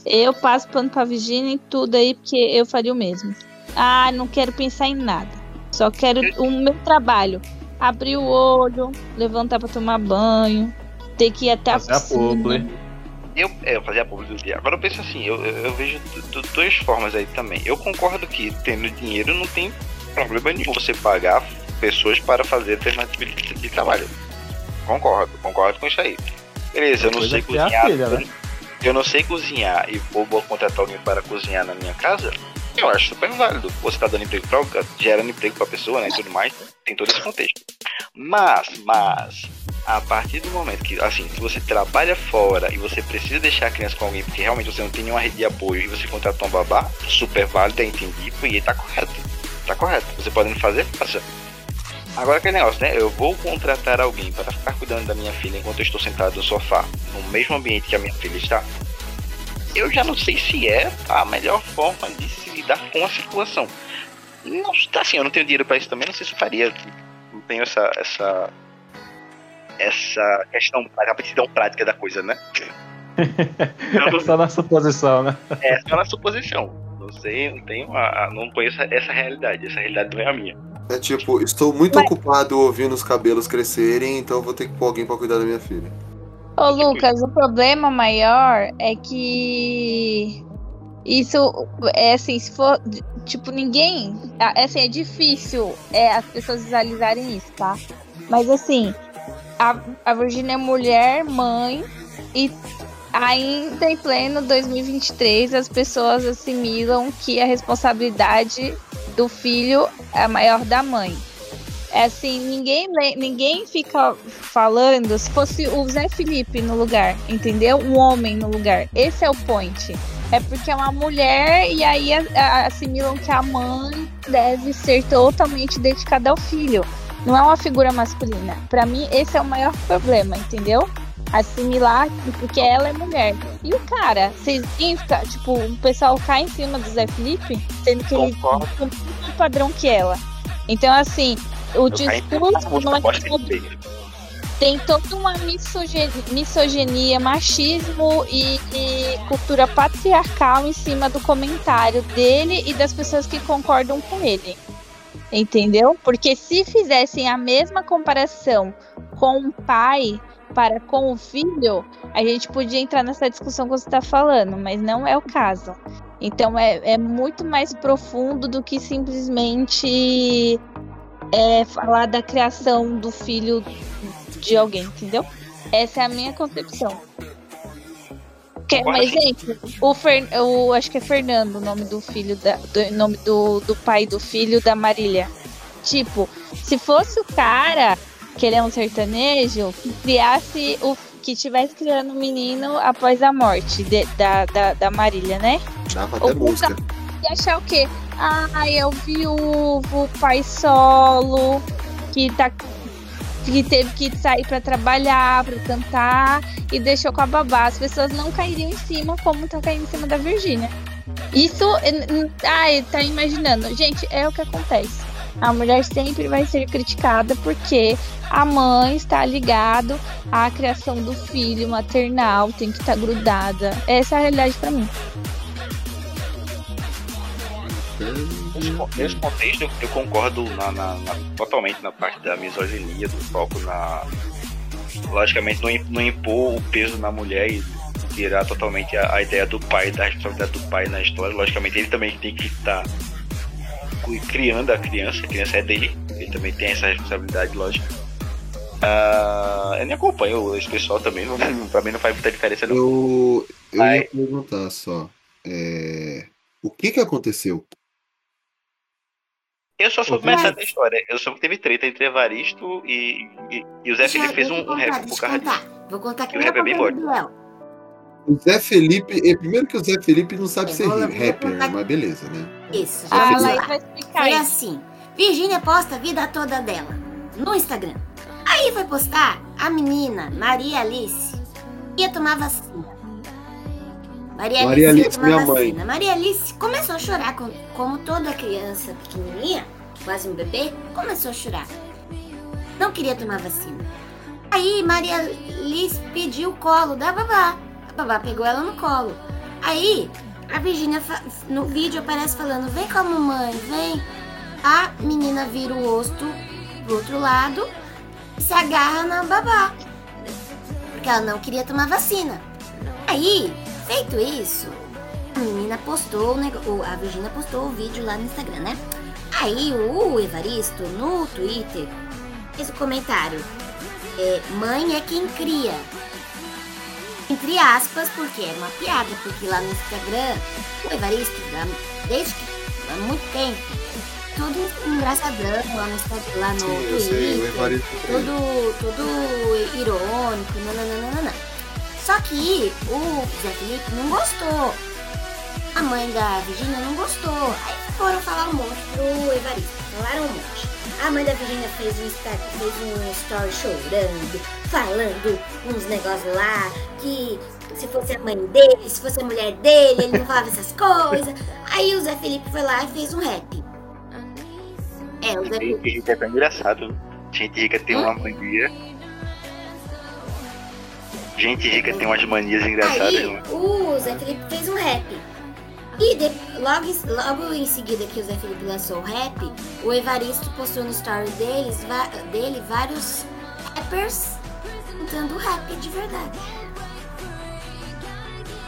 Eu passo pano pra Virgínia e tudo aí, porque eu faria o mesmo. Ah, não quero pensar em nada. Só quero o meu trabalho. Abrir o olho, levantar pra tomar banho, ter que ir até Fazer a piscina. Eu, é, eu fazia a publi do dia. Agora eu penso assim, eu, eu eu vejo duas formas aí também. Eu concordo que tendo dinheiro não tem problema nenhum você pagar pessoas para fazer determinado tipo de, de trabalho. Concordo, concordo com isso aí. Beleza, eu não sei é cozinhar. filha, né? Eu não sei cozinhar e vou, vou contratar alguém para cozinhar na minha casa. Eu acho super válido. Você tá dando emprego para gerando emprego para a pessoa, né, e tudo mais. Tem todo esse contexto. Mas, mas, a partir do momento que, assim, se você trabalha fora e você precisa deixar a criança com alguém porque realmente você não tem nenhuma rede de apoio e você contrata um babá, super válido, é entendido e tá correto. Tá correto. Você pode fazer, faça. Agora aquele negócio, né? Eu vou contratar alguém para ficar cuidando da minha filha enquanto eu estou sentado no sofá, no mesmo ambiente que a minha filha está. Eu já não sei se é a melhor forma de se lidar com a situação. Não, assim, eu não tenho dinheiro para isso também, não sei se eu faria. Não tenho essa essa essa questão, a aptidão prática da coisa, né? Só na suposição, né? É só na suposição. Não sei, não tenho, a, a- não conheço essa realidade. Essa realidade não é a minha. É tipo, estou muito ocupado ouvindo os cabelos crescerem, então vou ter que pôr alguém pra cuidar da minha filha. Ô, Lucas, o problema maior é que isso é assim, se for tipo ninguém, é assim, é difícil é, as pessoas visualizarem isso, tá? Mas assim, a, a Virgínia é mulher, mãe e ainda em pleno 2023 as pessoas assimilam que a responsabilidade do filho é maior da mãe. É assim, ninguém, ninguém fica falando se fosse o Zé Felipe no lugar, entendeu? Um homem no lugar. Esse é o point. É porque é uma mulher e aí assimilam que a mãe deve ser totalmente dedicada ao filho. Não é uma figura masculina. Pra mim, esse é o maior problema, entendeu? Assimilar porque ela é mulher. E o cara, vocês veem ficar, tipo, o pessoal cai em cima do Zé Felipe, sendo que ele Concordo. tem o mesmo padrão que ela. Então, assim, o discurso não é tem toda uma misoginia, machismo e, e cultura patriarcal em cima do comentário dele e das pessoas que concordam com ele. Entendeu? Porque se fizessem a mesma comparação com o pai para com o filho, a gente podia entrar nessa discussão que você está falando, mas não é o caso. Então é, é muito mais profundo do que simplesmente é, falar da criação do filho de alguém, entendeu? Essa é a minha concepção. Quer um exemplo? O, Fer, o acho que é Fernando o nome do filho da, do nome do, do pai do filho da Marília. Tipo, se fosse o cara que ele é um sertanejo que criasse o que estivesse criando o menino após a morte de- da, da, da Marília, né? Dava até música. E achar o quê? Ah, é o viúvo, pai solo, que tá que teve que sair pra trabalhar, pra cantar e deixou com a babá. As pessoas não cairiam em cima como tá caindo em cima da Virgínia. Isso, ai, tá imaginando. Gente, é o que acontece. A mulher sempre vai ser criticada porque a mãe está ligado à criação do filho maternal, tem que estar grudada. Essa é a realidade pra mim. Nesse con- Nesse contexto, eu, concordo na- na- na- totalmente na parte da misoginia, do foco na. Logicamente, não, im- não impor o peso na mulher e tirar totalmente a, a ideia do pai, da responsabilidade do pai na história. Logicamente, ele também tem que estar cu- criando a criança, a criança é dele, ele também tem essa responsabilidade, lógico. Ah, eu nem acompanho esse pessoal também, não, pra mim não faz muita diferença. Não. Eu, eu ia perguntar só. é, O que que aconteceu? Eu só soube metade da história. Eu soube que teve treta entre Evaristo e, e, e o Zé Felipe fez um, um rap por causa disso. Vou contar que E o rap é bem El. O Zé Felipe. eh, Primeiro que o Zé Felipe não sabe Eu ser vou- rapper, contar- mas beleza, né? Isso, Ah, Laís lá. vai explicar Foi assim. Virgínia posta a vida toda dela no Instagram. Aí foi postar a menina, Maria Alice, ia tomar vacina. Maria, Maria Alice minha vacina. mãe. Maria Alice começou a chorar, com- como toda criança pequenininha, quase um bebê, começou a chorar. Não queria tomar vacina. Aí Maria Alice pediu o colo da babá. A babá pegou ela no colo. Aí a Virgínia fa- no vídeo aparece falando: Vem com a mamãe, vem. A menina vira o rosto pro outro lado e se agarra na babá. Porque ela não queria tomar vacina. Aí, feito isso, a menina postou, a Virgínia postou o vídeo lá no Instagram, né? Aí o Evaristo, no Twitter, fez o comentário: é, Mãe é quem cria. Entre aspas, porque é uma piada, porque lá no Instagram, o Evaristo, desde que há muito tempo, tudo engraçadão lá no Instagram, lá no Sim, sei, Twitter, Evaristo tudo, tudo irônico, nananana. Só que o Zé Felipe não gostou. A mãe da Virgínia não gostou. Aí foram falar um monte pro Evaristo. Falaram um monte. A mãe da Virgínia fez um, fez um story chorando, falando uns negócios lá, que se fosse a mãe dele, se fosse a mulher dele, ele não falava essas coisas. Aí o Zé Felipe foi lá e fez um rap. É, o Zé Felipe. é tão engraçado. Gente rica tem uma mania. Gente rica tem umas manias engraçadas. Aí não é? o Zé Felipe fez um rap. E de- logo, em- logo em seguida que o Zé Felipe lançou o rap, o Evaristo postou no story deles, va- dele vários rappers cantando rap de verdade.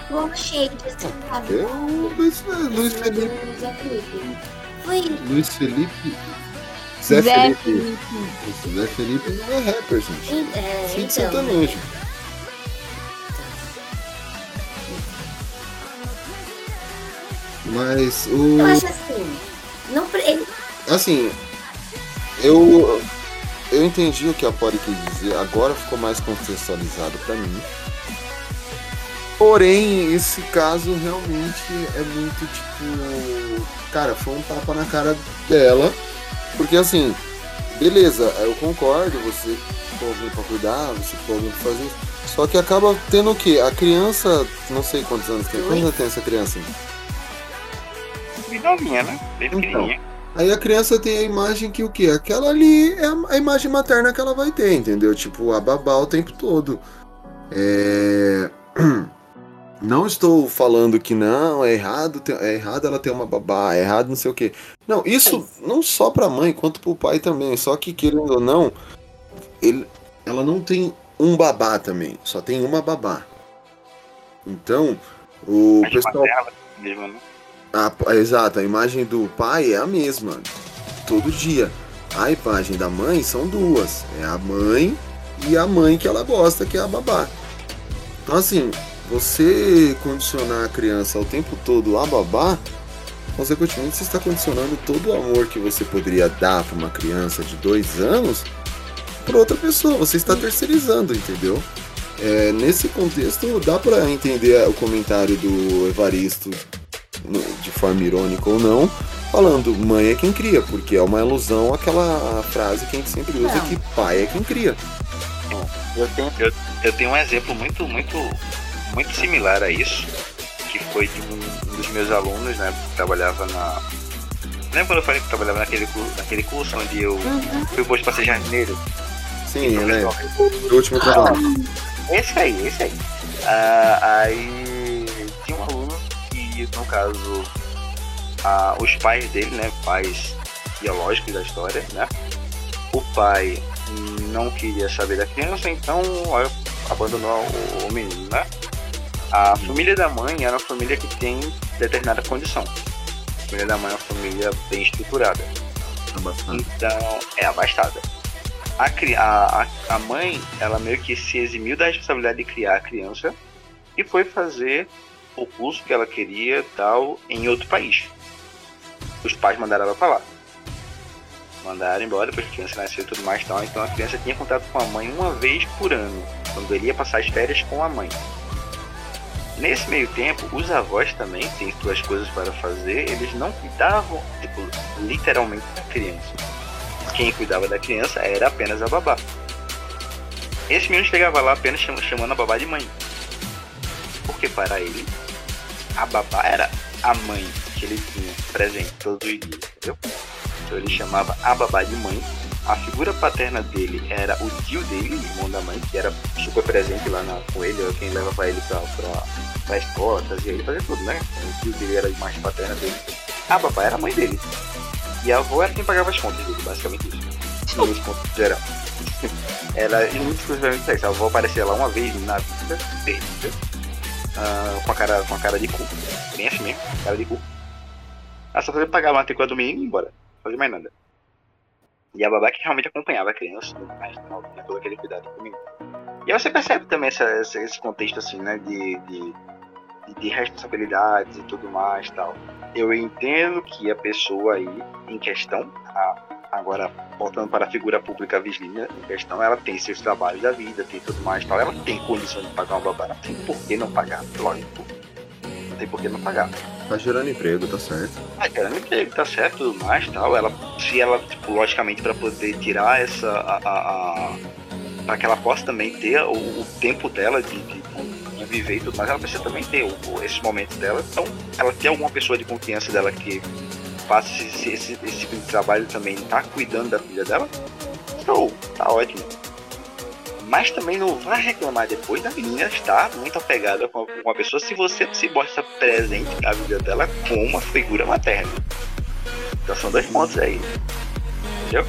Como shade, assim, sabe? Eu, Luiz, Luiz Felipe. O Zé Felipe. Foi Luiz Felipe. Zé, Zé Felipe. Felipe. Zé Felipe não é rapper, gente. é, de então. Mas o. Eu acho assim, Não, pre- Assim, eu eu entendi o que a Pori quis dizer, agora ficou mais contextualizado pra mim. Porém, esse caso realmente é muito tipo. Cara, foi um tapa na cara dela. Porque assim, beleza, eu concordo, você ficou alguém pra cuidar, você ficou alguém pra fazer isso. Só que acaba tendo o quê? A criança, não sei quantos anos tem. Quantos anos tem essa criança? Novinha, né? Bem Então. Aí a criança tem a imagem que o quê? Aquela ali é a- imagem materna que ela vai ter, entendeu? Tipo, a babá o tempo todo. É... Não estou falando que não, é errado, é errado ela ter uma babá, é errado não sei o quê. Não, isso não só pra mãe, quanto pro pai também. Só que, querendo ou não, ele, ela não tem um babá também, só tem uma babá. Então, o Mas pessoal. mesmo, né? A- exato, a imagem do pai é a mesma, todo dia. A imagem da mãe são duas: é a mãe e a mãe que ela gosta, que é a babá. Então, assim, você condicionar a criança o tempo todo a babá, consequentemente, você está condicionando todo o amor que você poderia dar para uma criança de dois anos para outra pessoa. Você está terceirizando, entendeu? É, nesse contexto, dá para entender o comentário do Evaristo de forma irônica ou não, falando mãe é quem cria, porque é uma ilusão aquela frase que a gente sempre usa Não. que pai é quem cria. Eu tenho, eu, eu tenho um exemplo muito, muito, muito similar a isso, que foi de um, um dos meus alunos, né? Que trabalhava na. Lembra quando eu falei que trabalhava naquele, cu- naquele curso onde eu fui posto pra ser jardineiro? Sim, né? Do último trabalho. Esse aí, esse aí. Ah, aí que, no caso, ah, os pais dele, né? Pais biológicos da história, né? O pai não queria saber da criança, então abandonou o, o menino, né? A família da mãe era uma família que tem determinada condição. A família da mãe é uma família bem estruturada. Então, é abastada. A, cri- a, a, a mãe, ela meio que se eximiu da responsabilidade de criar a criança e foi fazer o curso que ela queria tal em outro país. Os pais mandaram ela pra lá. Mandaram embora, depois que a criança nasceu e tudo mais tal. Então a criança tinha contato com a mãe uma vez por ano, quando ele ia passar as férias com a mãe. Nesse meio tempo, os avós também têm suas coisas para fazer, eles não cuidavam, tipo, literalmente da criança. Quem cuidava da criança era apenas a babá. Esse menino chegava lá apenas cham- chamando a babá de mãe. Porque para ele, a babá era a mãe que ele tinha presente todos os dias, entendeu? Então ele chamava a babá de mãe. A figura paterna dele era o tio dele, irmão da mãe, que era super presente lá na, com ele, quem leva pra ele pra, pra, pra escola, trazia ele fazer tudo, né? O tio dele era a imagem paterna dele. A babá era a mãe dele. E a avó era quem pagava as contas dele, basicamente isso. Nesse ponto geral. Era muito exclusivamente isso. A avó aparecia lá uma vez na vida, perdida, ah, com, a cara, com a cara de cu. Bem assim mesmo, cara de cu. Ela só fazia pagar a matrícula do menino e ir embora. Não fazia mais nada. E a babá que realmente acompanhava a criança, mais, tal, tinha todo aquele cuidado comigo. E aí você percebe também essa, essa- esse contexto assim, né, de, de, de- de responsabilidades e tudo mais tal. Eu entendo que a pessoa aí em questão, a- agora voltando para a figura pública Virgínia em questão, ela tem seus trabalhos da vida, tem tudo mais tal, ela tem condição de pagar uma babá, tem por que não pagar, lógico. Não tem por que não pagar. Tá gerando emprego, tá certo. Ah, querendo emprego, tá certo, tudo mais tal. Ela, se ela, tipo, logicamente, para poder tirar essa. A, a, a, para que ela possa também ter o, o tempo dela de, de, de viver e tudo mais, ela precisa também ter o- esses momentos dela. Então, ela tem alguma pessoa de confiança dela que faça esse, esse, esse tipo de trabalho também, tá cuidando da filha dela, show, tá ótimo. Mas também não vai reclamar depois da menina estar muito apegada com com uma pessoa se você se mostra presente na vida dela com uma figura materna. Então são dois pontos aí. Entendeu?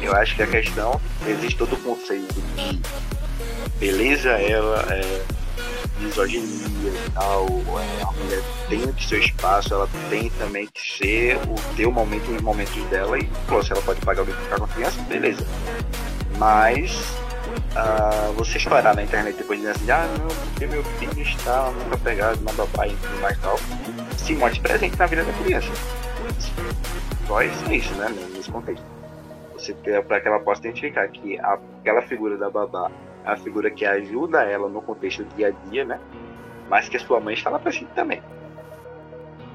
Eu acho que a questão, existe todo o conceito de beleza ela é misoginia e tal, é, a mulher tem que seu espaço, ela tem também que ser o ter o momento nos momentos dela e pô, se ela pode pagar alguém pra ficar com a criança, beleza. Mas ah, você estourar na internet depois dizendo assim, ah não, porque meu filho está muito apegado na babá e tudo mais tal, se mostre presente na vida da criança. Voz é isso, né? Nesse contexto. Você para que ela possa identificar que aquela figura da babá é a figura que ajuda ela no contexto do dia a dia, né? Mas que a sua mãe está lá presente também.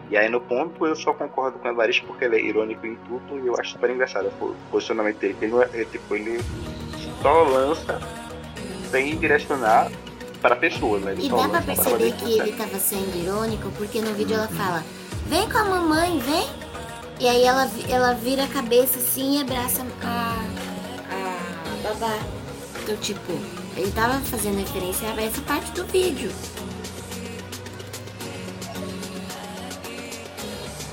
E aí no ponto eu só concordo com o Evaristo porque ele é irônico em tudo e eu acho super engraçado o posicionamento dele. Ele, é- ele, tipo, ele só lança sem direcionar para a pessoa, né? Ele E dá pra perceber valer que ele tava sendo irônico, porque no vídeo ela fala, vem com a mamãe, vem. E aí ela, ela vira a cabeça assim e abraça a, a babá. Então, tipo, ele tava fazendo referência a essa parte do vídeo.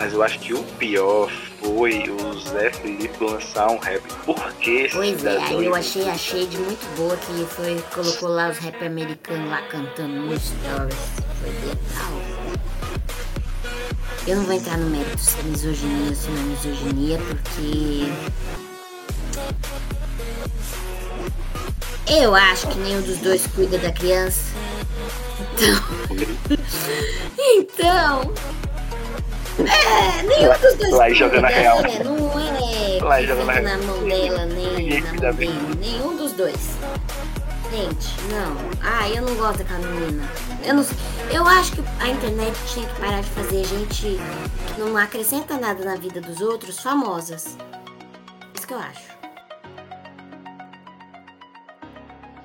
Mas eu acho que o pior foi o Zé Felipe lançar um rap. Por que Pois é, aí eu achei a Shade muito boa que foi, colocou lá os rap americanos lá cantando no stories. Foi legal. Eu não vou entrar no mérito se é misoginia ou se não é misoginia, porque. Eu acho que nenhum dos dois cuida da criança. Então. então. É, nenhum dos dois Lá cuida, jogando a real. né? Não é Lá jogando a fica real. na mão dela, nem na mão dele. Nenhum dos dois. Gente, não. Ah, eu não gosto daquela menina. Eu, não, eu acho que a internet tinha que parar de fazer gente que não acrescenta nada na vida dos outros famosas. Isso que eu acho.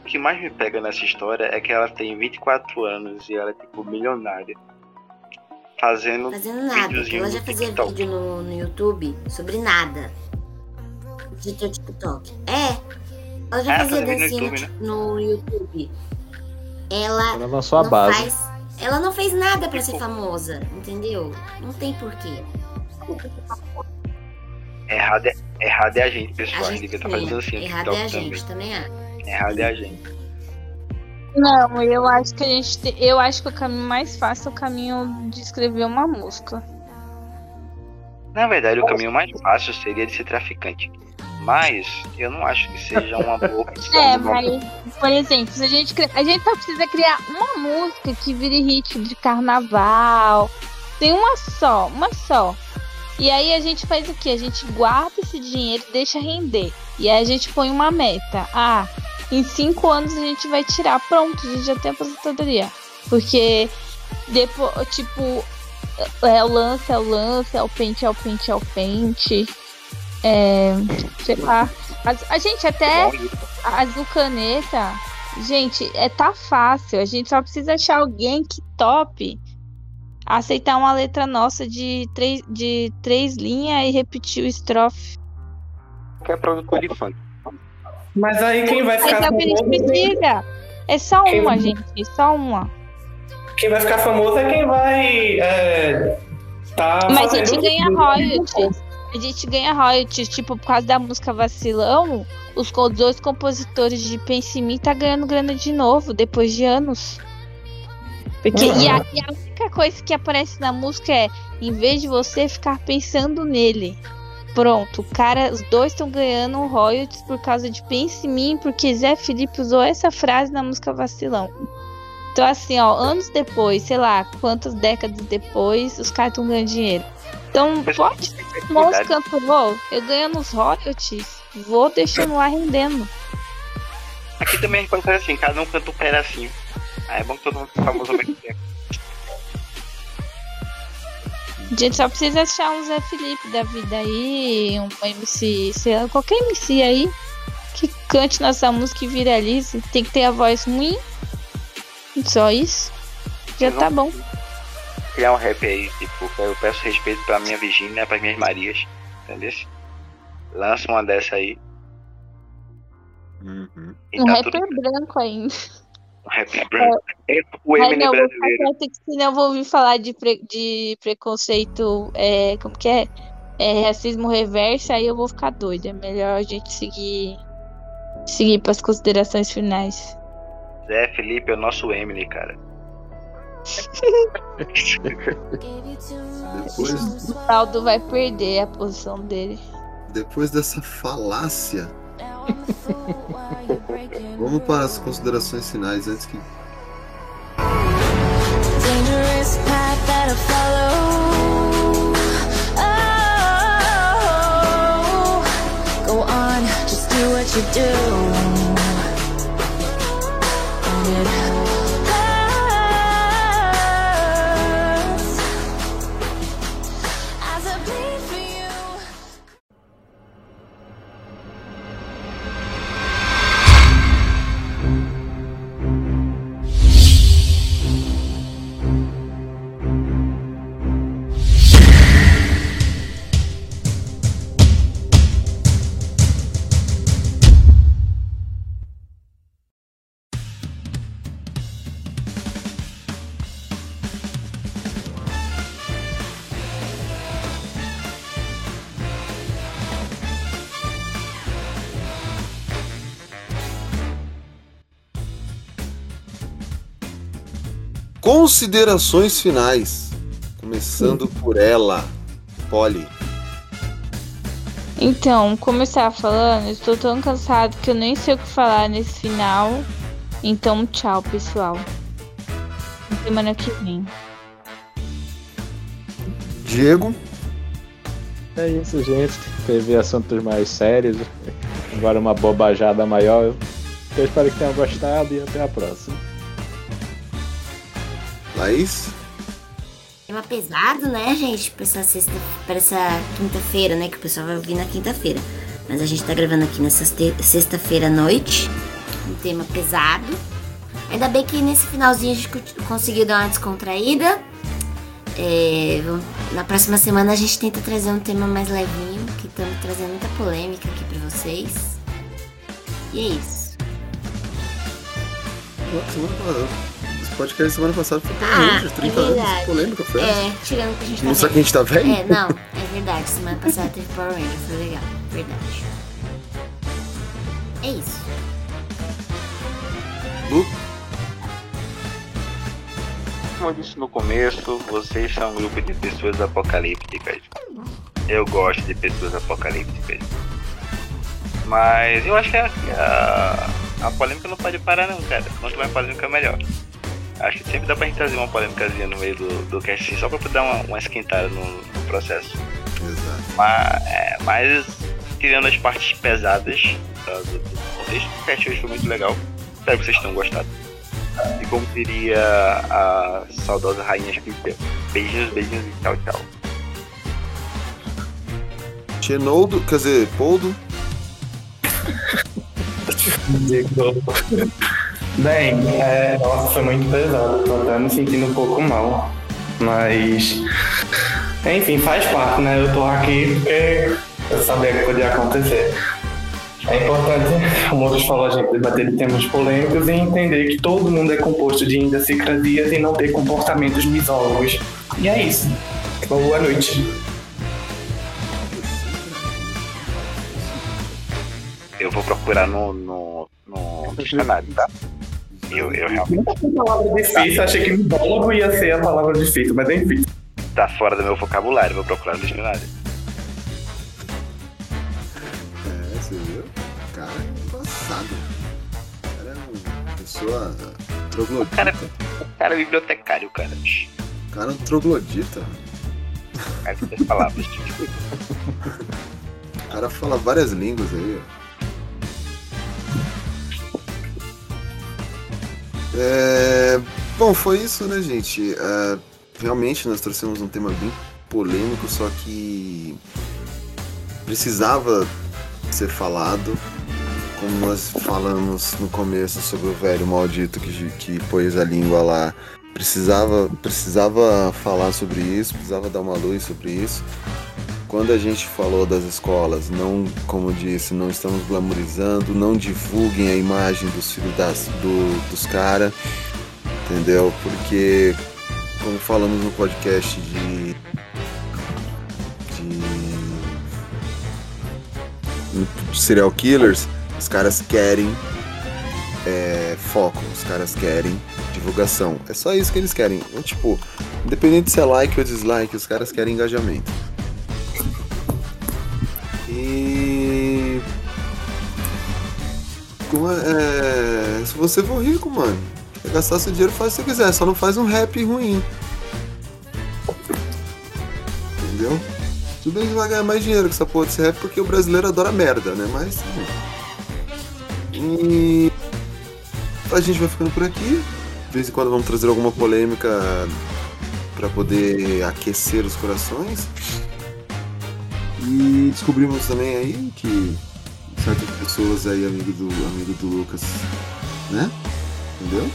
Que mais me pega nessa história é que ela tem 24 anos e ela é tipo milionária. Fazendo, Fazendo nada. Ela já no fazia TikTok. vídeo no, no YouTube sobre nada. De teu TikTok. É. Ela já É, fazia dancinha no, YouTube, Tik- no YouTube. Ela Ela lançou a não base. faz. Ela não fez nada pra ser famosa, entendeu? Não tem porquê. Errado é, errado é a gente, pessoal. A A gente gente tá fazendo assim Errado é a gente, também também. É a gente. Não, eu acho que a gente te- eu acho que o caminho mais fácil é o caminho de escrever uma música. Na verdade, o caminho mais fácil seria de ser traficante. Mas eu não acho que seja uma boa opção. É, mas, por exemplo, se a gente cri- a gente só precisa criar uma música que vire hit de carnaval. Tem uma só, uma só. E aí a gente faz o quê? A gente guarda esse dinheiro e deixa render. E aí a gente põe uma meta. Ah, em cinco anos a gente vai tirar. Pronto, a gente já tem aposentadoria. Porque depois, tipo, é o lance, é o lance, é o pente, é o pente, é o pente. É. Sei lá. A, a gente até. Azul Caneta, gente, é tá fácil. A gente só precisa achar alguém que tope aceitar uma letra nossa de três, de três linhas e repetir o estrofe. Que é produtor de funk. Mas aí quem vai Mas ficar é o que a gente famoso, precisa. É só Quem- uma, gente. Só uma. quem vai ficar famoso é quem vai. É, tá Mas a gente ganha tudo. royalties. A gente ganha royalties, tipo, por causa da música Vacilão, os dois compositores de Mim tá ganhando grana de novo, depois de anos. Porque, e, a, e a única coisa que aparece na música é, em vez de você ficar pensando nele. Pronto, cara, os dois estão ganhando royalties por causa de Pense em Mim, porque Zé Felipe usou essa frase na música Vacilão. Então, assim, ó, anos depois, sei lá, quantas décadas depois, os caras estão ganhando dinheiro. Então, pode Moço cantor, eu ganho nos royalties, vou deixando lá rendendo. Aqui também a gente pode fazer assim, cada um canta um pedacinho. Aí é bom que todo mundo fique famoso ao mesmo tempo. A gente só precisa achar um Zé Felipe da vida aí, um MC, sei lá, qualquer MC aí que cante nossa música e viralize. Tem que ter a voz ruim. Só isso. Já tá bom. Criar um rap aí, tipo, eu peço respeito pra minha Virgínia, pras minhas Marias. Entendeu? Lança uma dessa aí. E Um tá rapper tudo branco ainda. Branco. É o Eminem não, vou brasileiro. que senão eu vou ouvir falar de, pre- de preconceito, é, como que é? É, racismo reverso, aí eu vou ficar doida. É melhor a gente seguir, seguir para as considerações finais. Zé Felipe é o nosso Eminem, cara. Depois, O Aldo vai perder a posição dele. depois dessa falácia, Vamos para as considerações finais antes que. Do what you do. Considerações finais. Começando por ela, Polly. Então, como eu estava falando, eu estou tão cansado que eu nem sei o que falar nesse final. Então, tchau, pessoal. Semana que vem. Diego. É isso, gente. Teve assuntos mais sérios. Agora uma bobajada maior. Eu espero que tenham gostado e até a próxima. Laís. Tema pesado, né, gente? Pra essa, sexta, pra essa quinta-feira, né? Que o pessoal vai ouvir na quinta-feira. Mas a gente tá gravando aqui nessa sexta-feira à noite. Um tema pesado. Ainda bem que nesse finalzinho a gente co- conseguiu dar uma descontraída. É, na próxima semana a gente tenta trazer um tema mais levinho, que estamos trazendo muita polêmica aqui pra vocês. E é isso. Esse podcast semana passada foi Ah, gente, 30 é anos. Polêmica foi essa? É, tirando que a gente tá Não sabe que a gente tá velho? É, não, é verdade. Semana passada teve Power Ranger, foi legal. Verdade. É isso. Lu? Como eu disse no começo, vocês são um grupo de pessoas apocalípticas. Eu gosto de pessoas apocalípticas. Mas eu acho que a, a, a polêmica não pode parar não, cara. Quanto mais polêmica, melhor. Acho que sempre dá pra gente trazer uma polêmicazinha no meio do, do cast, assim, só pra dar uma, uma esquentada no, no processo. Exato. Mas, é, mas tirando as partes pesadas tá, do, do contexto, o cast hoje foi muito legal. Espero que vocês tenham gostado. E como diria a saudosa rainha Spitter, beijinhos, beijinhos e tchau, tchau. Chenoldo, quer dizer, Poldo. Bem, é, nossa, foi muito pesado. Tô até me sentindo um pouco mal. Mas. Enfim, faz parte, né? Eu tô aqui porque eu sabia que podia acontecer. É importante, como outros falou, a gente debater temas polêmicos e entender que todo mundo é composto de idiosincrasias e não ter comportamentos misóginos. E é isso. Boa noite. Eu vou procurar no, no, no dicionário, tá? Eu, eu realmente. palavra difícil, achei que misólogo ia ser a palavra difícil, mas enfim. Tá fora do meu vocabulário, vou procurar no dicionário. É, você viu? Cara, é embaçado. O cara é uma pessoa troglodita. Cara, o cara é bibliotecário, cara. O cara é um troglodita. O cara tem palavras. O cara fala várias línguas aí, ó. É, Bom, foi isso, né, gente? É, realmente nós trouxemos um tema bem polêmico, só que precisava ser falado. Como nós falamos no começo sobre o velho maldito que, que pôs a língua lá, precisava, precisava falar sobre isso, precisava dar uma luz sobre isso. Quando a gente falou das escolas, não, como disse, não estamos glamorizando, não divulguem a imagem dos filhos das, do, dos caras, entendeu? Porque, como falamos no podcast de. de. serial killers, os caras querem é, foco, os caras querem divulgação. É só isso que eles querem. Tipo, independente se é like ou dislike, os caras querem engajamento. E. Como é, se você for rico, mano, quer gastar seu dinheiro, faz o que você quiser, só não faz um rap ruim. Entendeu? Tudo bem que vai ganhar mais dinheiro com essa porra desse rap porque o brasileiro adora merda, né? Mas. E a gente vai ficando por aqui. De vez em quando vamos trazer alguma polêmica para poder aquecer os corações. E descobrimos também aí que certas pessoas aí, amigo do, amigo do Lucas, né? Entendeu?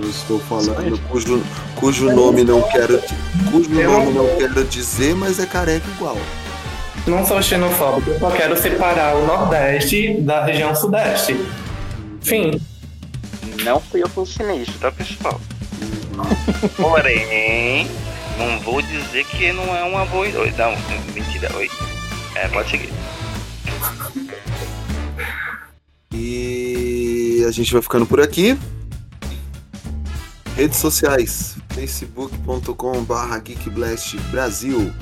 Eu estou falando cujo, cujo nome não quero cujo nome não- não quero dizer, mas é careca igual. Não sou xenofóbico, eu só quero separar o Nordeste da região Sudeste. Fim. Não fui eu que ensinei isso, tá, pessoal? Porém, não vou dizer que não é uma boa ideia. Não, mentira, oi. É, pode seguir. E a gente vai ficando por aqui. Redes sociais: facebook.com/barra geekblast Brasil,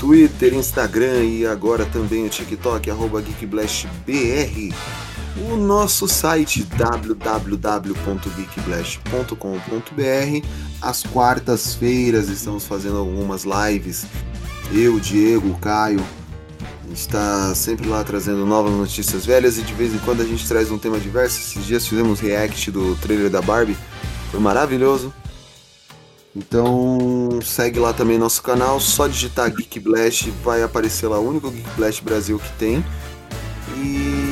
Twitter, Instagram e agora também o TikTok arroba geekblastbr. O nosso site www.geekblast.com.br. Às quartas-feiras estamos fazendo algumas lives. Eu, Diego, Caio, a gente está sempre lá trazendo novas notícias velhas e de vez em quando a gente traz um tema diverso. Esses dias fizemos react do trailer da Barbie, foi maravilhoso. Então segue lá também nosso canal, só digitar Geek Blast, vai aparecer lá o único Geek Blast Brasil que tem. E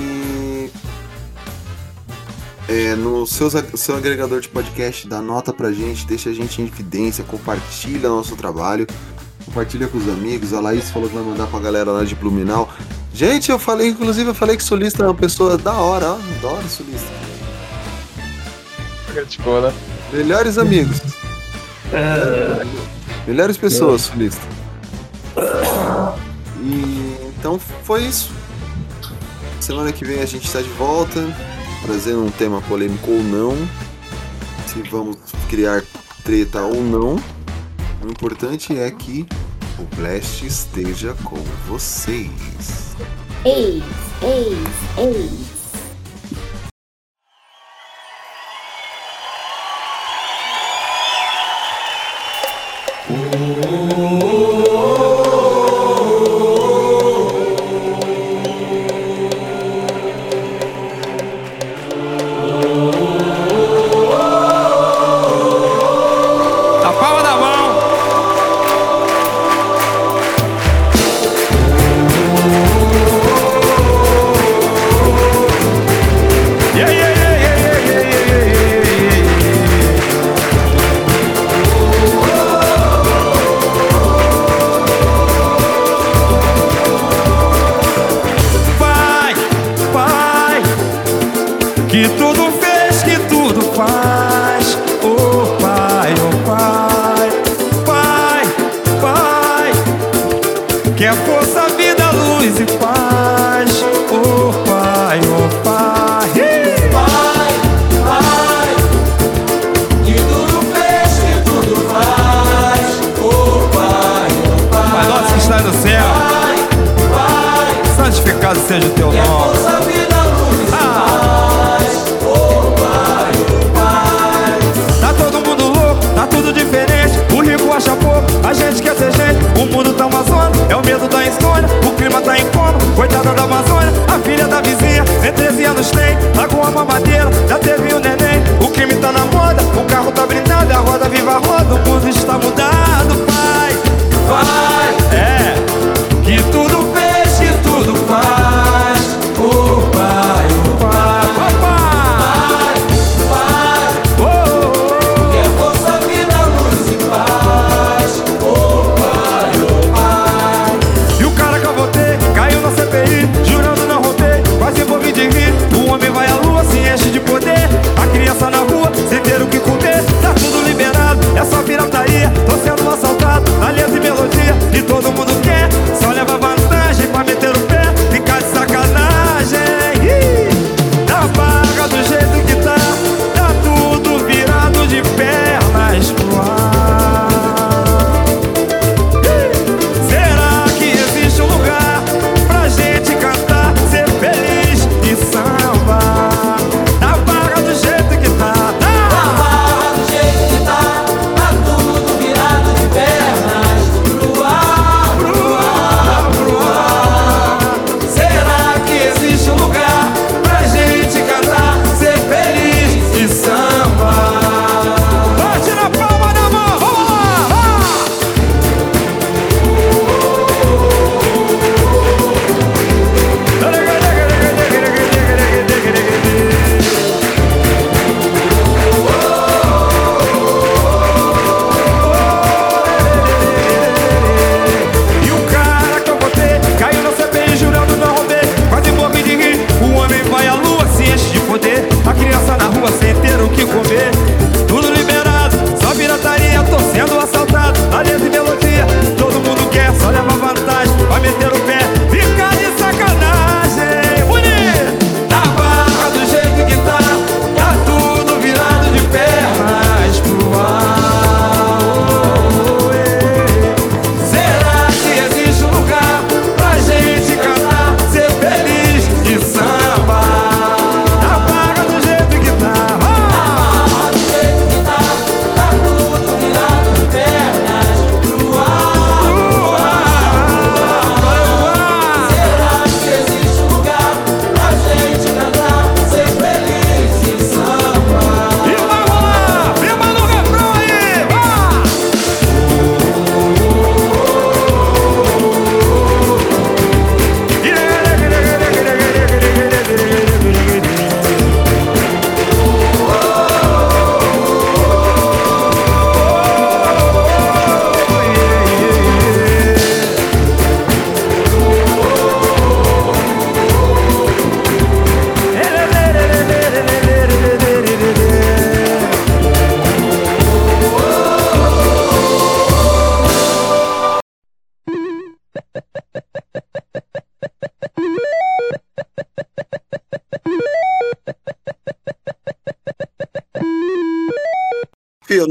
é, no seus, seu agregador de podcast, dá nota pra gente, deixa a gente em evidência, compartilha nosso trabalho. Compartilha com os amigos. A Laís falou que vai mandar pra galera lá de Blumenau. Gente, eu falei, inclusive, eu falei que Solista é uma pessoa da hora, ó. Adoro Solista. Criticou, né? Melhores amigos. Melhores pessoas, Solista. E então foi isso. Semana que vem a gente está de volta, trazendo um tema polêmico ou não. Se vamos criar treta ou não. O importante é que o Blast esteja com vocês. Eis, eis, eis. A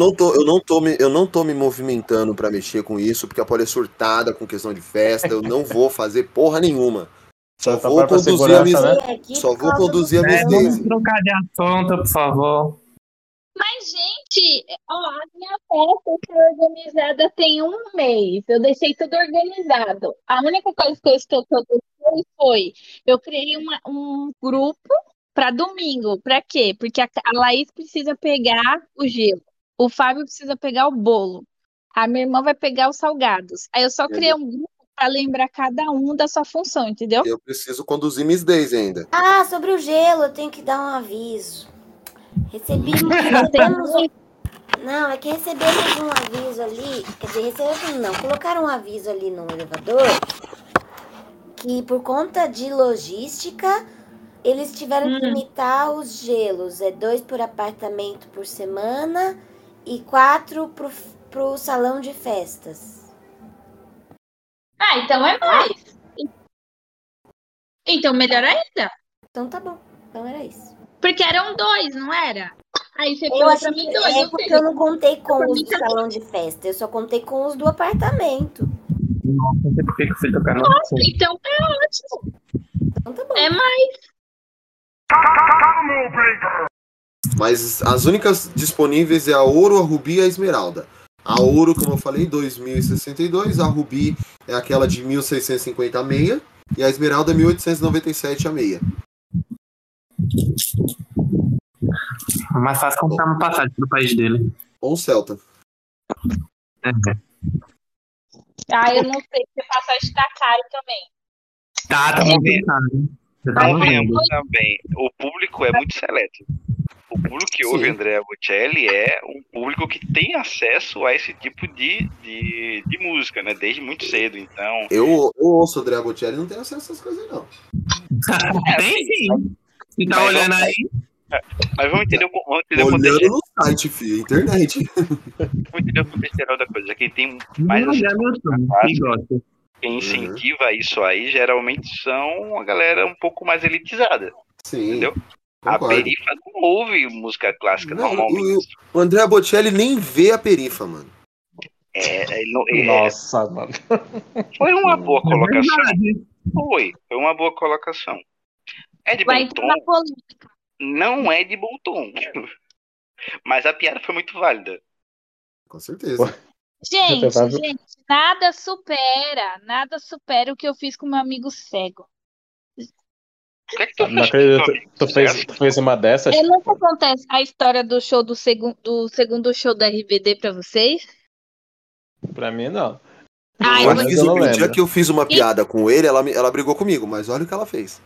não tô, eu não tô, me, eu não tô me movimentando pra mexer com isso, porque a Poli é surtada com questão de festa, eu não vou fazer porra nenhuma. Só Tá vou conduzir a Miss, né? Só vou conduzir a do- Miss Daisy. trocar de assunto, por favor. Mas, gente, ó, a minha festa foi organizada tem um mês. Eu deixei tudo organizado. A única coisa que eu estou que eu deixei foi eu criei uma- um grupo para domingo. Para quê? Porque a, a Laís precisa pegar o gelo. O Fábio precisa pegar o bolo. A minha irmã vai pegar os salgados. Aí eu só criei um grupo para lembrar cada um da sua função, entendeu? Eu preciso conduzir Miss Daisy ainda. Ah, sobre o gelo, eu tenho que dar um aviso. Recebi, recebemos um... Não, é que recebemos um aviso ali. Quer dizer, recebemos não. Colocaram um aviso ali no elevador que por conta de logística eles tiveram que Hum. limitar os gelos. É dois por apartamento por semana e quatro pro, pro salão de festas. Ah, então é mais. Então, melhor ainda. Então tá bom. Então era isso. Porque eram dois, não era? Aí você Eu falou acho pra que mim dois. é porque eu não contei com os do tá salão de festa. Eu só contei com os do apartamento. Nossa, não sei por que você tocar no Nossa, assunto. então é ótimo. Então tá bom. É mais. Mas as únicas disponíveis é a ouro, a rubi e a esmeralda. A ouro, como eu falei, 2062. A rubi é aquela de 1650 a meia. E a esmeralda é 1897 a meia. Mais fácil comprar uma passagem pro país dele. Ou Celta. É. Ah, eu não sei se passagem tá caro também. Tá, tá movimentado. Você tá Convenhamos ouvindo. também, o público é muito seleto. O público que ouve Sim. Andrea Bocelli é um público que tem acesso a esse tipo de, de, de música, né? Desde muito cedo. Então, Eu, eu ouço o André Bocelli e não tenho acesso a essas coisas, não. Tem sim. Você tá Mas olhando vamos- aí? mas vamos entender, o, vamos entender o Olhando no site, filho, internet. vamos entender o contexto geral da coisa. Quem tem mais Não, acesso. Quem incentiva isso aí geralmente são a galera um pouco mais elitizada, Sim, entendeu? A perifa não ouve música clássica Não, normalmente. O André Bocelli nem vê a perifa, mano. É, ele não- é, Nossa, mano. foi uma boa É colocação. Foi, foi uma boa colocação. É de Vai bom tom? Não é de bom tom. Mas a piada foi muito válida. Com certeza. Gente, tava- gente, nada supera, nada supera o que eu fiz com meu amigo cego. O que é que tu Não acredito. amigo Tu fez, tu fez uma dessas? Eu nunca acontece a história do show do, segun, do segundo show da RBD pra vocês? Pra mim, não. Ai, eu mas fiz eu que eu fiz uma piada com ele, ela, ela brigou comigo, mas olha o que ela fez.